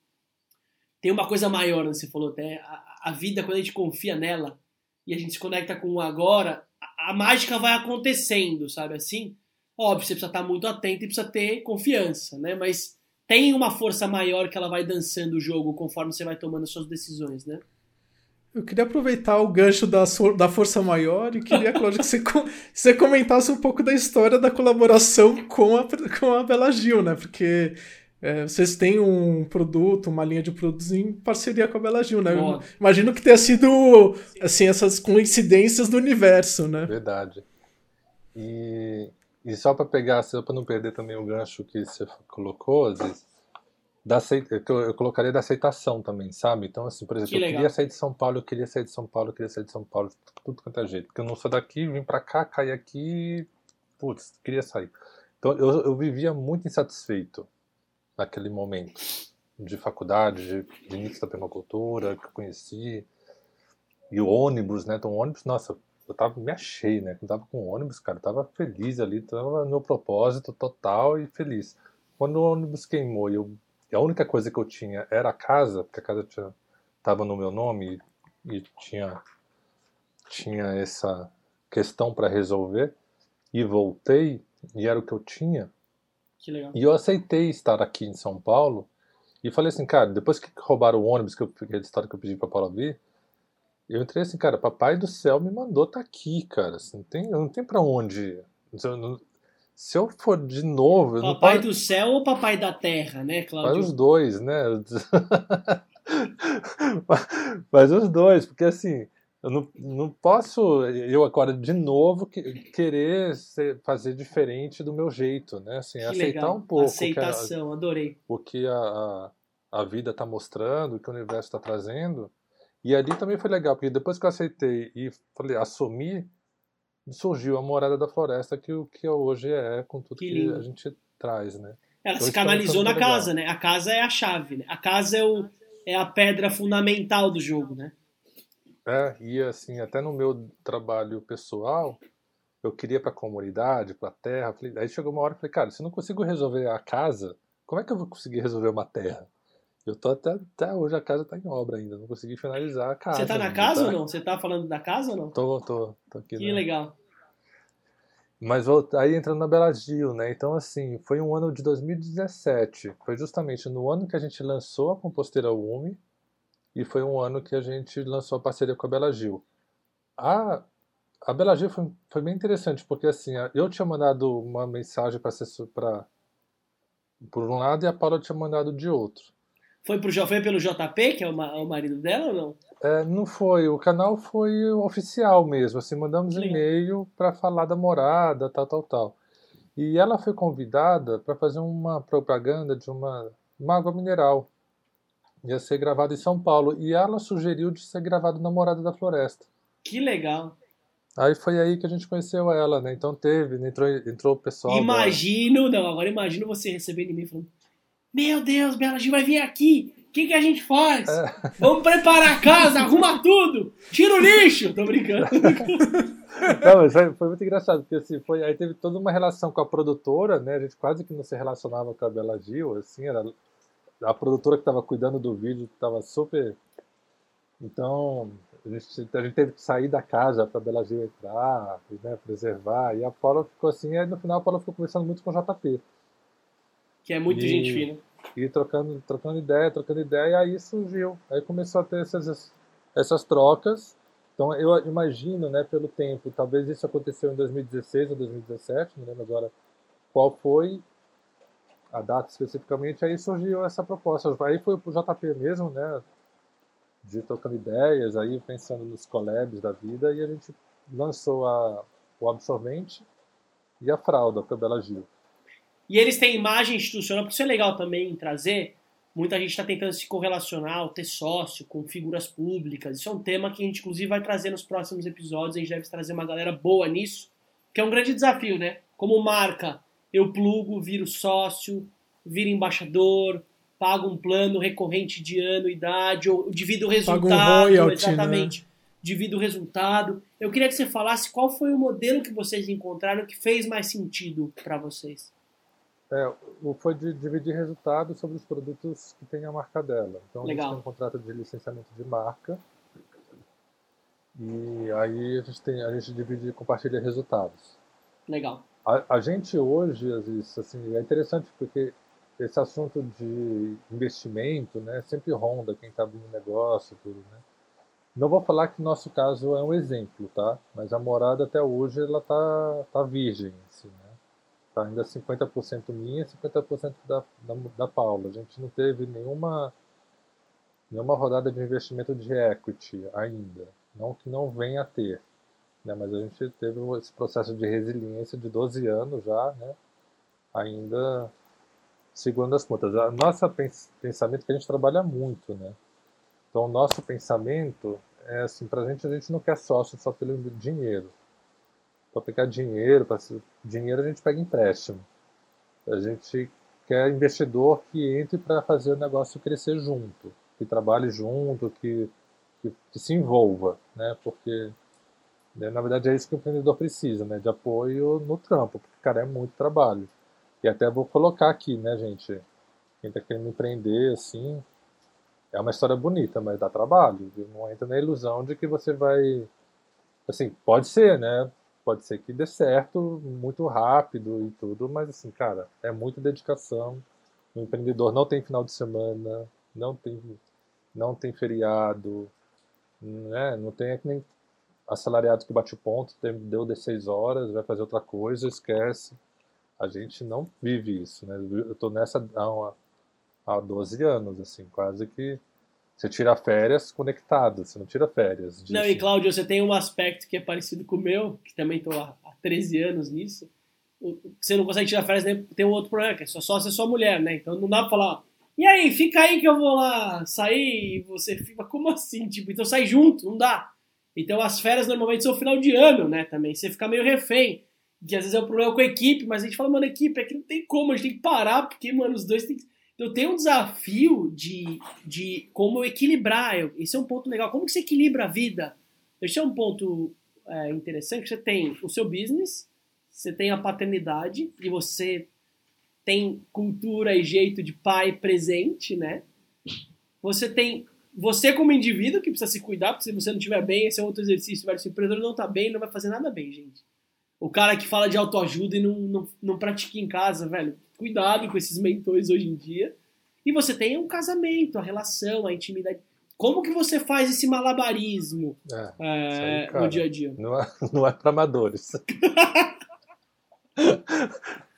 tem uma coisa maior, né? você falou até a, a vida quando a gente confia nela, e a gente se conecta com o agora, a, a mágica vai acontecendo, sabe assim? Óbvio, você precisa estar muito atento e precisa ter confiança, né? Mas tem uma força maior que ela vai dançando o jogo conforme você vai tomando suas decisões, né? Eu queria aproveitar o gancho da, da Força Maior e queria, [LAUGHS] Cláudio, que você, você comentasse um pouco da história da colaboração com a, com a Bela Gil, né? Porque é, vocês têm um produto, uma linha de produtos em parceria com a Bela Gil, né? Imagino que tenha sido, assim, essas coincidências do universo, né? Verdade. E, e só para pegar, só para não perder também o gancho que você colocou, vezes, da, eu colocaria da aceitação também, sabe? Então, assim, por exemplo, eu queria sair de São Paulo, eu queria sair de São Paulo, eu queria sair de São Paulo, tudo quanto é jeito. Porque eu não sou daqui, vim para cá, caí aqui, putz, queria sair. Então, eu, eu vivia muito insatisfeito naquele momento de faculdade, de, início da permacultura, que eu conheci. E o ônibus, né? Então, o ônibus, nossa, eu tava, me achei, né? Eu tava com o ônibus, cara, eu tava feliz ali, tava no meu propósito total e feliz. Quando o ônibus queimou e, eu, e a única coisa que eu tinha era a casa, porque a casa tinha, tava no meu nome e, e tinha, tinha essa questão para resolver, e voltei, e era o que eu tinha. E eu aceitei estar aqui em São Paulo e falei assim, cara, depois que roubaram o ônibus, que eu, aquele história que eu pedi pra Paula vir, eu entrei assim, cara, papai do céu me mandou tá aqui, cara. Assim, não tem, não tem pra onde ir. Se eu for de novo. Papai do céu ou papai da terra, né, Cláudio? Mas os dois, né? [LAUGHS] Mas os dois, porque assim, eu não, não posso, eu agora de novo querer ser, fazer diferente do meu jeito, né? Assim, que aceitar legal. um pouco. Aceitação, a, adorei. O que a, a vida está mostrando, o que o universo está trazendo. E ali também foi legal, porque depois que eu aceitei e falei, assumi, surgiu a Morada da Floresta, que o que hoje é, com tudo que, que a gente traz, né? Ela então, se canalizou na legal. casa, né? A casa é a chave, né? A casa é, o, é a pedra fundamental do jogo, né? É, e assim, até no meu trabalho pessoal, eu queria para a comunidade, para a terra. Falei, aí chegou uma hora e falei, cara, se eu não consigo resolver a casa, como é que eu vou conseguir resolver uma terra? Eu tô até, até hoje a casa tá em obra ainda, não consegui finalizar a casa. Você tá na ainda, casa tá? ou não? Você tá falando da casa ou não? Tô, tô, tô aqui. Que né? legal. Mas aí entrando na Bela Gil, né? Então, assim, foi um ano de 2017. Foi justamente no ano que a gente lançou a Composteira Umi e foi um ano que a gente lançou a parceria com a Bela Gil. A, a Bela Gil foi, foi bem interessante, porque assim, eu tinha mandado uma mensagem para para por um lado e a Paula tinha mandado de outro. Foi, pro, foi pelo JP, que é o, o marido dela ou não? É, não foi, o canal foi oficial mesmo, assim, mandamos e-mail para falar da morada, tal, tal, tal. E ela foi convidada para fazer uma propaganda de uma, uma água mineral. Ia ser gravado em São Paulo. E ela sugeriu de ser gravado na Morada da Floresta. Que legal. Aí foi aí que a gente conheceu ela, né? Então teve, né? entrou, entrou o pessoal. da- Imagino, não, agora imagino você recebendo em mim falando: Meu Deus, Bela Gil vai vir aqui. O que, que a gente faz? É. Vamos preparar a casa, arruma tudo, tira o lixo. Tô brincando. [LAUGHS] Não, mas foi, foi muito engraçado, porque assim, foi, aí teve toda uma relação com a produtora, né? A gente quase que não se relacionava com a Bela Gil, assim, era a produtora que estava cuidando do vídeo estava super. Então, a gente, a gente teve que sair da casa para a Bela Gil entrar, né, preservar, e a Paula ficou assim, aí no final a Paula ficou conversando muito com o JP. Que é muito E- gente fina. E trocando, trocando ideia, trocando ideia, e aí surgiu. Aí começou a ter essas, essas trocas. Então eu imagino, né, pelo tempo, talvez isso aconteceu em 2016 ou 2017, não lembro agora qual foi a data especificamente, aí surgiu essa proposta. Aí foi pro JP mesmo, né, de trocando ideias, aí pensando nos collabs da vida, e a gente lançou a, o absorvente e a fralda para Bela Gil. E eles têm imagem institucional, porque isso é legal também trazer. Muita gente está tentando se correlacionar, ter sócio com figuras públicas. Isso é um tema que a gente, inclusive, vai trazer nos próximos episódios. A gente deve trazer uma galera boa nisso, que é um grande desafio, né? Como marca, eu plugo, viro sócio, viro embaixador, pago um plano recorrente de anuidade, ou divido o Paga um resultado. royalty, né? exatamente. Divido o resultado. Eu queria que você falasse qual foi o modelo que vocês encontraram que fez mais sentido para vocês. É, o- foi de dividir resultado sobre os produtos que tem a marca dela. Então a Legal. gente tem um contrato de licenciamento de marca e aí a gente tem a gente divide e compartilha resultados. Legal. A, a gente hoje, assim, é interessante porque esse assunto de investimento, né, sempre ronda quem está abrindo negócio, tudo, né. Não vou falar que nosso caso é um exemplo, tá? Mas a morada até hoje ela tá, tá virgem, assim, né? Tá ainda 50% minha, 50% da, da, da Paula. A gente não teve nenhuma nenhuma rodada de investimento de equity ainda, não que não venha a ter, né? Mas a gente teve esse processo de resiliência de 12 anos já, né? Ainda segurando as pontas. A nossa pens- pensamento é que a gente trabalha muito, né? Então, o nosso pensamento é assim, pra gente, a gente não quer sócio só pelo dinheiro. Para pegar dinheiro, para dinheiro a gente pega empréstimo. A gente quer investidor que entre para fazer o negócio crescer junto, que trabalhe junto, que, que, que se envolva, né? Porque na verdade é isso que o empreendedor precisa, né? De apoio no trampo, porque cara é muito trabalho. E até vou colocar aqui, né, gente? Quem está querendo empreender assim, é uma história bonita, mas dá trabalho. viu? Não entra na ilusão de que você vai. Assim, pode ser, né? Pode ser que dê certo muito rápido e tudo, mas assim, cara, é muita dedicação. O empreendedor não tem final de semana, não tem, não tem feriado, né? Não tem é que nem assalariado que bate o ponto, deu de seis horas, vai fazer outra coisa, esquece. A gente não vive isso, né? Eu tô nessa há, há 12 anos, assim, quase que você tira férias conectado, você não tira férias. Não, disso. e Cláudio, você tem um aspecto que é parecido com o meu, que também estou há, há 13 anos nisso. Você não consegue tirar férias, nem tem um outro problema, que é só sócia é sua mulher, né? Então não dá pra falar, e aí, fica aí que eu vou lá sair e você fica, como assim? Tipo, então sai junto, não dá. Então as férias normalmente são final de ano, né? Também, você fica meio refém. Que às vezes é o problema com a equipe, mas a gente fala, mano, equipe, é que não tem como, a gente tem que parar, porque, mano, os dois tem que. Então tem um desafio de, de como equilibrar. Esse é um ponto legal. Como que você equilibra a vida? Esse é um ponto é, interessante, você tem o seu business, você tem a paternidade e você tem cultura e jeito de pai presente, né? Você tem você como indivíduo que precisa se cuidar, porque se você não estiver bem, esse é outro exercício, velho. Se o empreendedor não tá bem, não vai fazer nada bem, gente. O cara que fala de autoajuda e não, não, não pratica em casa, velho. Cuidado com esses mentores hoje em dia. E você tem um casamento, a relação, a intimidade. Como que você faz esse malabarismo É, é, aí, cara. no dia a dia? não é, [LAUGHS] não é para amadores. [LAUGHS]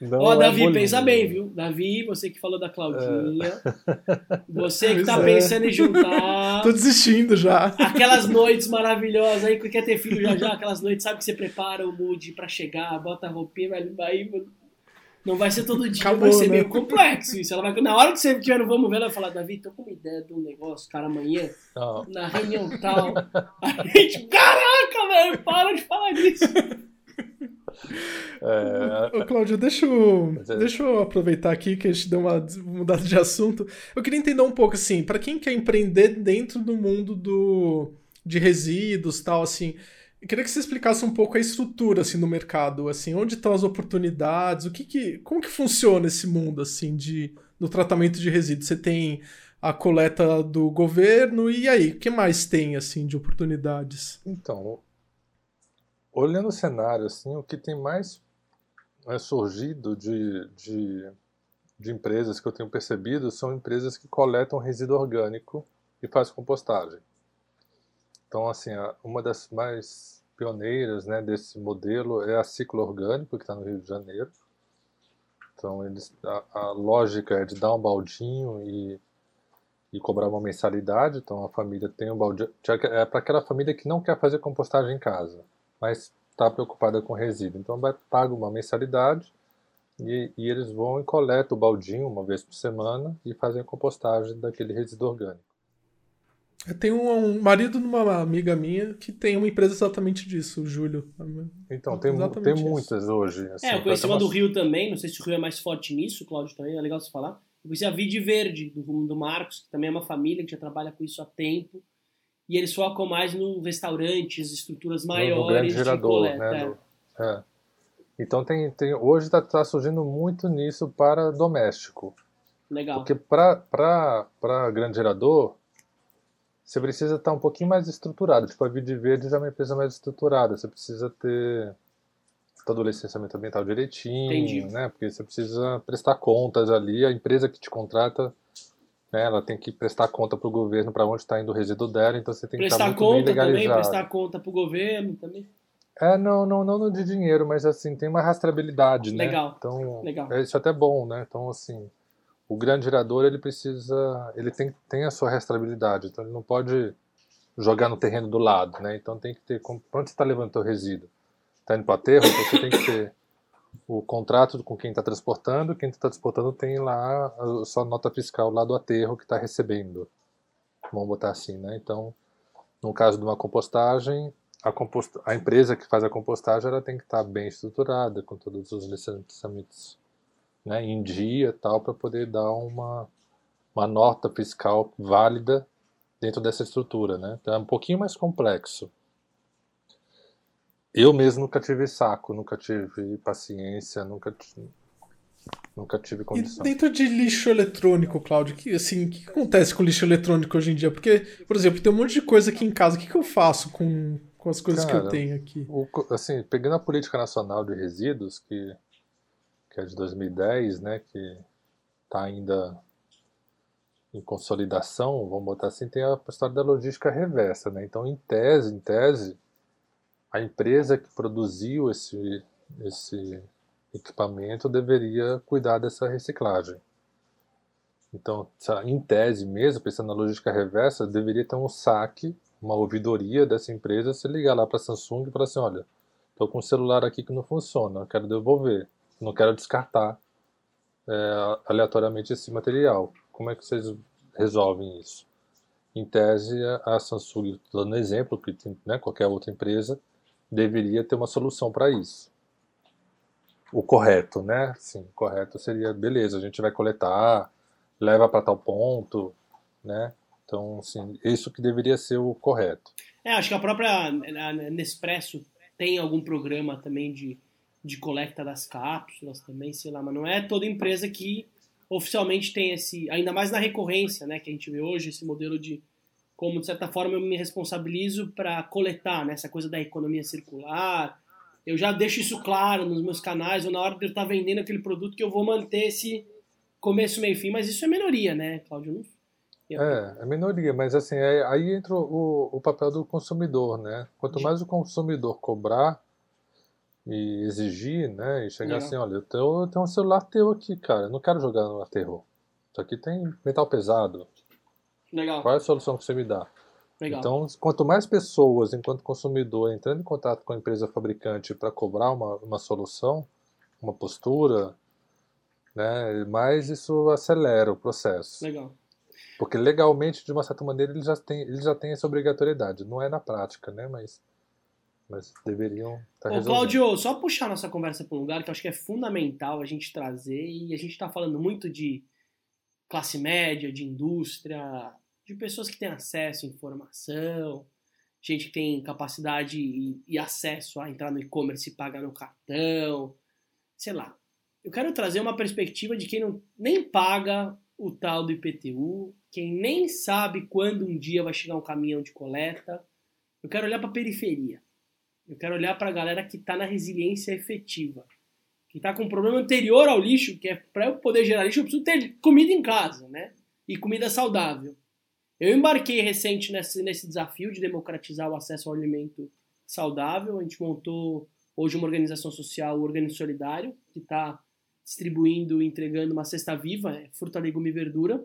Não Ó, é Davi, bolinho. pensa bem, viu? Davi, você que falou da Claudinha. [LAUGHS] Você que tá é. pensando em juntar. [LAUGHS] Tô desistindo já. Aquelas noites maravilhosas aí, que quer ter filho já já, aquelas noites, sabe que você prepara o mood pra chegar, bota a roupinha, vai aí. Não vai ser todo dia, Acabou, vai ser né? meio complexo isso. Ela vai, na hora que você tiver no Vamos Ver, ela vai falar, Davi, tô com uma ideia de um negócio, cara, amanhã, Não, na reunião tal. [LAUGHS] A gente, caraca, velho, para de falar disso. É, Ô, Cláudio, deixa eu, deixa eu aproveitar aqui que a gente deu uma mudada de assunto. Eu queria entender um pouco, assim, para quem quer empreender dentro do mundo do, de resíduos tal, assim, eu queria que você explicasse um pouco a estrutura, assim, do mercado, assim, onde estão as oportunidades, o que que, como que funciona esse mundo, assim, de, do tratamento de resíduos? Você tem a coleta do governo, e aí, o que mais tem, assim, de oportunidades? Então, olhando o cenário, assim, o que tem mais né, surgido de, de, de empresas que eu tenho percebido são empresas que coletam resíduo orgânico e fazem compostagem. Então, assim, uma das mais pioneiras né, desse modelo é a Ciclo Orgânico, que está no Rio de Janeiro. Então, eles, a, a lógica é de dar um baldinho e, e cobrar uma mensalidade. Então, a família tem um baldinho. É para aquela família que não quer fazer compostagem em casa, mas está preocupada com resíduo. Então, vai, paga uma mensalidade e, e eles vão e coletam o baldinho uma vez por semana e fazem a compostagem daquele resíduo orgânico. Eu tenho um, um marido de uma amiga minha que tem uma empresa exatamente disso, o Júlio. Então, tem, tem isso. muitas hoje. Assim, É, eu conheci uma do Rio também, não sei se o Rio é mais forte nisso, Cláudio também, é legal você falar. Eu conheci a Vide Verde, do, do Marcos, que também é uma família que já trabalha com isso há tempo. E eles focam mais no restaurantes, estruturas maiores no grande de gerador, coleta. né? é. é. Então tem, tem hoje está surgindo muito nisso para doméstico, Legal. porque para grande gerador você precisa estar um pouquinho mais estruturado. Tipo a Vide Verde já é uma empresa mais estruturada. Você precisa ter todo o licenciamento ambiental direitinho, Entendi. né? Porque você precisa prestar contas ali. A empresa que te contrata, né? Ela tem que prestar conta para o governo para onde está indo o resíduo dela. Então você tem que estar Prestar muito bem conta também, prestar conta pro governo também. É, não, não, não de dinheiro, mas assim, tem uma rastreabilidade, né? Legal, Então, legal. é, isso é até bom, né? Então, assim, o grande gerador, ele precisa, ele tem, tem a sua rastreabilidade, então ele não pode jogar no terreno do lado, né? Então tem que ter, onde você está levando o resíduo? Está indo para aterro, então você tem que ter o contrato com quem está transportando, quem está transportando tem lá a sua nota fiscal lá do aterro que está recebendo. Vamos botar assim, né? Então, no caso de uma compostagem, a, composta- a empresa que faz a compostagem ela tem que estar bem estruturada, com todos os licenciamentos né, em dia tal, para poder dar uma, uma nota fiscal válida dentro dessa estrutura. Né? Então é um pouquinho mais complexo. Eu mesmo nunca tive saco, nunca tive paciência, nunca, ti- nunca tive E condição. dentro de lixo eletrônico, Cláudio, que, assim, o que acontece com lixo eletrônico hoje em dia? Porque, por exemplo, tem um monte de coisa aqui em casa. O que, que eu faço com, com as coisas que eu Cara, tenho aqui? O assim, pegando a política nacional de resíduos, que, que é de 2010, né, que está ainda em consolidação, vamos botar assim, tem a história da logística reversa, né? Então, em tese, em tese, a empresa que produziu esse, esse equipamento deveria cuidar dessa reciclagem. Então, em tese mesmo, pensando na logística reversa, deveria ter um saque, uma ouvidoria dessa empresa, se ligar lá para a Samsung e falar assim, olha, estou com um celular aqui que não funciona, quero devolver, não quero descartar é, aleatoriamente esse material. Como é que vocês resolvem isso? Em tese, a Samsung, dando exemplo, que tem, né, qualquer outra empresa, deveria ter uma solução para isso. O correto, né? Sim, correto seria, beleza, a gente vai coletar, leva para tal ponto, né? Então, assim, isso que deveria ser o correto. É, acho que a própria Nespresso tem algum programa também de, de coleta das cápsulas também, sei lá, mas não é toda empresa que oficialmente tem esse, ainda mais na recorrência, né, que a gente vê hoje, esse modelo de como de certa forma eu me responsabilizo para coletar, né, essa coisa da economia circular. Eu já deixo isso claro nos meus canais, ou na hora de eu estar tá vendendo aquele produto que eu vou manter esse começo, meio fim, mas isso é minoria, né, Cláudio? É, é minoria, mas assim, é, aí entra o, o papel do consumidor, né? Quanto mais o consumidor cobrar e exigir, né? E chegar assim, olha, eu tenho, eu tenho um celular teu aqui, cara, eu não quero jogar no terror. Isso aqui tem metal pesado. Legal. Qual é a solução que você me dá? Legal. Então, quanto mais pessoas, enquanto consumidor, entrando em contato com a empresa fabricante para cobrar uma, uma solução, uma postura, né, mais isso acelera o processo. Legal. Porque legalmente, de uma certa maneira, eles já têm, eles já têm essa obrigatoriedade. Não é na prática, né? Mas, mas deveriam estar tá Ô, Cláudio, só puxar nossa conversa para um lugar que eu acho que é fundamental a gente trazer, e a gente está falando muito de classe média, de indústria, de pessoas que têm acesso à informação, gente que tem capacidade e, e acesso a entrar no e-commerce e pagar no cartão, sei lá. Eu quero trazer uma perspectiva de quem não, nem paga o tal do IPTU, quem nem sabe quando um dia vai chegar um caminhão de coleta. Eu quero olhar para a periferia. Eu quero olhar para a galera que está na resiliência efetiva. Que está com um problema anterior ao lixo, que é para eu poder gerar lixo, eu preciso ter comida em casa, né? E comida saudável. Eu embarquei recente nesse, nesse desafio de democratizar o acesso ao alimento saudável. A gente montou hoje uma organização social, o Organismo Solidário, que está distribuindo, entregando uma cesta viva, é fruta, legume e verdura,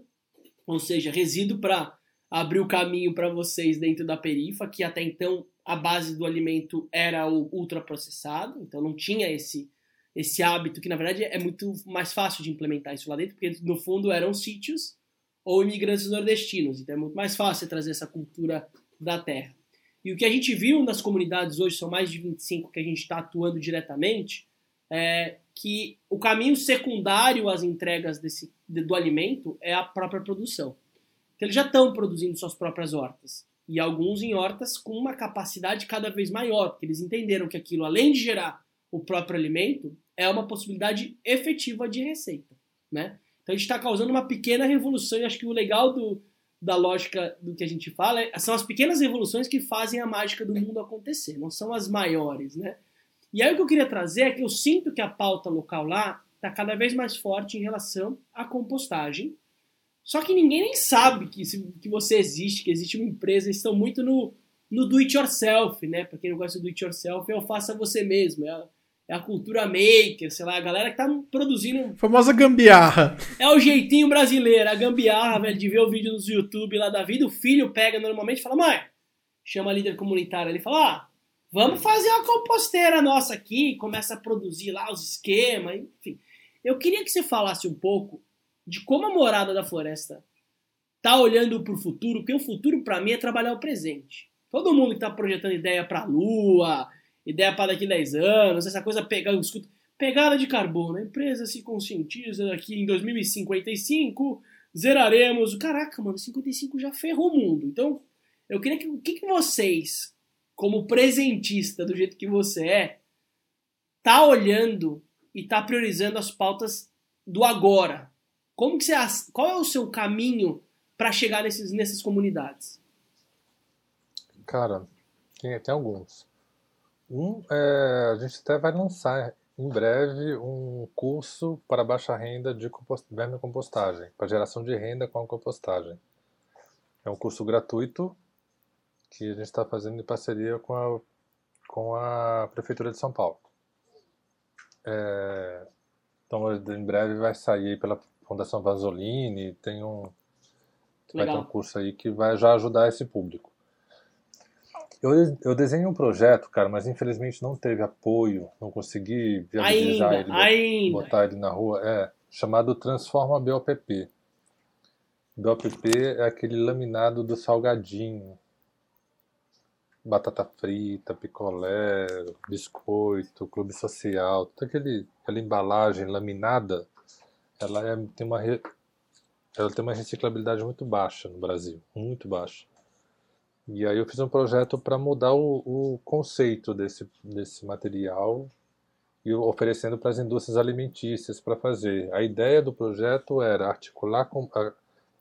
ou seja, resíduo para abrir o caminho para vocês dentro da perifa, que até então a base do alimento era o ultraprocessado, então não tinha esse esse hábito que na verdade é muito mais fácil de implementar isso lá dentro, porque no fundo eram sítios ou imigrantes nordestinos, então é muito mais fácil trazer essa cultura da terra. E o que a gente viu nas comunidades hoje, são mais de 25 que a gente está atuando diretamente, é, que o caminho secundário às entregas desse, do alimento é a própria produção. Então, eles já estão produzindo suas próprias hortas. E alguns em hortas com uma capacidade cada vez maior, porque eles entenderam que aquilo, além de gerar o próprio alimento, é uma possibilidade efetiva de receita. Né? Então a gente está causando uma pequena revolução, e acho que o legal do, da lógica do que a gente fala é, são as pequenas revoluções que fazem a mágica do mundo acontecer, não são as maiores. Né? E aí o que eu queria trazer é que eu sinto que a pauta local lá está cada vez mais forte em relação à compostagem. Só que ninguém nem sabe que, que você existe, que existe uma empresa, eles estão muito no, no do it yourself, né? Para quem não gosta do it yourself, é o faça você mesmo, é é a cultura maker, sei lá, a galera que tá produzindo. Famosa gambiarra. É o jeitinho brasileiro, a gambiarra, velho, de ver o vídeo nos YouTube lá da vida. O filho pega normalmente e fala, mãe, chama a líder comunitária, ele fala, ah, Vamos fazer uma composteira nossa aqui, começa a produzir lá os esquemas, enfim. Eu queria que você falasse um pouco de como a morada da floresta tá olhando para o futuro, porque o futuro para mim é trabalhar o presente. Todo mundo que está projetando ideia para a lua, ideia para daqui a 10 anos, essa coisa pegada, escuta, pegada de carbono, a empresa se conscientiza que em 2055 zeraremos. Caraca, mano, 55 já ferrou o mundo. Então, eu queria que o que, que vocês como presentista do jeito que você é, tá olhando e tá priorizando as pautas do agora. Como que você, qual é o seu caminho para chegar nesses, nessas comunidades? Cara, tem, tem alguns. Um, é, a gente até vai lançar em breve um curso para baixa renda de compost, vermicompostagem, para geração de renda com a compostagem. É um curso gratuito que a gente está fazendo em parceria com a, com a Prefeitura de São Paulo. É, então, em breve vai sair pela Fundação Vasolini, tem um, vai ter um curso aí que vai já ajudar esse público. Eu, eu desenhei um projeto, cara, mas infelizmente não teve apoio, não consegui viabilizar ainda, ele, ainda. botar ele na rua, é, chamado Transforma BOPP. BOPP é aquele laminado do salgadinho, batata frita, picolé, biscoito, clube social, toda aquele, aquela embalagem laminada, ela é, tem uma re, ela tem uma reciclabilidade muito baixa no Brasil, muito baixa. E aí eu fiz um projeto para mudar o, o, conceito desse, desse material e oferecendo para as indústrias alimentícias para fazer. A ideia do projeto era articular,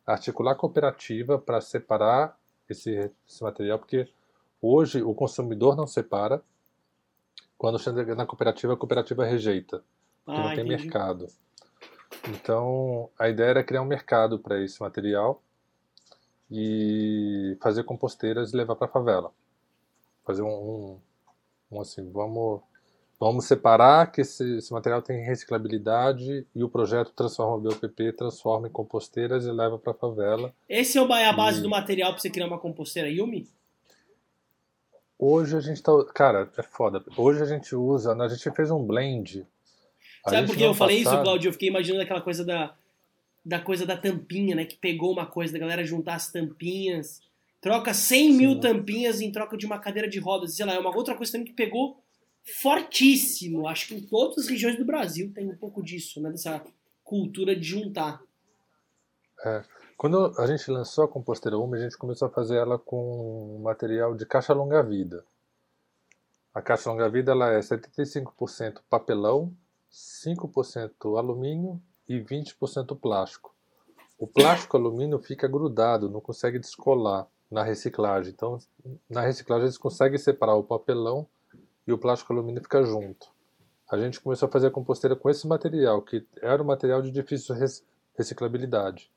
articular cooperativa para separar esse, esse material, porque hoje o consumidor não separa, quando chega na cooperativa, a cooperativa rejeita, porque ah, não tem entendi. mercado. Então, a ideia era criar um mercado para esse material e fazer composteiras e levar para a favela. Fazer um, um, um, assim, vamos vamos separar que esse, esse, material tem reciclabilidade e o projeto transforma o BOPP, transforma em composteiras e leva para a favela. Esse é o a base e... do material para você criar uma composteira Yumi? Hoje a gente tá, cara, é foda. Hoje a gente usa, a gente fez um blend. Sabe por que eu falei passado... isso, Claudio? Eu fiquei imaginando aquela coisa da da coisa da tampinha, né? Que pegou uma coisa da galera juntar as tampinhas. Troca 100 Sim. mil tampinhas em troca de uma cadeira de rodas. Sei lá, é uma outra coisa também que pegou fortíssimo. Acho que em todas as regiões do Brasil tem um pouco disso, né? Dessa cultura de juntar. É. Quando a gente lançou a composteira Uma, a gente começou a fazer ela com material de caixa longa-vida. A caixa longa-vida ela é 75% papelão, 5% alumínio e 20% plástico. O plástico alumínio fica grudado, não consegue descolar na reciclagem. Então, na reciclagem eles conseguem separar o papelão e o plástico alumínio fica junto. A gente começou a fazer a composteira com esse material, que era um material de difícil reciclabilidade.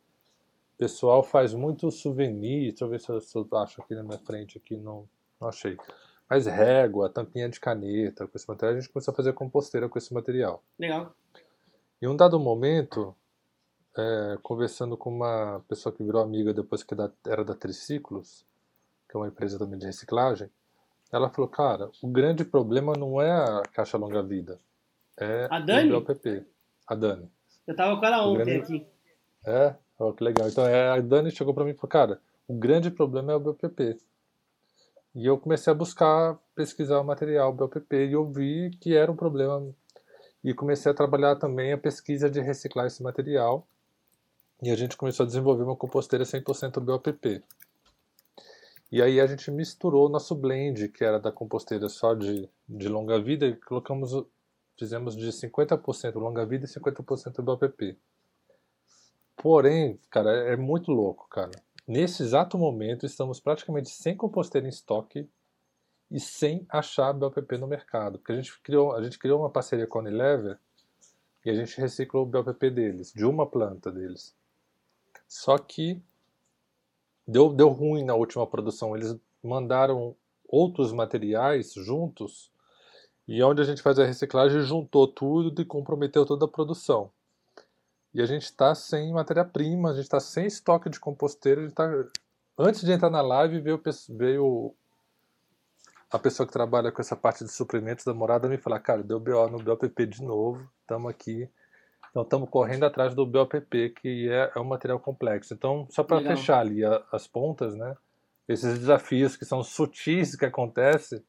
O pessoal faz muito souvenir, deixa eu ver se eu, acho aqui na minha frente, aqui não, não achei. Mas régua, tampinha de caneta, com esse material, a gente começou a fazer composteira com esse material. Legal. Em um dado momento, é, conversando com uma pessoa que virou amiga depois que era da Triciclos, que é uma empresa também de reciclagem, ela falou, cara, o grande problema não é a caixa longa-vida, é a Dani? o BOPP. A Dani. Eu tava com ela ontem grande... aqui. É? Oh, que legal. Então é, a Dani chegou para mim e falou, cara, o grande problema é o BOPP. E eu comecei a buscar, pesquisar o material BOPP e eu vi que era um problema e comecei a trabalhar também a pesquisa de reciclar esse material. E a gente começou a desenvolver uma composteira 100% BOPP. E aí a gente misturou nosso blend, que era da composteira só de, de longa vida, e colocamos, fizemos de 50% longa vida e 50% BOPP. Porém, cara, é muito louco, cara. Nesse exato momento, estamos praticamente sem composteira em estoque e sem achar BOPP no mercado. Porque a gente criou, a gente criou uma parceria com a Unilever e a gente reciclou o BOPP deles, de uma planta deles. Só que deu, deu ruim na última produção. Eles mandaram outros materiais juntos e onde a gente faz a reciclagem juntou tudo e comprometeu toda a produção. E a gente está sem matéria-prima, a gente está sem estoque de composteira. Tá... Antes de entrar na live, veio, veio a pessoa que trabalha com essa parte de suprimentos da morada me falar, cara, deu BO no BOPP de novo, estamos aqui. Então estamos correndo atrás do BOPP, que é, é um material complexo. Então, só para fechar ali a, as pontas, né? Esses desafios que são sutis que acontecem,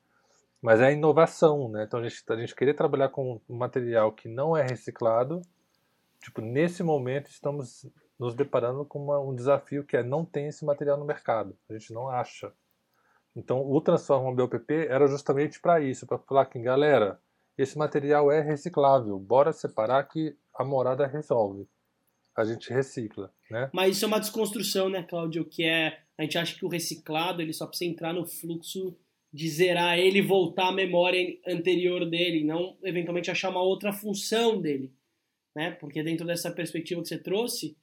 mas é a inovação, né? Então a gente, a gente queria trabalhar com um material que não é reciclado. Tipo, nesse momento estamos nos deparando com uma, um desafio que é não tem esse material no mercado. A gente não acha. Então, o Transforma BOPP era justamente para isso, para falar que, galera, esse material é reciclável, bora separar que a morada resolve. A gente recicla, né? Mas isso é uma desconstrução, né, Cláudio? Que é, a gente acha que o reciclado ele só precisa entrar no fluxo de zerar ele voltar à memória anterior dele, não eventualmente achar uma outra função dele, né? Porque dentro dessa perspectiva que você trouxe,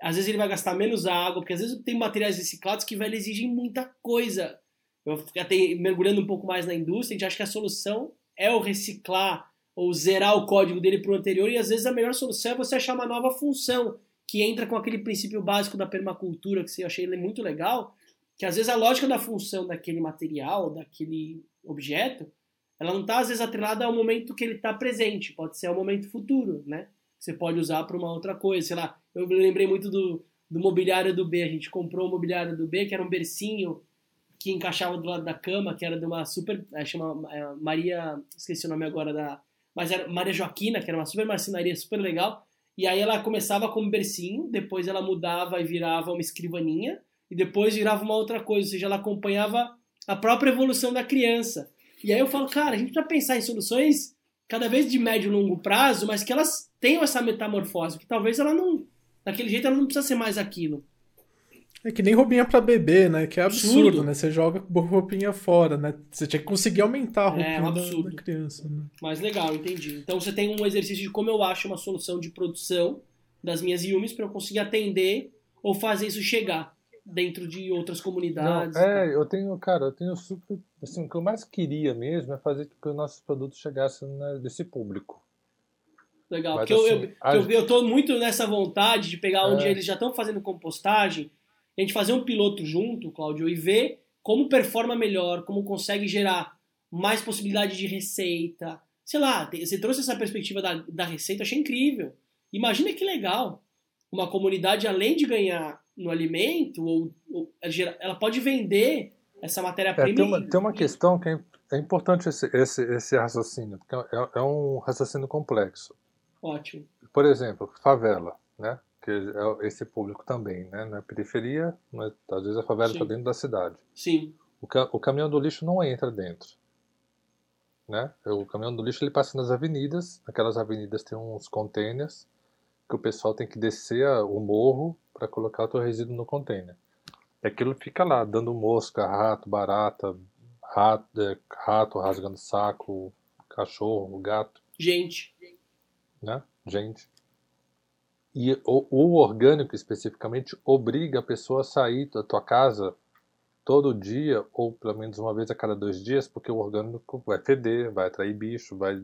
às vezes ele vai gastar menos água, porque às vezes tem materiais reciclados que velho, exigem muita coisa eu até mergulhando um pouco mais na indústria, a gente acha que a solução é o reciclar ou zerar o código dele para o anterior, e às vezes a melhor solução é você achar uma nova função que entra com aquele princípio básico da permacultura que eu achei muito legal, que às vezes a lógica da função daquele material, daquele objeto, ela não está às vezes atrelada ao momento que ele está presente, pode ser ao momento futuro, né? Você pode usar para uma outra coisa, sei lá. Eu lembrei muito do, do mobiliário do B, a gente comprou o mobiliário do B, que era um bercinho que encaixava do lado da cama, que era de uma super. É, chama é, Maria. Esqueci o nome agora da. Mas era Maria Joaquina, que era uma super marcenaria super legal. E aí ela começava como bercinho, depois ela mudava e virava uma escrivaninha. e depois virava uma outra coisa, ou seja, ela acompanhava a própria evolução da criança. E aí eu falo, cara, a gente precisa pensar em soluções cada vez de médio e longo prazo, mas que elas tenham essa metamorfose, que talvez ela não, daquele jeito ela não precisa ser mais aquilo. É que nem roupinha para bebê, né? Que é absurdo, absurdo, né? Você joga roupinha fora, né? Você tinha que conseguir aumentar a roupinha é, um da, da, criança, né? Mas legal, entendi. Então você tem um exercício de como eu acho uma solução de produção das minhas Yumis para eu conseguir atender ou fazer isso chegar dentro de outras comunidades. Não, é, eu tenho, cara, eu tenho super. Assim, o que eu mais queria mesmo é fazer com que os nossos produtos chegassem nesse público. Legal, Mas, porque assim, eu, eu, a... eu, eu tô muito nessa vontade de pegar onde é. eles já estão fazendo compostagem a gente fazer um piloto junto, Cláudio, e ver como performa melhor, como consegue gerar mais possibilidade de receita. Sei lá, você trouxe essa perspectiva da, da receita, achei incrível. Imagina que legal. Uma comunidade, além de ganhar no alimento, ou, ou ela pode vender essa matéria-prima. É, tem, uma, tem uma questão que é, é importante esse, esse, esse raciocínio, porque é, é um raciocínio complexo. Ótimo. Por exemplo, favela, né? Que é esse público também, né? Na periferia, mas às vezes a favela está dentro da cidade. Sim. O, ca o caminhão do lixo não entra dentro. Né? O caminhão do lixo ele passa nas avenidas, aquelas avenidas tem uns containers que o pessoal tem que descer o morro para colocar o seu resíduo no container. E aquilo fica lá, dando mosca, rato, barata, rato, é, rato rasgando saco, cachorro, gato. Gente. Né? Gente. E o, o, orgânico especificamente obriga a pessoa a sair da tua casa todo dia, ou pelo menos uma vez a cada dois dias, porque o orgânico vai feder, vai atrair bicho, vai.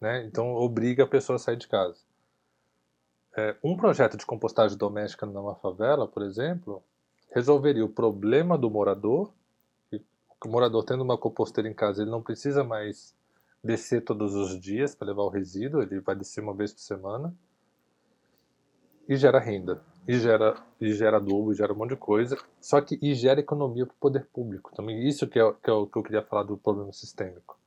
Né? Então obriga a pessoa a sair de casa. É, um projeto de compostagem doméstica numa favela, por exemplo, resolveria o problema do morador. O morador tendo uma composteira em casa, ele não precisa mais descer todos os dias para levar o resíduo, ele vai descer uma vez por semana e gera renda, e gera, e gera adubo, e gera um monte de coisa, só que e gera economia para o poder público também. Isso que é, que é o que eu queria falar do problema sistêmico.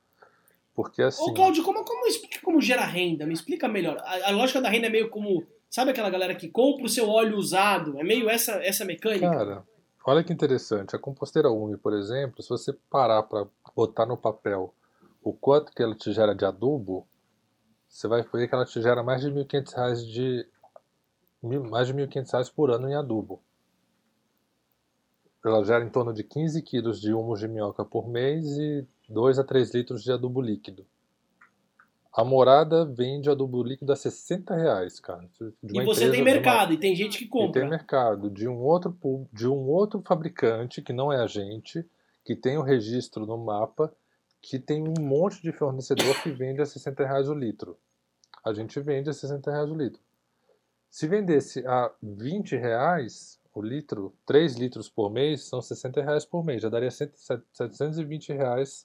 Porque assim. Ô, Cláudio, como, como, como gera renda? Me explica melhor. A, a, lógica da renda é meio como. Sabe aquela galera que compra o seu óleo usado? É meio essa, essa mecânica? Cara, olha que interessante. A composteira Umi, por exemplo, se você parar para botar no papel o quanto que ela te gera de adubo, você vai ver que ela te gera mais de R$ 1.500 de mais de R$ 1.500 por ano em adubo. Ela gera em torno de 15 quilos de humus de minhoca por mês e 2 a 3 litros de adubo líquido. A morada vende adubo líquido a 60 reais, cara. E você tem mercado, uma... e tem gente que compra. E tem mercado de um, outro, de um outro fabricante, que não é a gente, que tem o registro no mapa, que tem um monte de fornecedor que vende a 60 reais o litro. A gente vende a 60 reais o litro. Se vendesse a 20 reais o litro, 3 litros por mês, são 60 reais por mês. Já daria 720 reais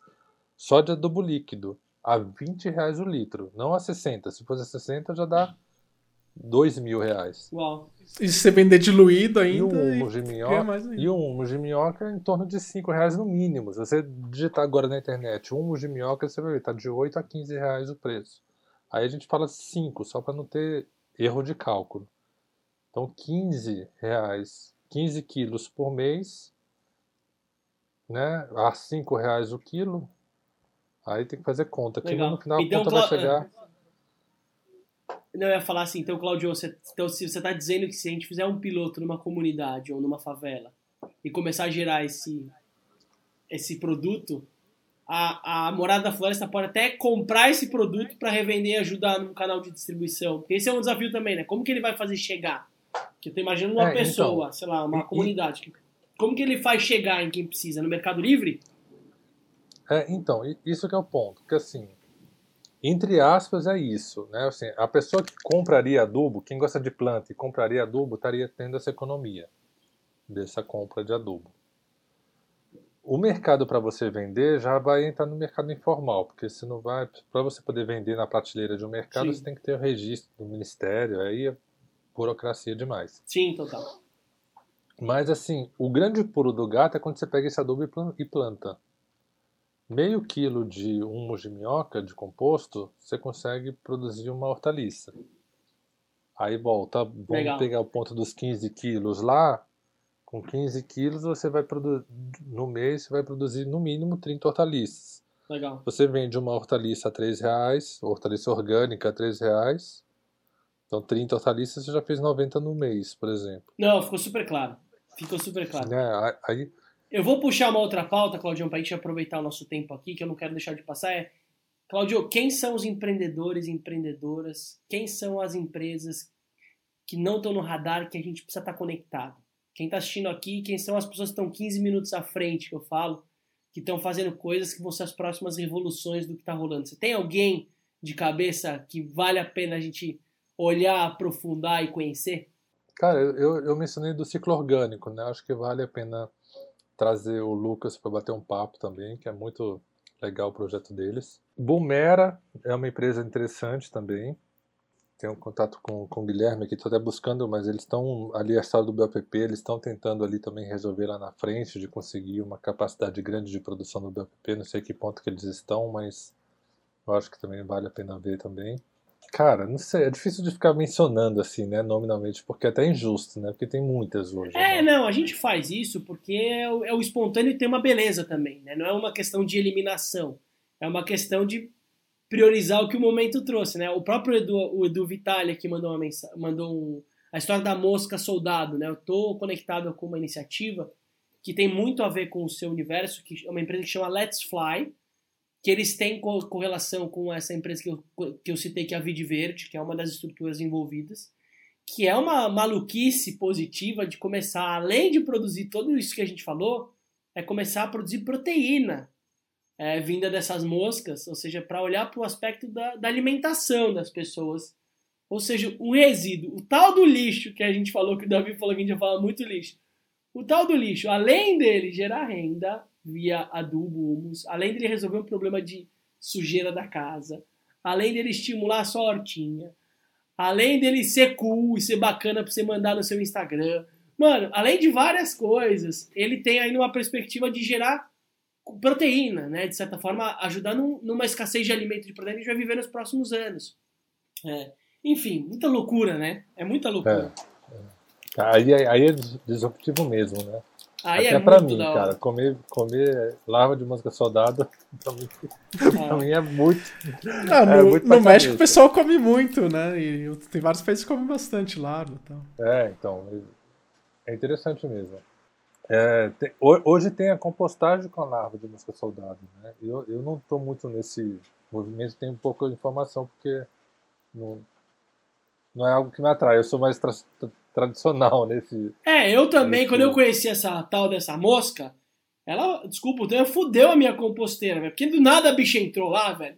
só de adubo líquido. A 20 reais o litro, não a 60. Se fosse a 60, já dá 2 mil reais. Uau. E se você vender diluído ainda. E um humus de minhoca, e um humus de minhoca em torno de 5 reais no mínimo. Se você digitar agora na internet humus de minhoca, você vai ver, está de 8 a 15 reais o preço. Aí a gente fala 5, só para não ter erro de cálculo. Então, 15 reais, 15 quilos por mês, né? A 5 reais o quilo. Aí tem que fazer conta. Que no final então, a conta vai chegar. Não, eu ia falar assim, então, Claudio, você, então, se você está dizendo que se a gente fizer um piloto numa comunidade ou numa favela e começar a gerar esse, esse produto, a, a Morada da Floresta pode até comprar esse produto para revender e ajudar no canal de distribuição. Esse é um desafio também, né? Como que ele vai fazer chegar? Que eu tô imaginando uma é, pessoa, então, sei lá, uma e, comunidade. Como que ele faz chegar em quem precisa? No Mercado Livre? É, então, isso que é o ponto. Porque assim, entre aspas, é isso. Né? Assim, a pessoa que compraria adubo, quem gosta de planta e compraria adubo, estaria tendo essa economia dessa compra de adubo o mercado para você vender já vai entrar no mercado informal, porque você não vai, para você poder vender na prateleira de um mercado, Sim. você tem que ter o registro do ministério, aí é burocracia demais. Sim, total. Mas assim, o grande puro do gato é quando você pega esse adubo e planta. Meio quilo de humus de minhoca de composto, você consegue produzir uma hortaliça. Aí volta, vamos Legal. pegar o ponto dos 15 quilos lá, com 15 quilos, você vai produzir, no mês, você vai produzir no mínimo 30 hortaliças. Legal. Você vende uma hortaliça a 3 reais, hortaliça orgânica a 3 reais. Então 30 hortaliças você já fez 90 no mês, por exemplo. Não, ficou super claro. Ficou super claro. Né? Aí, Eu vou puxar uma outra pauta, Claudião, para a gente aproveitar o nosso tempo aqui, que eu não quero deixar de passar. É, Claudio, quem são os empreendedores e empreendedoras? Quem são as empresas que não estão no radar que a gente precisa estar conectado? Quem está assistindo aqui, quem são as pessoas que estão 15 minutos à frente, que eu falo, que estão fazendo coisas que vão ser as próximas revoluções do que está rolando. Você tem alguém de cabeça que vale a pena a gente olhar, aprofundar e conhecer? Cara, eu, eu mencionei do ciclo orgânico, né? Acho que vale a pena trazer o Lucas para bater um papo também, que é muito legal o projeto deles. Bumera é uma empresa interessante também tenho um contato com, com o Guilherme aqui, estou até buscando, mas eles estão ali, a história do BOPP, eles estão tentando ali também resolver lá na frente, de conseguir uma capacidade grande de produção do BOPP, não sei que ponto que eles estão, mas eu acho que também vale a pena ver também. Cara, não sei, é difícil de ficar mencionando assim, né, nominalmente, porque é até injusto, né, porque tem muitas hoje. É, né? não, a gente faz isso porque é o, é o espontâneo e tem uma beleza também, né, não é uma questão de eliminação, é uma questão de priorizar o que o momento trouxe, né? O próprio Edu, o Edu Vitale aqui mandou uma mensagem, mandou um, a história da mosca soldado, né? Eu tô conectado com uma iniciativa que tem muito a ver com o seu universo, que é uma empresa que chama Let's Fly, que eles têm correlação com essa empresa que eu, que eu citei, que é a Vide Verde, que é uma das estruturas envolvidas, que é uma maluquice positiva de começar, além de produzir tudo isso que a gente falou, é começar a produzir proteína é, vinda dessas moscas, ou seja, para olhar para o aspecto da, da, alimentação das pessoas. Ou seja, o resíduo, o tal do lixo que a gente falou, que o Davi falou que a gente ia falar muito lixo. O tal do lixo, além dele gerar renda via adubo, humus, além dele resolver um problema de sujeira da casa, além dele estimular a sua hortinha, além dele ser cool e ser bacana para você mandar no seu Instagram, mano, além de várias coisas, ele tem aí uma perspectiva de gerar proteína, né? De certa forma, ajudar num, numa escassez de alimento de proteína que a gente vai viver nos próximos anos. É. Enfim, muita loucura, né? É muita loucura. É, é. Aí, aí é disruptivo mesmo, né? Aí Até é pra muito mim, cara, comer, comer larva de mosca soldada, [LAUGHS] pra mim, é. pra mim é muito. Não, é no, muito no México o pessoal come muito, né? E tem vários países que comem bastante larva. Então. É, então. É interessante mesmo. É, tem, hoje tem a compostagem com a larva de mosca soldado. Né? Eu, eu não estou muito nesse movimento, tenho de informação, porque não, não é algo que me atrai. Eu sou mais tra tradicional [LAUGHS] nesse. É, eu também, nesse... quando eu conheci essa tal dessa mosca, ela, desculpa, então fudeu a minha composteira, velho. Porque do nada a bicha entrou lá, velho.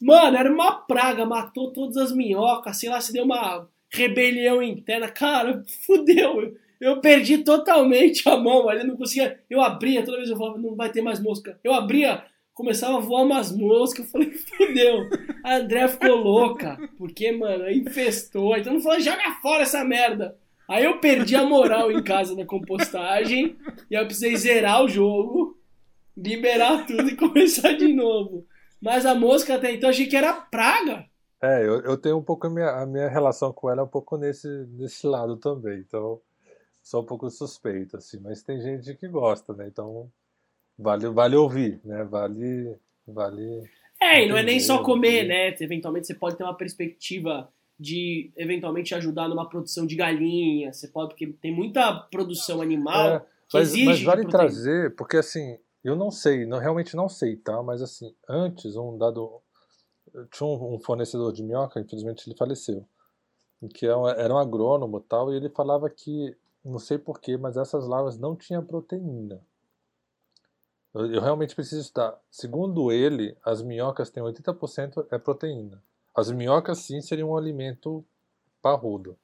Mano, era uma praga, matou todas as minhocas, sei lá, se deu uma rebelião interna. Cara, fudeu eu perdi totalmente a mão, ali não conseguia. Eu abria, toda vez eu falava, não vai ter mais mosca. Eu abria, começava a voar umas moscas, eu falei, [LAUGHS] fudeu. A André ficou louca, porque, mano, infestou. Então não falou, joga fora essa merda. Aí eu perdi a moral em casa na compostagem, e eu precisei zerar o jogo, liberar tudo e começar de novo. Mas a mosca até então achei que era praga. É, eu, eu tenho um pouco a minha, a minha relação com ela um pouco nesse, nesse lado também. Então, sou um pouco suspeito, assim, mas tem gente que gosta, né? Então vale, vale ouvir, né? Vale. vale é, e não é nem só comer, né? Eventualmente você pode ter uma perspectiva de eventualmente ajudar numa produção de galinha, você pode, porque tem muita produção animal. É, mas, mas, vale trazer, porque assim, eu não sei, não, realmente não sei, tá? Mas assim, antes, um dado. Tinha um, um fornecedor de minhoca, infelizmente ele faleceu, que era é um, era um agrônomo tal, e ele falava que não sei porquê, mas essas larvas não tinham proteína. Eu, eu realmente preciso estudar. Segundo ele, as minhocas têm 80% é proteína. As minhocas sim seriam um alimento parrudo.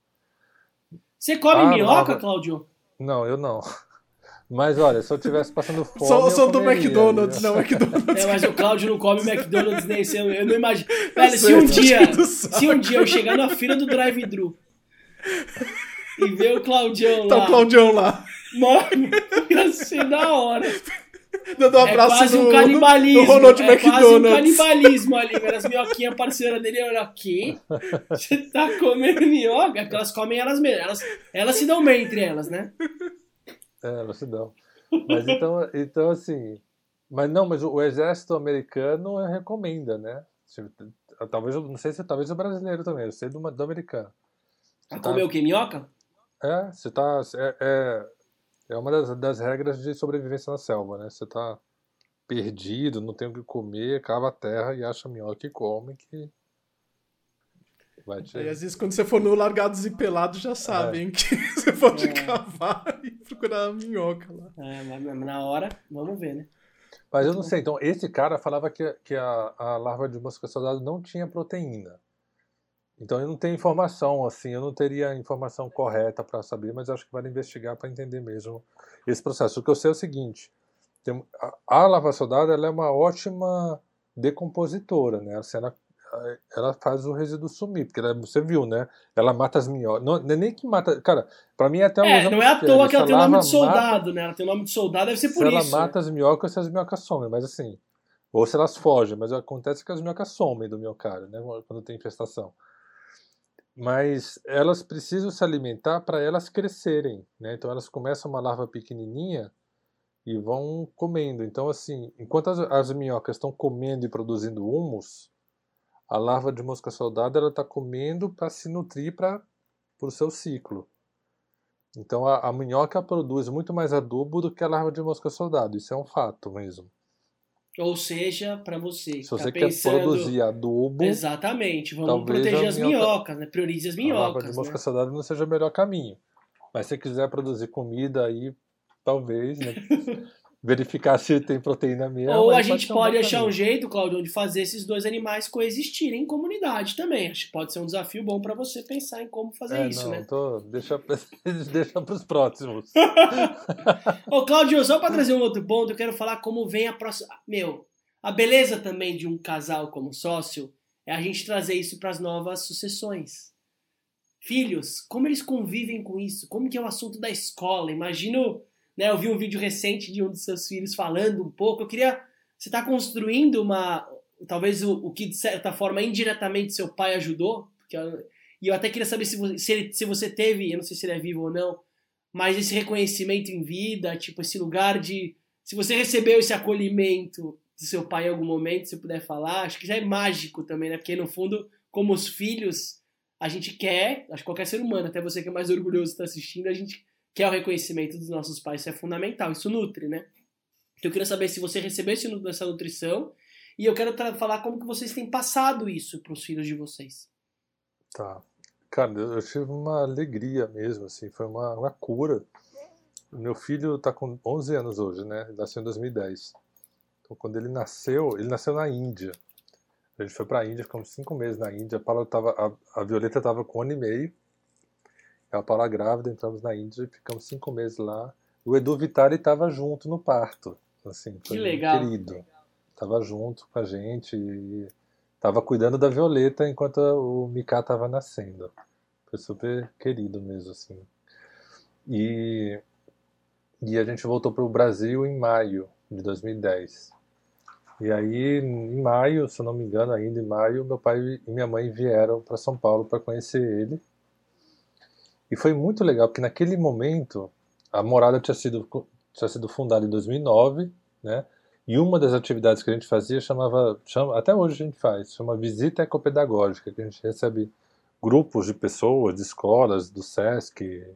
Você come ah, minhoca, larva... Claudio? Não, eu não. [LAUGHS] Mas olha, se eu tivesse passando fome. Só, só do McDonald's, não, McDonald's. É, mas o Claudio não come McDonald's nem sei, eu não imagino. Velho, se um dia. Se um dia eu chegar na fila do drive-thru e ver o Claudião lá. Tá o Claudião lá. Mano, ia ser da hora. Dando um é abraço é quase no, um canibalismo. No Ronald é McDonald. quase um canibalismo ali, velho. As minhoquinhas parceiras dele olham aqui. Você tá comendo minhoca? Porque elas comem elas mesmas. Elas, elas se dão bem entre elas, né? É, loucidão. Mas então, então assim. Mas não, mas o exército americano recomenda, né? Talvez, não sei se talvez o brasileiro também, eu sei do, do americano. Você tá, o que? Minhoca? É, você tá. É, é, é uma das, das regras de sobrevivência na selva, né? Você tá perdido, não tem o que comer, cava a terra e acha minhoca e come que. Vai te... Aí, às vezes, quando você for no Largados e Pelados, já sabem é. que [LAUGHS] você pode é. cavar [LAUGHS] e procurar a minhoca lá. É, mas na hora, vamos ver, né? Mas eu não sei, então esse cara falava que, que a, a larva de mosca soldado não tinha proteína. Então eu não tenho informação, assim, eu não teria informação correta para saber, mas acho que vale investigar para entender mesmo esse processo. O que eu sei é o seguinte: tem, a, a larva soldado ela é uma ótima decompositora, né? Assim, ela ela faz o resíduo sumir, porque ela, você viu, né? Ela mata as minhocas. Não, é nem que mata. Cara, pra mim é até um É, não é à toa que ela tem o nome de soldado, mata, né? Ela tem o nome de soldado, deve ser por se isso. Ela mata né? as minhocas, se as minhocas somem, mas assim. Ou se elas fogem, mas acontece que as minhocas somem do miocárdio, né? Quando tem infestação. Mas elas precisam se alimentar para elas crescerem, né? Então elas começam uma larva pequenininha e vão comendo. Então, assim, enquanto as, as minhocas estão comendo e produzindo humus, a larva de mosca soldado ela está comendo para se nutrir para o seu ciclo. Então a, a, minhoca produz muito mais adubo do que a larva de mosca soldado. Isso é um fato mesmo. Ou seja, para você. Se você tá quer pensando... produzir adubo. Exatamente. Vamos proteger as minhoca... minhocas, né? Priorize as minhocas. A de mosca né? soldado não seja o melhor caminho. Mas se você quiser produzir comida aí, talvez, né? [LAUGHS] verificar se tem proteína mesmo. Ou a gente pode, um achar um jeito, Claudio, de fazer esses dois animais coexistirem em comunidade também. Acho que pode ser um desafio bom para você pensar em como fazer é, isso, não, né? Tô, deixa [LAUGHS] deixa para os próximos. [LAUGHS] Ô, Claudio, só para trazer um outro ponto, eu quero falar como vem a próxima. Meu, a beleza também de um casal como sócio é a gente trazer isso para as novas sucessões. Filhos, como eles convivem com isso? Como que é o assunto da escola? Imagino né? Eu vi um vídeo recente de um dos seus filhos falando um pouco. Eu queria. Você está construindo uma. Talvez o, o, que, de certa forma, indiretamente seu pai ajudou. Porque eu, e eu até queria saber se você, se, ele, se você teve, eu não sei se ele é vivo ou não, mas esse reconhecimento em vida, tipo, esse lugar de. Se você recebeu esse acolhimento do seu pai em algum momento, se puder falar, acho que já é mágico também, né? Porque no fundo, como os filhos, a gente quer, acho que qualquer ser humano, até você que é mais orgulhoso está assistindo, a gente que é o reconhecimento dos nossos pais, isso é fundamental, isso nutre, né? Eu queria saber se você recebeu essa nutrição e eu quero falar como que vocês têm passado isso para os filhos de vocês. Tá. Cara, eu tive uma alegria mesmo, assim, foi uma, uma cura. Meu filho está com 11 anos hoje, né? Ele nasceu em 2010. Então, quando ele nasceu, ele nasceu na Índia. A gente foi para a Índia, ficamos cinco meses na Índia. A, Paula tava, a, a Violeta estava com um ano e meio ela estava grávida, entramos na Índia e ficamos cinco meses lá. O Edu Vitari estava junto no parto. Assim, que legal. querido. Estava junto com a gente e estava cuidando da Violeta enquanto o Mika estava nascendo. Foi super querido mesmo, assim. E, e a gente voltou para o Brasil em maio de 2010. E aí, em maio, se eu não me engano, ainda em maio, meu pai e minha mãe vieram para São Paulo para conhecer ele e foi muito legal, porque naquele momento a morada tinha sido, tinha sido fundada em 2009, né? E uma das atividades que a gente fazia chamava, chama, até hoje a gente faz, chama visita ecopedagógica, que a gente recebe grupos de pessoas, de escolas, do SESC,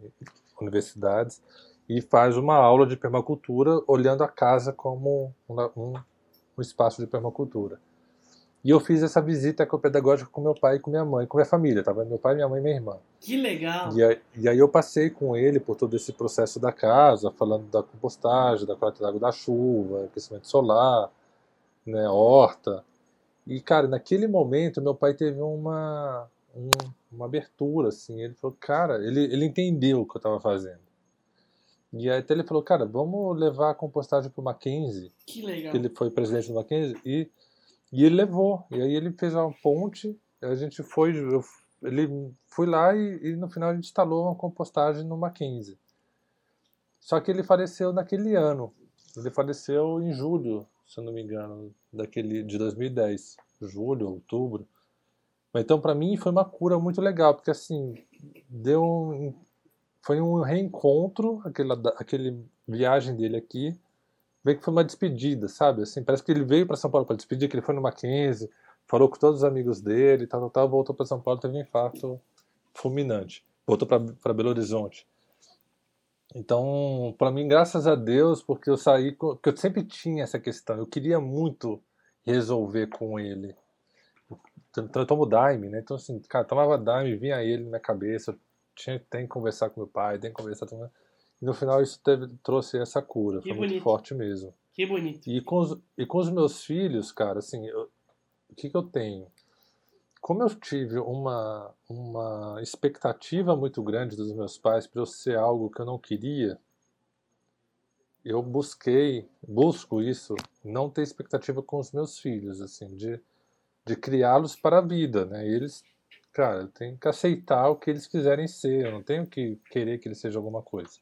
universidades, e faz uma aula de permacultura olhando a casa como um, um, um espaço de permacultura. E eu fiz essa visita ecopedagógica com meu pai e com minha mãe, com minha família. Tava meu pai, minha mãe e minha irmã. Que legal! E aí, e aí eu passei com ele por todo esse processo da casa, falando da compostagem, da coleta d'água da chuva, aquecimento solar, né, horta. E, cara, naquele momento meu pai teve uma, um, uma abertura, assim. Ele falou, cara, ele, ele entendeu o que eu estava fazendo. E aí até ele falou, cara, vamos levar a compostagem para o Mackenzie. Que legal. Que ele foi presidente do Mackenzie. E e ele levou. E aí ele fez uma ponte, a gente foi, eu, ele foi lá e, e, no final a gente instalou uma compostagem no Mackenzie. Só que ele faleceu naquele ano. Ele faleceu em julho, se eu não me engano, daquele de 2010, julho, outubro. Então para mim foi uma cura muito legal, porque assim, deu um, foi um reencontro, aquela, aquele viagem dele aqui, meio que foi uma despedida, sabe? Assim, parece que ele veio para São Paulo para despedir, que ele foi no Mackenzie, falou com todos os amigos dele, tal, tal, voltou para São Paulo, teve um infarto fulminante. Voltou para Belo Horizonte. Então, para mim, graças a Deus, porque eu saí, porque eu sempre tinha essa questão, eu queria muito resolver com ele. Então, eu tomo Daime, né? Então, assim, cara, tomava Daime, vinha ele na minha cabeça, tinha, tem que conversar com meu pai, tem que conversar com meu... E no final isso teve, trouxe essa cura, que foi bonito. muito forte mesmo. Que bonito. E com os, e com os meus filhos, cara, assim, eu, o que, que eu tenho? Como eu tive uma, uma expectativa muito grande dos meus pais para eu ser algo que eu não queria, eu busquei, busco isso, não ter expectativa com os meus filhos, assim, de, de criá-los para a vida, né? eles cara, tenho que aceitar o que eles quiserem ser, eu não tenho que querer que eles sejam alguma coisa.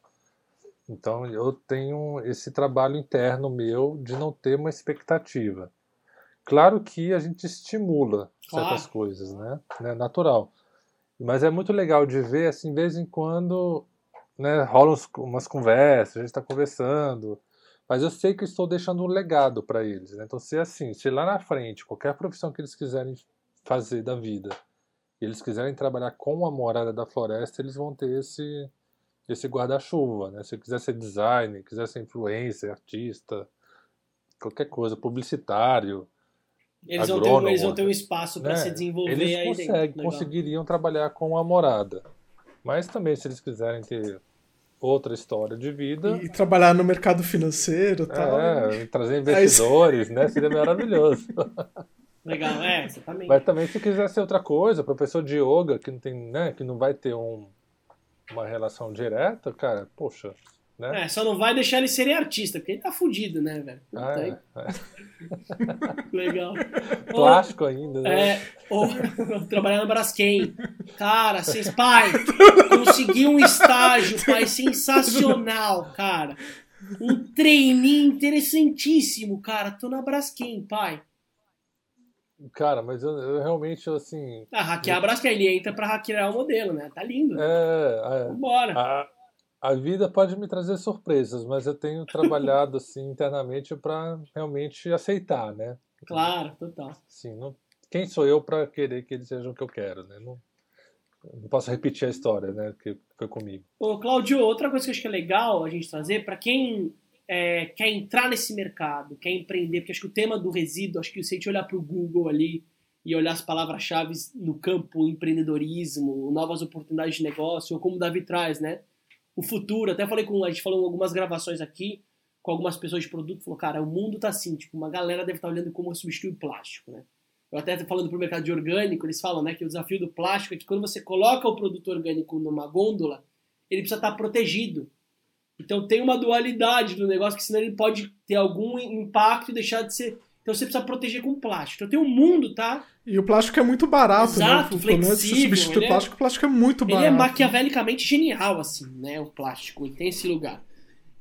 Então eu tenho esse trabalho interno meu de não ter uma expectativa. Claro que a gente estimula certas claro. coisas, né? É natural. Mas é muito legal de ver, assim, de vez em quando, né, rolam umas conversas, a gente está conversando, mas eu sei que estou deixando um legado para eles. Né? Então, se assim, se lá na frente, qualquer profissão que eles quiserem fazer da vida, eles quiserem trabalhar com a morada da floresta, eles vão ter esse, esse guarda-chuva, né? Se quiser ser designer, quiser ser influencer, artista, qualquer coisa, publicitário, eles, agrônomo, vão, ter, eles vão ter um espaço para né? se desenvolver eles aí conseguem, dentro. conseguiriam trabalhar com a morada. Mas também, se eles quiserem ter outra história de vida. E, trabalhar no mercado financeiro tal. É, trazer investidores, né? Seria maravilhoso. [LAUGHS] Legal, é, exatamente. Mas também se quiser ser outra coisa, professor de yoga, que não tem, né, que não vai ter um, uma relação direta, cara, poxa. Né? É, só não vai deixar ele ser artista, porque ele tá fudido, né, velho? Ah, é, é. [LAUGHS] Legal. [LAUGHS] Plástico ainda, né? É, ou [LAUGHS] trabalhar no Braskem. Cara, vocês, pai, consegui um estágio, pai, sensacional, cara. Um treininho interessantíssimo, cara. Tô na Braskem, pai. Cara, mas eu, eu realmente, assim. Ah, hackear a Braskem, ele entra pra hackear o modelo, né? Tá lindo. É. é Bora. A, a vida pode me trazer surpresas, mas eu tenho trabalhado, [LAUGHS] assim, internamente para realmente aceitar, né? Claro, total. Sim, não, quem sou eu para querer que eles sejam o que eu quero, né? Não, não posso repetir a história, né? Que foi comigo. Ô, Claudio, outra coisa que eu acho que é legal a gente trazer, para quem é, quer entrar nesse mercado, quer empreender, porque acho que o tema do resíduo, acho que se a gente olhar para o Google ali e olhar as palavras-chave no campo empreendedorismo, novas oportunidades de negócio, ou como o Davi traz, né? O futuro, até falei com, a gente falou em algumas gravações aqui, com algumas pessoas de produto, falou, cara, o mundo tá assim, tipo, uma galera deve estar tá olhando como substituir o plástico, né? Eu até falando pro mercado de orgânico, eles falam, né, que o desafio do plástico é que quando você coloca o produto orgânico numa gôndola, ele precisa estar tá protegido então tem uma dualidade do negócio, que senão ele pode ter algum impacto e deixar de ser. Então você precisa proteger com plástico. Então tem um mundo, tá? E o plástico é muito barato, né? Exato, né? flexível. Você substitui o plástico, é... o plástico é muito barato. Ele é maquiavelicamente genial, assim, né? O plástico, ele tem esse lugar.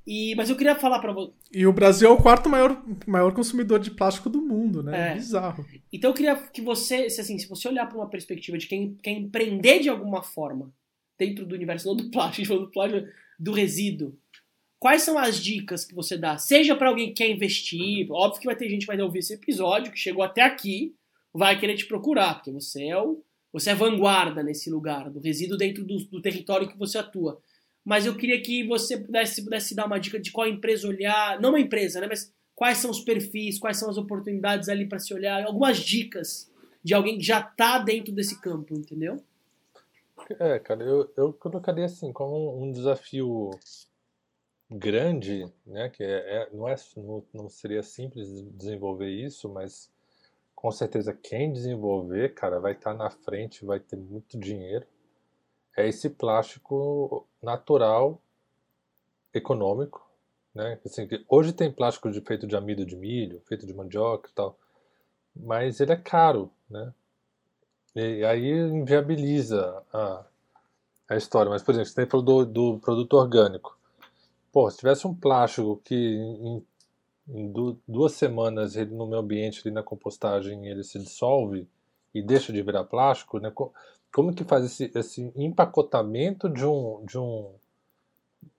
E, mas eu queria falar para você. E o Brasil é o quarto maior, maior consumidor de plástico do mundo, né? É. Bizarro. Então eu queria que você, se, assim, se você olhar para uma perspectiva de quem quer empreender de alguma forma dentro do universo, não do plástico, [LAUGHS] do plástico, do resíduo, Quais são as dicas que você dá? Seja para alguém que quer investir, óbvio que vai ter gente que vai ouvir esse episódio, que chegou até aqui, vai querer te procurar, porque você é o você é vanguarda nesse lugar, do resíduo dentro do, do território que você atua. Mas eu queria que você pudesse, pudesse dar uma dica de qual empresa olhar, não uma empresa, né, mas quais são os perfis, quais são as oportunidades ali para se olhar, algumas dicas de alguém que já está dentro desse campo, entendeu? É, cara, eu, eu colocaria assim, como um desafio grande, né, que é, é, não, é, não, não seria simples desenvolver isso, mas com certeza quem desenvolver, cara, vai estar tá na frente, vai ter muito dinheiro. É esse plástico natural, econômico, né? Assim, hoje tem plástico de, feito de amido de milho, feito de mandioca e tal, mas ele é caro, né? E aí inviabiliza a, a história. Mas, por exemplo, você falou do, do produto orgânico. Pô, se tivesse um plástico que em, em duas semanas ele no meu ambiente ali na compostagem ele se dissolve e deixa de virar plástico, né? Como que faz esse, esse empacotamento de um, de um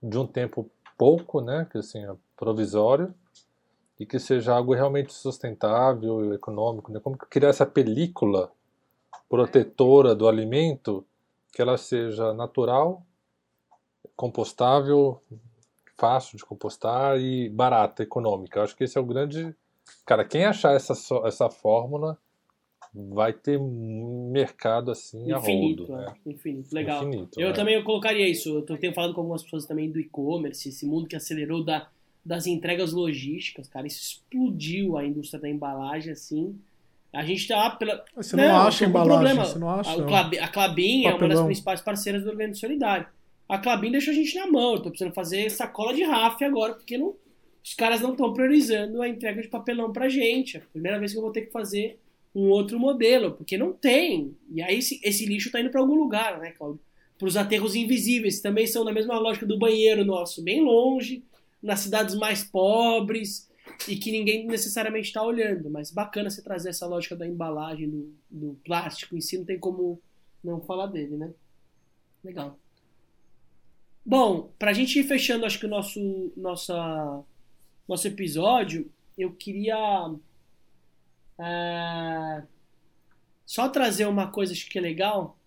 de um tempo pouco, né, que assim, é provisório, e que seja algo realmente sustentável, econômico, né? como criar essa película protetora do alimento, que ela seja natural, compostável, fácil de compostar e barata, econômica. Eu acho que esse é o grande. Cara, quem achar essa, essa fórmula vai ter mercado assim infinito, a rodo, né? Infinito, legal. Infinito, eu né? também eu colocaria isso. Eu tenho falado com algumas pessoas também do e-commerce, esse mundo que acelerou da, das entregas logísticas, cara, isso explodiu a indústria da embalagem assim. A gente tá pela. Você não, não acha embalagem, problema. você não acha? A, Clabin, a Clabin é uma das principais parceiras do Organismo Solidário. A Clabin deixou a gente na mão. Eu tô precisando fazer sacola de RAF agora, porque não, os caras não estão priorizando a entrega de papelão pra gente. É a primeira vez que eu vou ter que fazer um outro modelo, porque não tem. E aí esse, esse lixo tá indo para algum lugar, né, Claudio? Para os aterros invisíveis, também são na mesma lógica do banheiro nosso, bem longe, nas cidades mais pobres e que ninguém necessariamente está olhando. Mas bacana você trazer essa lógica da embalagem, do, do plástico em si, não tem como não falar dele, né? Legal. Bom, para a gente ir fechando, acho que o nosso, nossa, nosso episódio, eu queria é, só trazer uma coisa que é legal,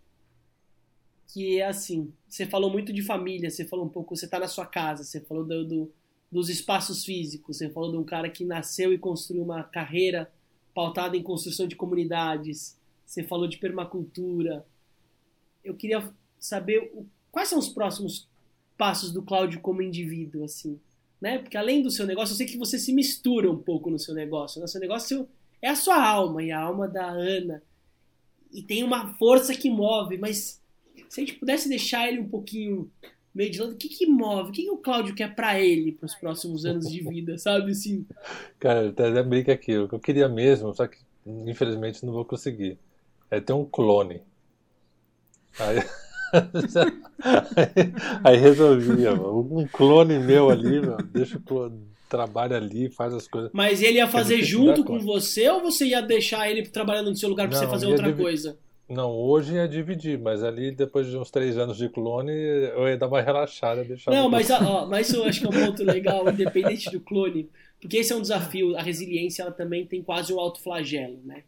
que é assim, você falou muito de família, você falou um pouco, você está na sua casa, você falou do, do, dos espaços físicos, você falou de um cara que nasceu e construiu uma carreira pautada em construção de comunidades, você falou de permacultura. Eu queria saber o, quais são os próximos passos do Cláudio como indivíduo, assim, né? Porque além do seu negócio, eu sei que você se mistura um pouco no seu negócio. No né? seu negócio é a sua alma e a alma da Ana. E tem uma força que move, mas se a gente pudesse deixar ele um pouquinho meio de lado, o que que move? O que, que o Cláudio quer para ele para os próximos anos de vida, sabe assim? Cara, até brinca aqui, o que eu queria mesmo, só que infelizmente não vou conseguir, é ter um clone. Aí... [LAUGHS] aí, resolvia, um clone meu ali, meu, deixa o clone, trabalha ali, faz as coisas. Mas ele ia fazer junto com você ou você ia deixar ele trabalhando no seu lugar para você fazer outra coisa? Não, hoje ia dividir, mas ali depois de uns três anos de clone eu ia dar uma relaxada. Deixar Não, mas, ó, mas eu acho que é um ponto legal, independente do clone, porque esse é um desafio. A resiliência ela também tem quase um autoflagelo, né?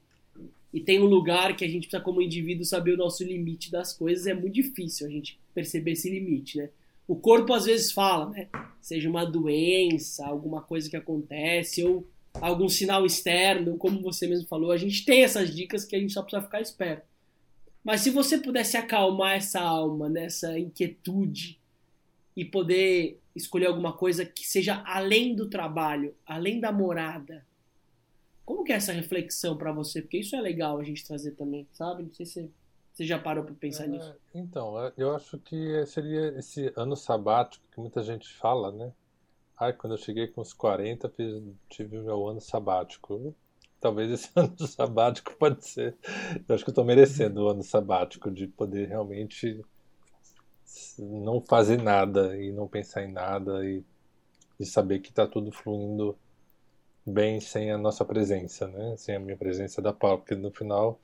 E tem um lugar que a gente precisa, como indivíduo, saber o nosso limite das coisas. É muito difícil a gente perceber esse limite, né? O corpo às vezes fala, né? Seja uma doença, alguma coisa que acontece, ou algum sinal externo, como você mesmo falou. A gente tem essas dicas que a gente só precisa ficar esperto. Mas se você pudesse acalmar essa alma, nessa inquietude, e poder escolher alguma coisa que seja além do trabalho, além da morada, como que é essa reflexão para você? Porque isso é legal a gente trazer também, sabe? Não sei se você já parou para pensar é, nisso. Então, é, eu acho que seria esse ano sabático que muita gente fala, né? Ai, quando eu cheguei com os 40, fiz, tive o meu ano sabático. Talvez esse [LAUGHS] ano sabático pode ser. Eu acho que eu estou merecendo o ano sabático de poder realmente não fazer nada e não pensar em nada e, e saber que está tudo fluindo bem sem a nossa presença, né? Sem a minha presença da Paula, porque no final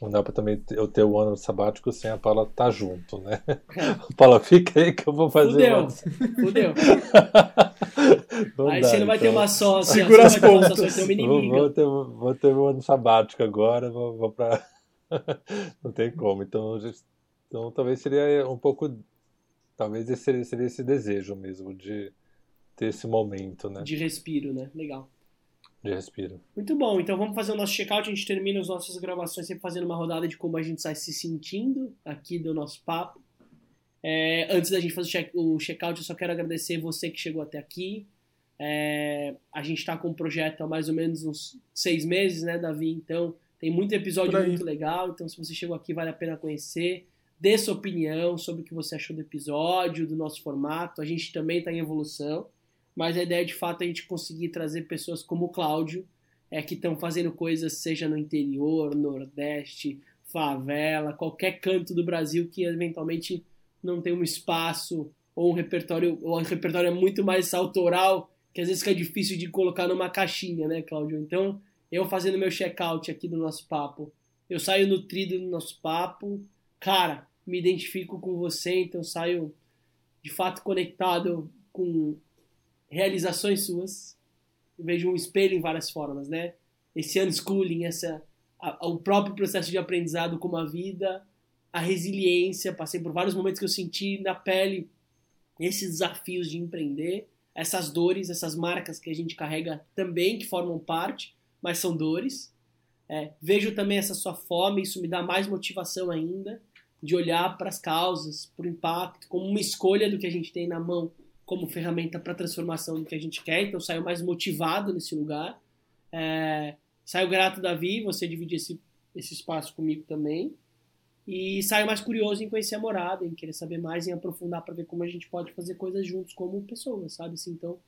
não dá para também eu ter o ano sabático sem a Paula estar tá junto, né? [LAUGHS] Paula, fica aí que eu vou fazer. Fudeu, ano... fudeu. [LAUGHS] aí dá, você não vai então... ter uma sócia, Segura as pontas. Vai ter uma inimiga. Vou, vou, ter, vou ter o ano sabático agora, vou, vou para [LAUGHS] não tem como. Então, então talvez seria um pouco talvez esse seria, seria esse desejo mesmo de ter esse momento, né? De respiro, né? Legal de respiro. Muito bom, então vamos fazer o nosso check-out. A gente termina as nossas gravações sempre fazendo uma rodada de como a gente está se sentindo aqui do nosso papo. É, antes da gente fazer o, check, o check-out, eu só quero agradecer você que chegou até aqui. É, a gente está com um projeto há mais ou menos uns seis meses, né, Davi? Então tem muito episódio muito legal. Então, se você chegou aqui, vale a pena conhecer. Dê sua opinião sobre o que você achou do episódio, do nosso formato. A gente também está em evolução mas a ideia de fato é a gente conseguir trazer pessoas como o Cláudio, é, que estão fazendo coisas, seja no interior, Nordeste, favela, qualquer canto do Brasil que eventualmente não tem um espaço ou um repertório, ou um repertório é muito mais autoral, que às vezes fica difícil de colocar numa caixinha, né, Cláudio? Então, eu fazendo meu check-out aqui do nosso papo, eu saio nutrido do nosso papo, cara, me identifico com você, então saio de fato conectado com realizações suas. Eu vejo um espelho em várias formas, né? Esse unschooling, essa, a, o próprio processo de aprendizado como a vida, a resiliência. Passei por vários momentos que eu senti na pele esses desafios de empreender, essas dores, essas marcas que a gente carrega também, que formam parte, mas são dores. É, vejo também essa sua fome, isso me dá mais motivação ainda de olhar para as causas, para o impacto, como uma escolha do que a gente tem na mão como ferramenta para transformação do que a gente quer. Então saio mais motivado nesse lugar. É, saio grato, Davi, você dividir esse, esse espaço comigo também. E saio mais curioso em conhecer a morada, em querer saber mais, em aprofundar para ver como a gente pode fazer coisas juntos como pessoas, sabe? Assim, então,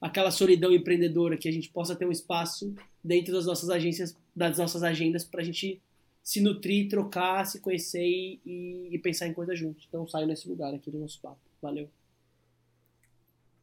aquela solidão empreendedora, que a gente possa ter um espaço dentro das nossas agências, das nossas agendas, para a gente se nutrir, trocar, se conhecer e, e, pensar em coisas juntos. Então, saio nesse lugar aqui do nosso papo. Valeu.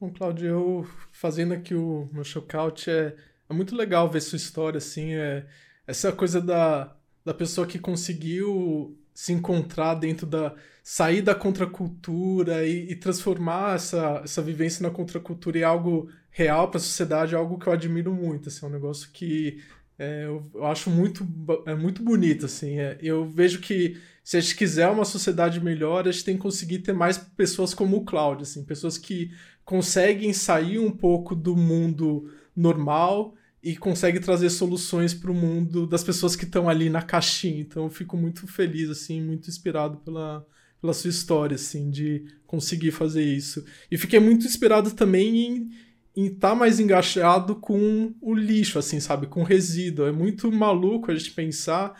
Bom, Claudio, eu fazendo aqui o meu showcount, é, é muito legal ver sua história, assim, é, essa coisa da, da pessoa que conseguiu se encontrar dentro da. sair da contracultura e, e transformar essa, essa vivência na contracultura em algo real para a sociedade é algo que eu admiro muito. Assim, é um negócio que é, eu, eu, acho muito, é muito bonito. Assim, é, eu vejo que se a gente quiser uma sociedade melhor, a gente tem que conseguir ter mais pessoas como o Cláudio, assim, pessoas que conseguem sair um pouco do mundo normal e consegue trazer soluções para o mundo das pessoas que estão ali na caixinha. Então eu fico muito feliz, assim, muito inspirado pela, pela sua história, assim, de conseguir fazer isso. E fiquei muito inspirado também em estar tá mais engajado com o lixo, assim, sabe? Com resíduo. É muito maluco a gente pensar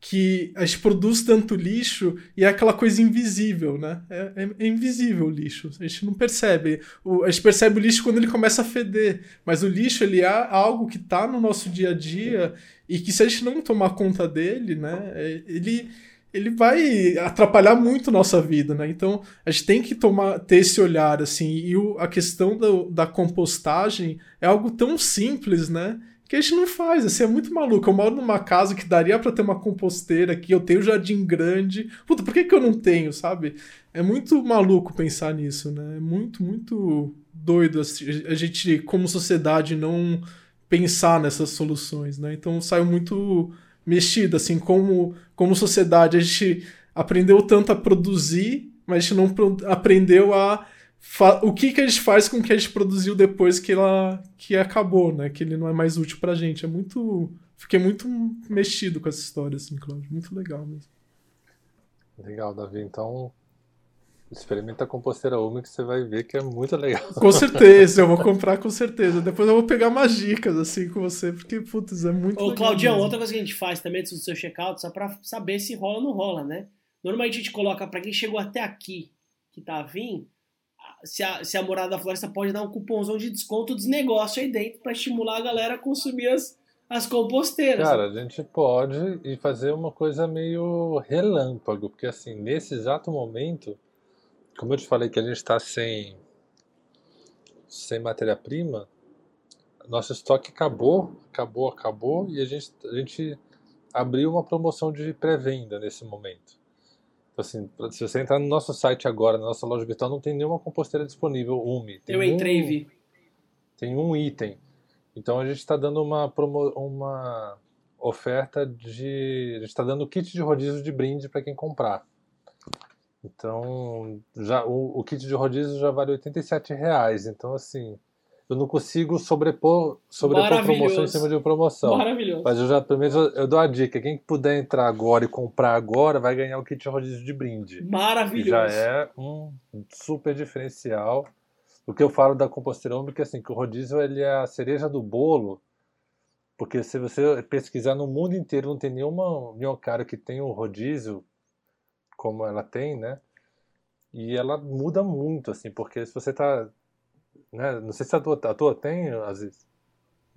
que a gente produz tanto lixo e é aquela coisa invisível, né? É, é, é invisível o lixo. A gente não percebe. O, a gente percebe o lixo quando ele começa a feder. Mas o lixo, ele é algo que está no nosso dia a dia e que se a gente não tomar conta dele, né? É, ele ele vai atrapalhar muito nossa vida, né? Então a gente tem que tomar ter esse olhar assim. E o, a questão do, da compostagem é algo tão simples, né? Que a gente não faz, assim, é muito maluco. Eu moro numa casa que daria para ter uma composteira aqui, eu tenho jardim grande. Puta, por que, que eu não tenho, sabe? É muito maluco pensar nisso, né? É muito, muito doido assim, a gente, como sociedade, não pensar nessas soluções, né? Então saiu muito mexido, assim, como, como sociedade a gente aprendeu tanto a produzir, mas a gente não aprendeu a o que, que a gente faz com o que a gente produziu depois que ela que acabou, né? Que ele não é mais útil pra gente. É muito. Fiquei muito mexido com essa história, assim, Cláudio. Muito legal mesmo. Legal, Davi. Então, experimenta a composteira Umi que você vai ver que é muito legal. [LAUGHS] Com certeza, eu vou comprar com certeza. Depois eu vou pegar umas dicas, assim, com você, porque, putz, é muito Ô, legal. Ô, Claudião, outra coisa que a gente faz também antes do seu checkout, só pra saber se rola ou não rola, né? Normalmente a gente coloca pra quem chegou até aqui, que tá vindo, se a, se a Morada da Floresta pode dar um cupomzão de desconto dos negócios aí dentro para estimular a galera a consumir as, as composteiras. Cara, a gente pode e fazer uma coisa meio relâmpago, porque assim, nesse exato momento, como eu te falei que a gente está sem, sem matéria-prima, nosso estoque acabou, acabou, acabou, e a gente, a gente abriu uma promoção de pré-venda nesse momento. Tipo assim, se você entrar no nosso site agora, na nossa loja virtual, não tem nenhuma composteira disponível, UMI. Eu entrei e vi. Tem um item. Então a gente está dando uma, promo, uma oferta de. A gente está dando kit de rodízio de brinde para quem comprar. Então, já, o, o, kit de rodízio já vale 87 reais. Então, assim, eu não consigo sobrepor, sobrepor promoção em cima de promoção. Maravilhoso. Mas eu já, pelo menos, eu, eu, dou a dica: quem puder entrar agora e comprar agora vai ganhar o kit rodízio de brinde. Maravilhoso. Que já é um super diferencial. O que eu falo da composteira é assim, que o rodízio ele é a cereja do bolo, porque se você pesquisar no mundo inteiro, não tem nenhuma minhocária que tem um rodízio como ela tem, né? E ela muda muito, assim, porque se você está né? Não sei se a tua, a tua tem, às vezes.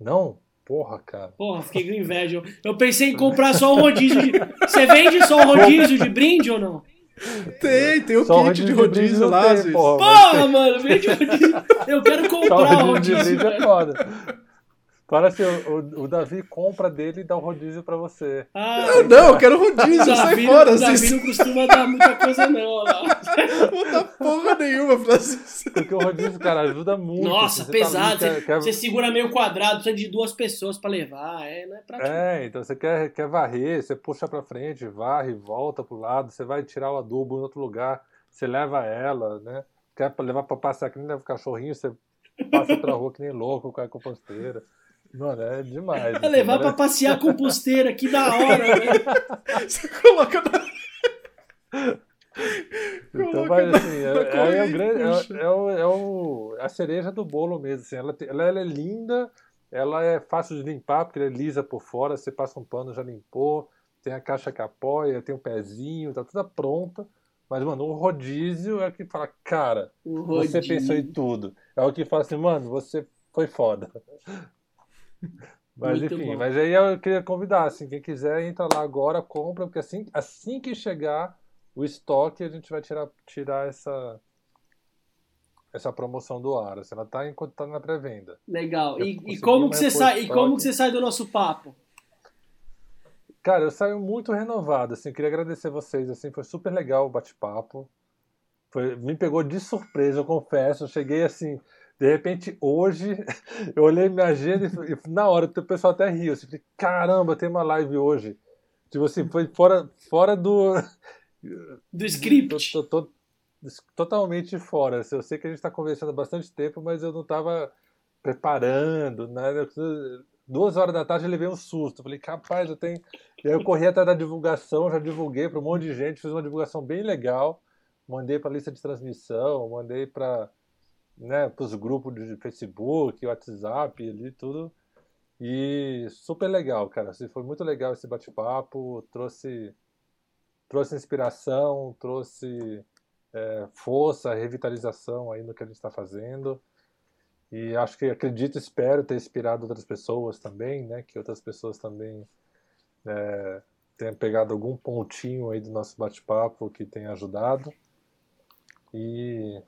Não? Porra, cara. Porra, fiquei com inveja. Eu pensei em comprar só um rodízio de. Você vende só um rodízio de brinde ou não? Tem, tem o só kit de rodízio, de lá, tem, porra, porra mano, vende rodízio. Eu quero comprar o rodízio. De brinde é foda. Fala assim, o, o, Davi compra dele e dá o rodízio pra você. Ah, não, não, eu quero rodízio, sai fora. O Davi não costuma dar muita coisa não, lá. [LAUGHS] Não dá porra nenhuma, Francisco. Porque o rodízio, cara, ajuda muito. Nossa, você pesado. Tá, você, quer... você, segura meio quadrado, precisa de duas pessoas pra levar, é, não é prático. É, então você quer, quer varrer, você puxa pra frente, varre, volta pro lado, você vai tirar o adubo em outro lugar, você leva ela, né? Quer levar pra passear que nem leva o cachorrinho, você passa pra rua que nem louco com a composteira. Mano, é demais. Vai levar pra passear com posteira, que da hora, né? [LAUGHS] Você coloca na. Então, mas assim, é, é, o grande, é, é, o, é o, a cereja do bolo mesmo. Assim, ela, ela, ela, é linda, ela é fácil de limpar, porque ela é lisa por fora, você passa um pano, já limpou, tem a caixa que apoia, tem o um pezinho, tá toda pronta. Mas, mano, o rodízio é o que fala, cara, você pensou em tudo. É o que fala assim, mano, você foi foda. Mas Muito enfim, bom. mas aí eu queria convidar, assim, quem quiser entra lá agora, compra, porque assim, assim que chegar o estoque, a gente vai tirar, tirar essa essa promoção do ar. Assim, ela tá enquanto tá na pré-venda. Legal. E, e como que você sai? E como que você sai do nosso papo? Cara, eu saio muito renovado, assim, queria agradecer vocês, assim, foi super legal o bate-papo. me pegou de surpresa, eu confesso, eu cheguei assim, de repente, hoje, [LAUGHS] eu olhei minha agenda e, na hora o pessoal até riu. Assim, falei, caramba, tem uma live hoje. Tipo assim, foi fora, fora do. [LAUGHS] Do script. Tô, tô, tô, totalmente fora. Assim, eu sei que a gente está conversando há bastante tempo, mas eu não estava preparando. Né? Duas horas da tarde eu levei um susto. Falei, capaz, eu tenho. E aí eu corri até da divulgação, já divulguei para um monte de gente, fiz uma divulgação bem legal. Mandei para a lista de transmissão, mandei para né, para os grupos de Facebook, WhatsApp ali, tudo. E super legal, cara. Assim, foi muito legal esse bate-papo, trouxe, trouxe inspiração, trouxe é, força, revitalização aí no que a gente está fazendo. E acho que acredito, espero ter inspirado outras pessoas também, né? Que outras pessoas também é, tenham pegado algum pontinho aí do nosso bate-papo que tenha ajudado. E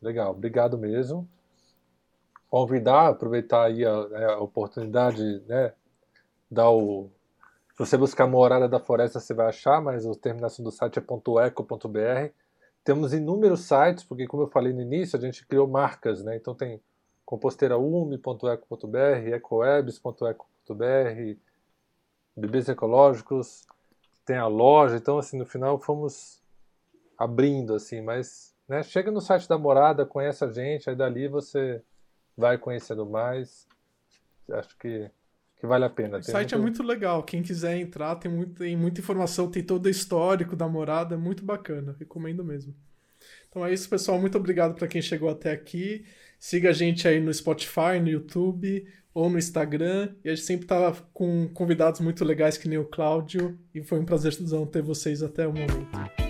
Legal, obrigado mesmo. Convidar, aproveitar aí a, né, a oportunidade, né? Dar o. Se você buscar Morada da Floresta, você vai achar, mas a terminação do site é .eco.br. Temos inúmeros sites, porque como eu falei no início, a gente criou marcas, né? Então tem composteiraume.eco.br, ecowebs.eco.br, bebês ecológicos, tem a loja, então assim, no final fomos abrindo assim, mas né? Chega no site da Morada, conhece a gente, aí dali você vai conhecendo mais. Acho que, que vale a pena. O site é muito... é muito legal. Quem quiser entrar, tem, muito, tem muita informação, tem todo o histórico da Morada, é muito bacana. Recomendo mesmo. Então é isso, pessoal. Muito obrigado para quem chegou até aqui. Siga a gente aí no Spotify, no YouTube ou no Instagram. E a gente sempre tá com convidados muito legais que nem o Cláudio. E foi um prazer ter vocês até o momento.